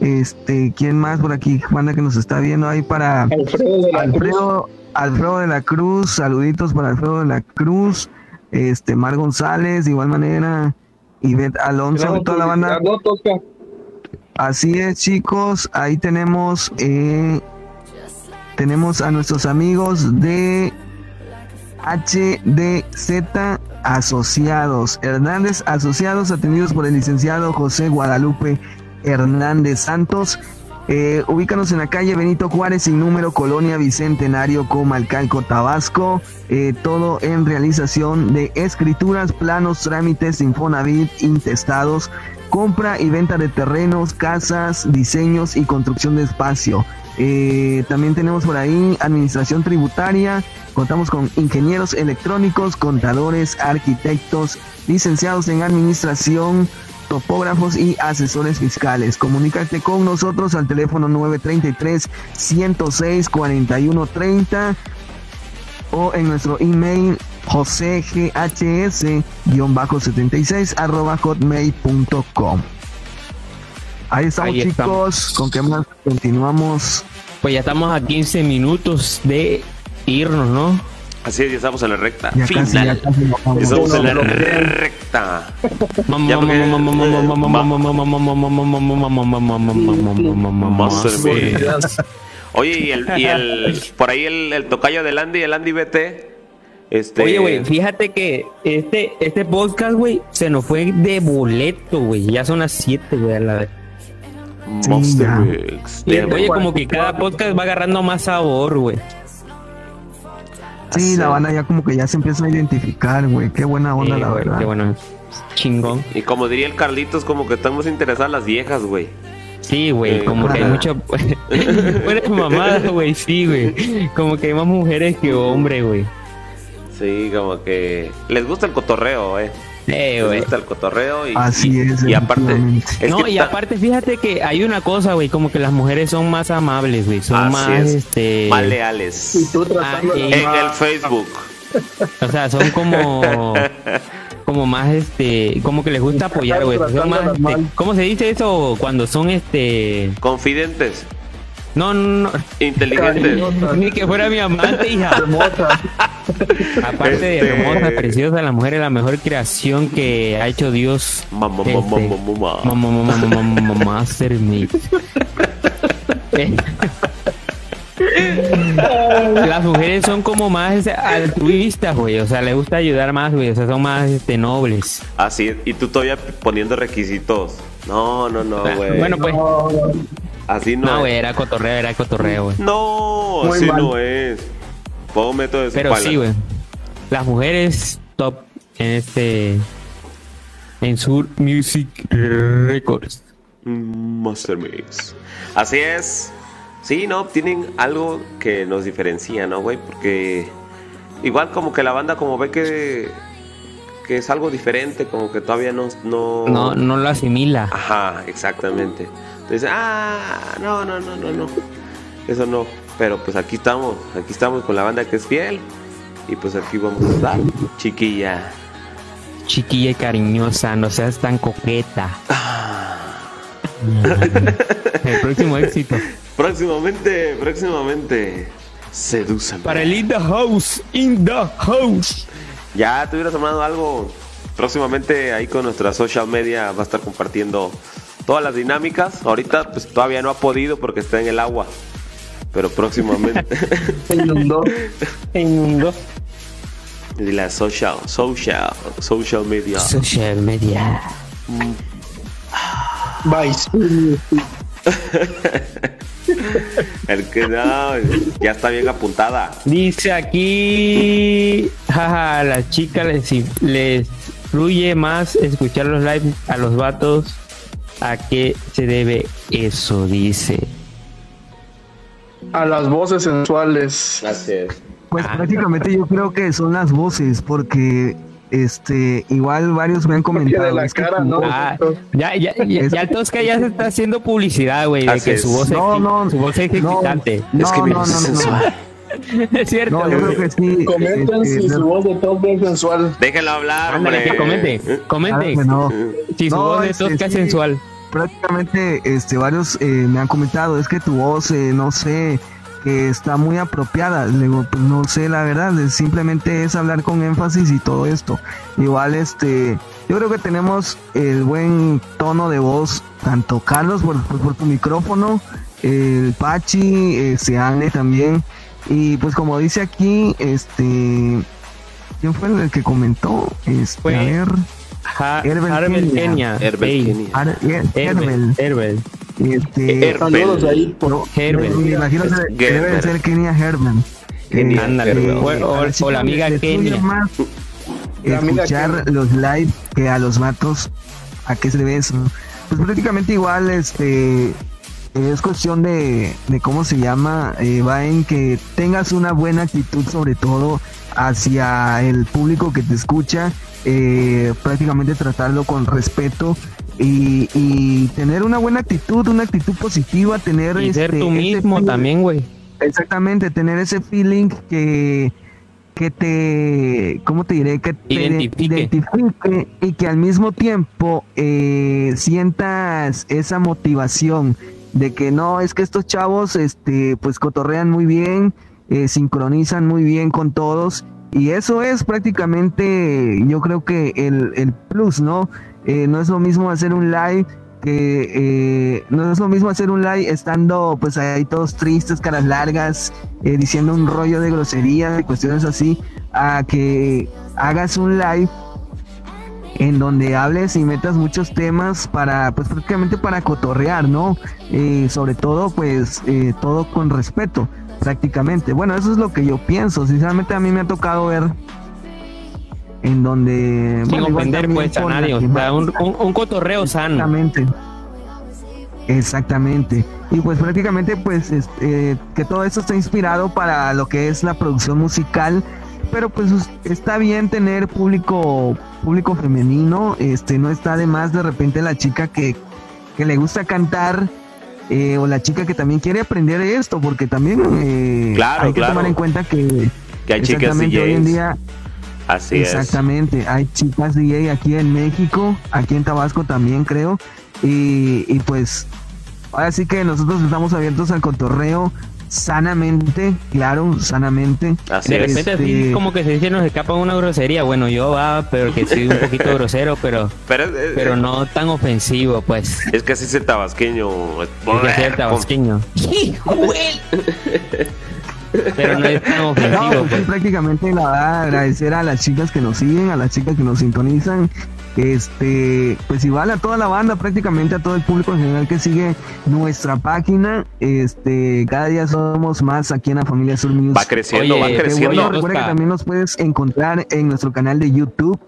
Este, ¿quién más por aquí? Banda que nos está viendo ahí para Alfredo de la Alfredo, Alfredo de la Cruz, saluditos para Alfredo de la Cruz, este Mar González, de igual manera, Ivette Alonso toda la banda. No, Tosca. Así es, chicos, ahí tenemos eh, tenemos a nuestros amigos de HDZ Asociados, Hernández Asociados, atendidos por el licenciado José Guadalupe Hernández Santos. Eh, ubícanos en la calle Benito Juárez, sin número, Colonia Bicentenario, Comalcalco, Tabasco. Eh, todo en realización de escrituras, planos, trámites, Infonavit, intestados, compra y venta de terrenos, casas, diseños y construcción de espacio. Eh, también tenemos por ahí administración tributaria, contamos con ingenieros electrónicos, contadores, arquitectos, licenciados en administración, topógrafos y asesores fiscales. Comunícate con nosotros al teléfono 933 106 4130 o en nuestro email josehs-76 arroba hotmail.com. Ahí estamos Ahí estamos. chicos, con qué más continuamos. Pues ya estamos a 15 minutos de irnos, ¿no? Así es, ya estamos en la recta Ya casi, ya final. casi nos vamos. Estamos en la recta. Ya. Oye, y el, y el por ahí el, el tocayo del Andy, el Andy BT. Este, Oye, güey, fíjate que este, este podcast, güey, se nos fue de boleto, güey. Ya son las 7, güey, a la vez. Monster ya. Bien, Oye, como que cada podcast va agarrando más sabor, güey. Sí, la banda ya como que ya se empieza a identificar, güey. Qué buena onda, la güey, verdad. Qué bueno. Chingón. Y como diría el Carlitos, como que estamos interesadas las viejas, güey. Sí, güey, Eh, como que hay ajá. mucho. Buena mamada, güey, sí, güey. Como que hay más mujeres que hombres, güey. Sí, como que les gusta el cotorreo, eh. Eh, güey. el cotorreo y, Así y, es, y aparte, es no, y aparte, fíjate que hay una cosa, güey, como que las mujeres son más amables, güey. Son Así más, es. este. más leales. Y tú tratando Ah, En el Facebook. O sea, son como. Como más, este. Como que les gusta apoyar, güey. Son más, este, ¿Cómo se dice eso cuando son, este. Confidentes, No, no, no. inteligentes. Ni que fuera mi amante, hija. hermosa. Aparte de Este- hermosa, preciosa, la mujer es la mejor creación que ha hecho Dios. Mamá, Este, mamá, mamá, mamá. Mamá, mamá, mamá, mamá, mamá. Eh. Las mujeres son como más altruistas, güey. O sea, les gusta ayudar más, güey. O sea, son más este, nobles. Así, y tú todavía poniendo requisitos. No, no, no, güey. bueno, pues. Así no. No, es. era cotorreo, era cotorreo, güey. No, Muy así mal. no es. Pongo método de Pero pala. sí, güey. Las mujeres top en este. En Sur Music Records. Mm, Master Mix. Así es. Sí, no, tienen algo que nos diferencia, ¿no, güey? Porque igual como que la banda como ve que, que es algo diferente, como que todavía no... No, No, no lo asimila. Ajá, exactamente. Entonces, ah, no, no, no, no, no. Eso no. Pero pues aquí estamos, aquí estamos con la banda que es fiel. Y pues aquí vamos a estar, chiquilla. Chiquilla y cariñosa, no seas tan coqueta. El próximo éxito. Próximamente, próximamente. Seducen. Para el In the House, In the House. Ya te hubieras tomado algo. Próximamente ahí con nuestra social media va a estar compartiendo todas las dinámicas. Ahorita pues todavía no ha podido porque está en el agua. Pero próximamente. Se inundó. En y la social, social, social media. social media. Vice. El que no, ya está bien apuntada. Dice aquí, jaja, a las chicas les, les fluye más escuchar los lives a los vatos. ¿A qué se debe eso? Dice. A las voces sensuales. Así es. Pues Ah. prácticamente yo creo que son las voces, porque este igual varios me han comentado. de la cara, ¿no? Ah, ya, ya, ya, ya el Tosca ya se está haciendo publicidad, güey, de que su voz, No, es, no, su voz es no, excitante. No, es que no, no, no. es cierto. No, yo güey. creo que sí. Comenten este, si su voz de todo es sensual. Déjenlo hablar, Ándale, hombre. que comente, claro comente. que no. Si su No, voz de este, Tosca es sí. sensual. prácticamente este, varios eh, me han comentado, es que tu voz, eh, no sé, que está muy apropiada. Le digo, pues no sé, la verdad, simplemente es hablar con énfasis y todo esto. Igual, este, yo creo que tenemos el buen tono de voz, tanto Carlos por, por, tu micrófono, el Pachi, eh, Seane también. Y pues como dice aquí, este, ¿quién fue el que comentó? Este, a ver. Herbel Kenia. Herbel Herbel. Herbel. Este, saludos ahí por Herbel. Me imagino que debe ser Kenia Herbel. Kenia Ándale, o, la amiga Kenia. Más escuchar los live que a los matos, ¿a qué se debe eso? Pues prácticamente igual, este, es cuestión de, de cómo se llama, eh, va en que tengas una buena actitud sobre todo hacia el público que te escucha, eh, prácticamente tratarlo con respeto y, y, tener una buena actitud, una actitud positiva, tener... Y ser este, tú mismo también, güey. Exactamente, tener ese feeling que que te, ¿cómo te diré? Que te identifique, y que al mismo tiempo eh, sientas esa motivación de que no, es que estos chavos, este, pues cotorrean muy bien, eh, sincronizan muy bien con todos y eso es prácticamente, yo creo que el, el plus, ¿no? Eh, no es lo mismo hacer un live que eh, no es lo mismo hacer un live estando pues ahí todos tristes, caras largas, diciendo un rollo de grosería y cuestiones así, a que hagas un live en donde hables y metas muchos temas para pues prácticamente para cotorrear, ¿no? Eh, sobre todo pues todo con respeto prácticamente. Bueno, eso es lo que yo pienso. Sinceramente a mí me ha tocado ver en donde... Sin ofender pues a nadie, o sea, un, un, cotorreo sano. Exactamente. Exactamente. Y pues prácticamente pues este, que todo esto está inspirado para lo que es la producción musical, pero pues está bien tener público público femenino, este no está de más de repente la chica que, que le gusta cantar eh, o la chica que también quiere aprender esto, porque también eh, hay que tomar en cuenta que, que hay chicas hoy en día Así Exactamente, hay chicas DJ aquí en México, aquí en Tabasco también creo, y, y pues ahora sí que nosotros estamos abiertos al cotorreo sanamente, claro, sanamente. Así de repente así este, como que se dice nos escapa una grosería, bueno yo va, pero que sí un poquito grosero, pero pero, eh, pero no tan ofensivo, pues. Es que así es el tabasqueño. Es que es el tabasqueño. Pero no es tan ofensivo. pues. Prácticamente la verdad agradecer a las chicas que nos siguen, a las chicas que nos sintonizan. Este, pues igual a toda la banda, prácticamente a todo el público en general que sigue nuestra página. Este, cada día somos más aquí en la familia Sur Music. Va creciendo, va creciendo. recuerda que también nos puedes encontrar en nuestro canal de YouTube.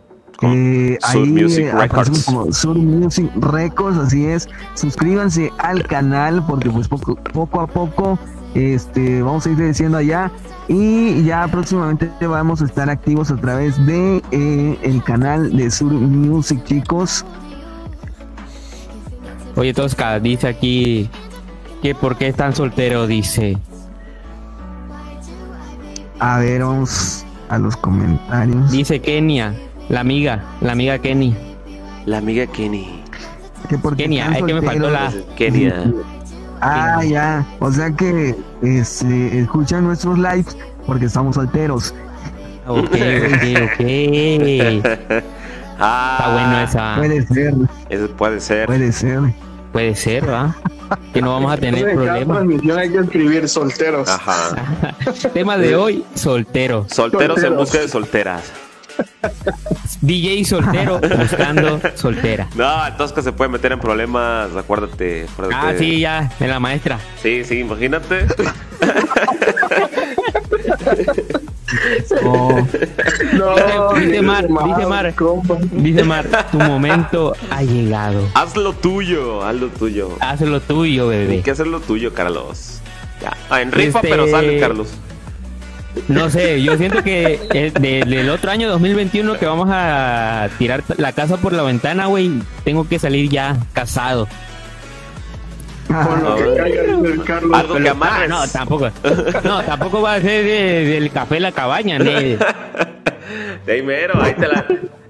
Eh, Sur ahí Music Records. como Sur Music Records, así es. Suscríbanse al canal porque pues poco, poco a poco este, vamos a ir diciendo allá y ya próximamente vamos a estar activos a través de eh, el canal de Sur Music, chicos. Oye, Tosca, dice aquí que por qué están soltero, dice. A ver, vamos a los comentarios. Dice Kenia, la amiga, la amiga Kenny. La amiga Kenny. Kenia, es que me faltó la Kenia. Ah, ya. O sea que este, escuchan nuestros lives porque estamos solteros. Ok, ok, ok. ah, Está bueno esa. Puede ser. Eso puede ser. Puede ser. Puede ser, ¿va? Que no vamos a tener problemas. transmisión hay que escribir solteros. Ajá. Tema de hoy, soltero. Solteros, en Solteros. busca de solteras. DJ soltero buscando soltera. No, entonces que se puede meter en problemas, acuérdate. acuérdate. Ah, sí, ya, de la maestra. Sí, sí, imagínate. Oh, No, Dice Mar, mal, dice Mar. compa. Dice Mar, tu momento ha llegado. haz lo tuyo, haz lo tuyo. Haz lo tuyo, Hay bebé. que hacer lo tuyo, Carlos. Ya. Ah, en rifa, Este- pero sale, Carlos. No sé, yo siento que el, de- del otro año 2021 que vamos a tirar la casa por la ventana, güey, tengo que salir ya casado. Con lo que caiga, el Carlos. Algo que Ah, amarres. no, tampoco. No, tampoco va a ser de- del café la cabaña, ne. De ahí mero, ahí te la,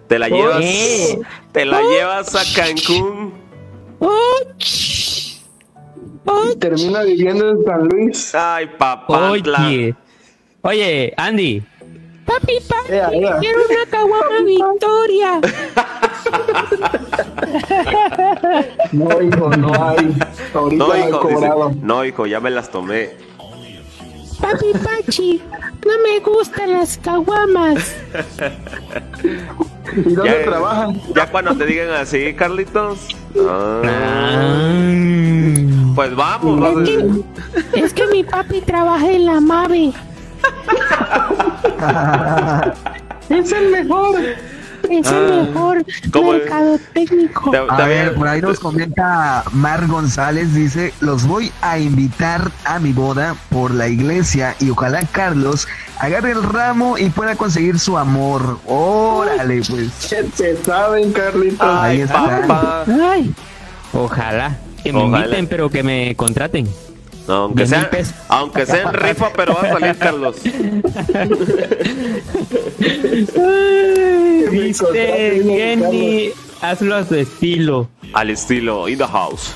te la llevas. Eh. Te la llevas a Cancún. Y termina viviendo en San Luis. Ay, papá. Oye, oye, Andy. Papi, papi, Ea, ea. quiero una caguama Victoria. No, hijo, no hay. Ahorita No, hijo, dice, no, hijo, ya me las tomé. Papi, pachi, no me gustan las caguamas. ¿Y dónde Ya, trabajan? ya cuando te digan así, Carlitos. ah, Ah. pues vamos. Es vamos. que, es que mi papi trabaja en la MAVE. Es el mejor. Es Ah, el mejor ¿cómo es? mercado técnico. A ver, por ahí nos comenta Mar González, dice, los voy a invitar a mi boda por la iglesia y ojalá Carlos agarre el ramo y pueda conseguir su amor. Órale, pues. ¿Qué te saben, Carlitos? Ahí Ay, está. papá. Ay, Ojalá. Que me Ojalá. inviten, pero que me contraten. No, aunque sea, aunque sea en rifa, pero va a salir Carlos. Viste, Kenny, hazlo a su estilo. Al estilo In the House.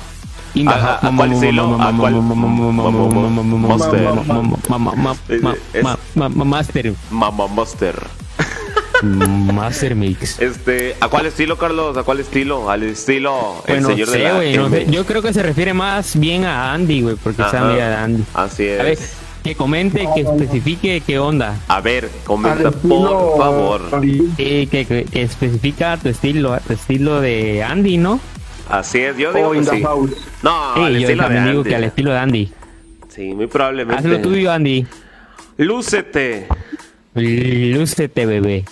In the ¿A- a- house. a cuál estilo? ¿A cuál? Monster. Es- Ma- ma- ma- Master. Mama Master. Master Mix. Este, ¿a cuál estilo, Carlos? ¿A cuál estilo? Al estilo El Bueno, Señor de la no sé. Yo creo que se refiere más bien a Andy, güey, porque es Ajá. amiga de Andy. Así A ver, es. que comente, que especifique qué onda. A ver, comenta estilo- por favor. Sí, que, que, que especifica tu estilo, tu estilo de Andy, ¿no? Así es, yo digo O que in the sí. house. No, Sí, al yo estilo de también digo que al estilo de Andy. Sí, muy probablemente. Hazlo tuyo, Andy. Lúcete. Lúcete, bebé.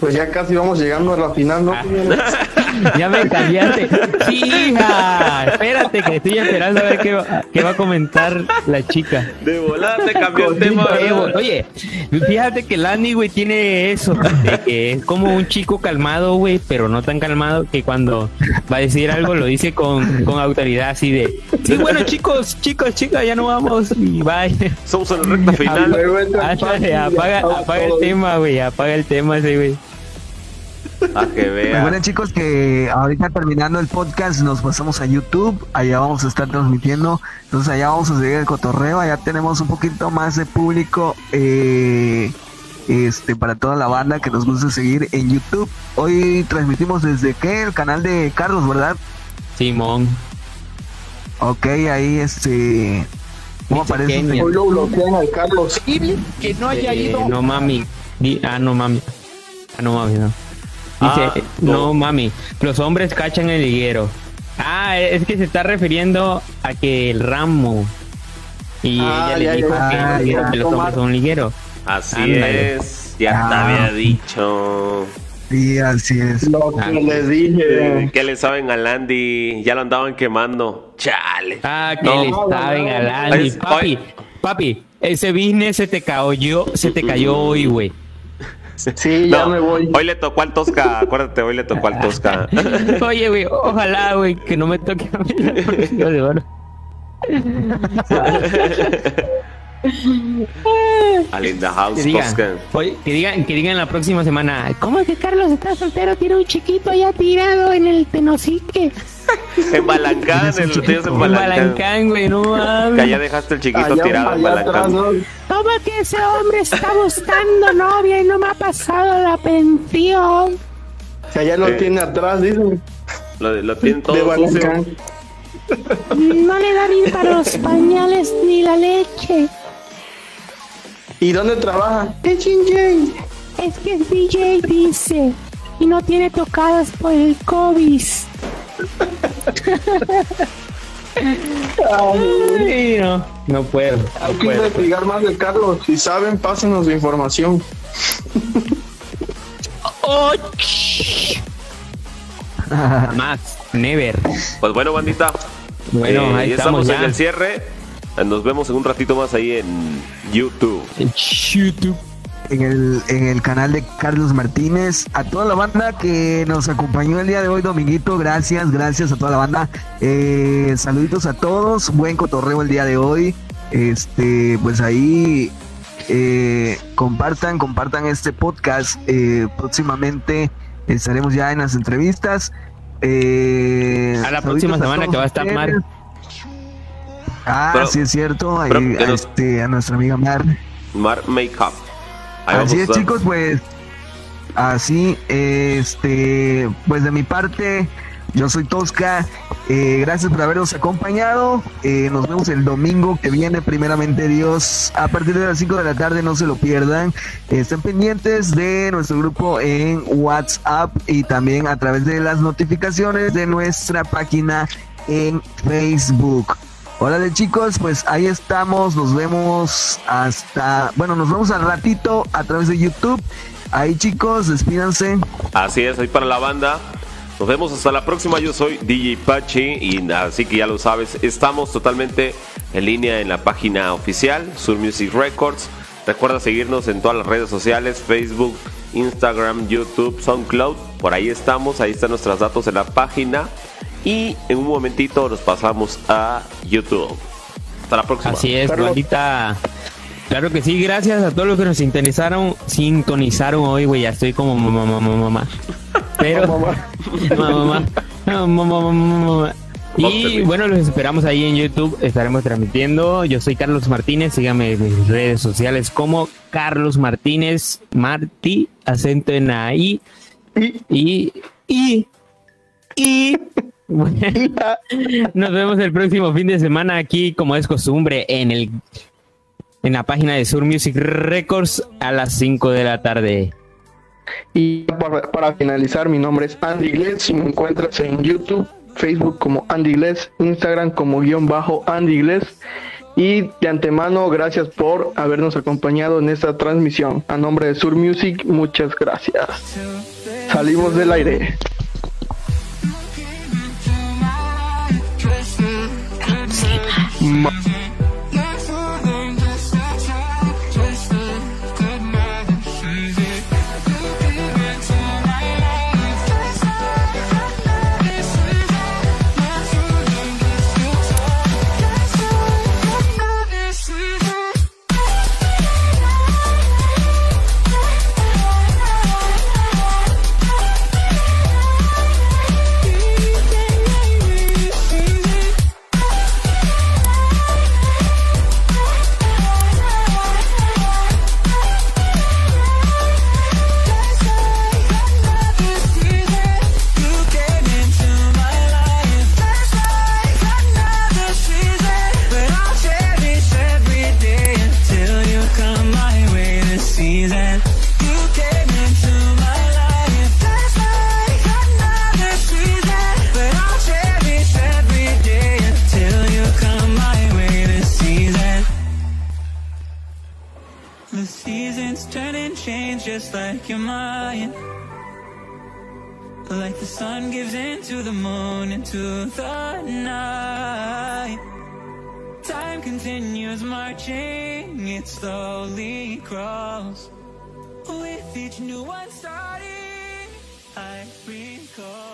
Pues ya casi vamos llegando a la final, ¿no? Ya me cambiaste. Sí, hija. Espérate, que estoy esperando a ver qué va, qué va a comentar la chica. De volada te cambió el tema. Oye, fíjate que Landy, güey, tiene eso, de que es como un chico calmado, güey, pero no tan calmado que cuando va a decir algo lo dice con, con autoridad así de, sí, bueno, chicos, chicos, chicas, ya no vamos y bye. Somos en la recta final. Apaga, acaba apaga el tema, güey, apaga el tema ese, güey. A que Recuerden vea. chicos que ahorita terminando el podcast nos pasamos a YouTube, allá vamos a estar transmitiendo, entonces allá vamos a seguir el cotorreo, allá tenemos un poquito más de público eh, este para toda la banda que nos gusta seguir en YouTube. Hoy transmitimos desde qué, el canal de Carlos, ¿verdad? Simón. Ok, ahí este ¿Cómo aparece? Hoy lo bloquean al Carlos. que no haya Eh, ido. no mami. Ah, no mami. Ah, no mami, no. Dice, Ah, no. no. mami, los hombres cachan el liguero. Ah, es que se está refiriendo a que el ramo. Y Ah, ella le ya, dijo ya, que, ya, que ya, los hombres son ligueros. Así Ándale. es. Ya te Ah. había dicho. Sí, así es. Lo que Ah. les dije. ¿Qué le saben a Landy? Ya lo andaban quemando. Chale. Ah, que No. le saben a Landy. Ay, Papi, papi, ese business se te cayó, se te cayó hoy, güey. Sí, ya No, me voy. Hoy le tocó al Tosca. Acuérdate, hoy le tocó al Tosca. Oye, güey, ojalá, güey, que no me toque a mí la próxima semana. Al in the house, Que digan, que digan, que digan la próxima semana, ¿cómo ¿Cómo que Carlos está soltero? Tiene un chiquito ya tirado en el tenosique. En Balancán, el lo tienes en en Balancán. Güey, no Que mames. allá dejaste el chiquito Allá, tirado en allá atrás, Balancán. ¿no? ¿Cómo que ese hombre está buscando novia y no me ha pasado la pensión? Si allá lo Eh. tiene atrás, dicen. Lo, De todo sucio. Balancán. No le da ni para los pañales ni la leche. ¿Y dónde trabaja? En Xinjiang. Es que es DJ, dice. Y no tiene tocadas por el COVID. Ay, no, no puedo, no Hay que puedo. investigar más de Carlos. Si saben, pásenos la información. Más, never. Pues bueno, bandita. Bueno, eh, ahí ya estamos estamos en ya. el cierre. Eh, Nos vemos en un ratito más ahí en YouTube. En YouTube. en el, en el canal de Carlos Martínez. A toda la banda que nos acompañó el día de hoy, Dominguito, gracias, gracias a toda la banda. Eh, saluditos a todos, buen cotorreo el día de hoy. Este, pues ahí eh, compartan, compartan este podcast. Eh, próximamente estaremos ya en las entrevistas. Eh, a la próxima semana que va a estar Mar. Ah, sí es cierto. Ahí, a, este, a nuestra amiga Mar. Mar Makeup. Así es, chicos, pues. Así, este, pues de mi parte, yo soy Tosca. Eh, gracias por habernos acompañado. Eh, nos vemos el domingo que viene, primeramente Dios. A partir de las 5 de la tarde, no se lo pierdan. estén pendientes de nuestro grupo en WhatsApp y también a través de las notificaciones de nuestra página en Facebook. Hola chicos, pues ahí estamos, nos vemos hasta, bueno, nos vemos al ratito a través de YouTube. Ahí chicos, despídanse. Así es, ahí para la banda. Nos vemos hasta la próxima. Yo soy DJ Pachi y así que ya lo sabes, estamos totalmente en línea en la página oficial Sur Music Records. Recuerda seguirnos en todas las redes sociales, Facebook, Instagram, YouTube, SoundCloud. Por ahí estamos, ahí están nuestros datos en la página. Y en un momentito nos pasamos a YouTube. Hasta la próxima. Así es, bandita. Claro que sí, gracias a todos los que nos sintonizaron, sintonizaron hoy, güey, ya estoy como mamá, mamá, mamá. Pero mamá, mamá, mamá, Y bueno, los esperamos ahí en YouTube, estaremos transmitiendo. Yo soy Carlos Martínez, síganme en mis redes sociales como Carlos Martínez, Martí, acento en ahí. Y, y, y, nos vemos el próximo fin de semana aquí, como es costumbre, en el en la página de Sur Music Records a las 5 de la tarde. Y para, finalizar, mi nombre es Andy Glez. Si me encuentras en YouTube, Facebook como Andy Glez, Instagram como guion bajo Andy Glez. Y de antemano, gracias por habernos acompañado en esta transmisión. A nombre de Sur Music, muchas gracias. Salimos del aire. My change just like your mind. Like the sun gives into the moon into the night. Time continues marching, it slowly crawls. With each new one starting, I recall.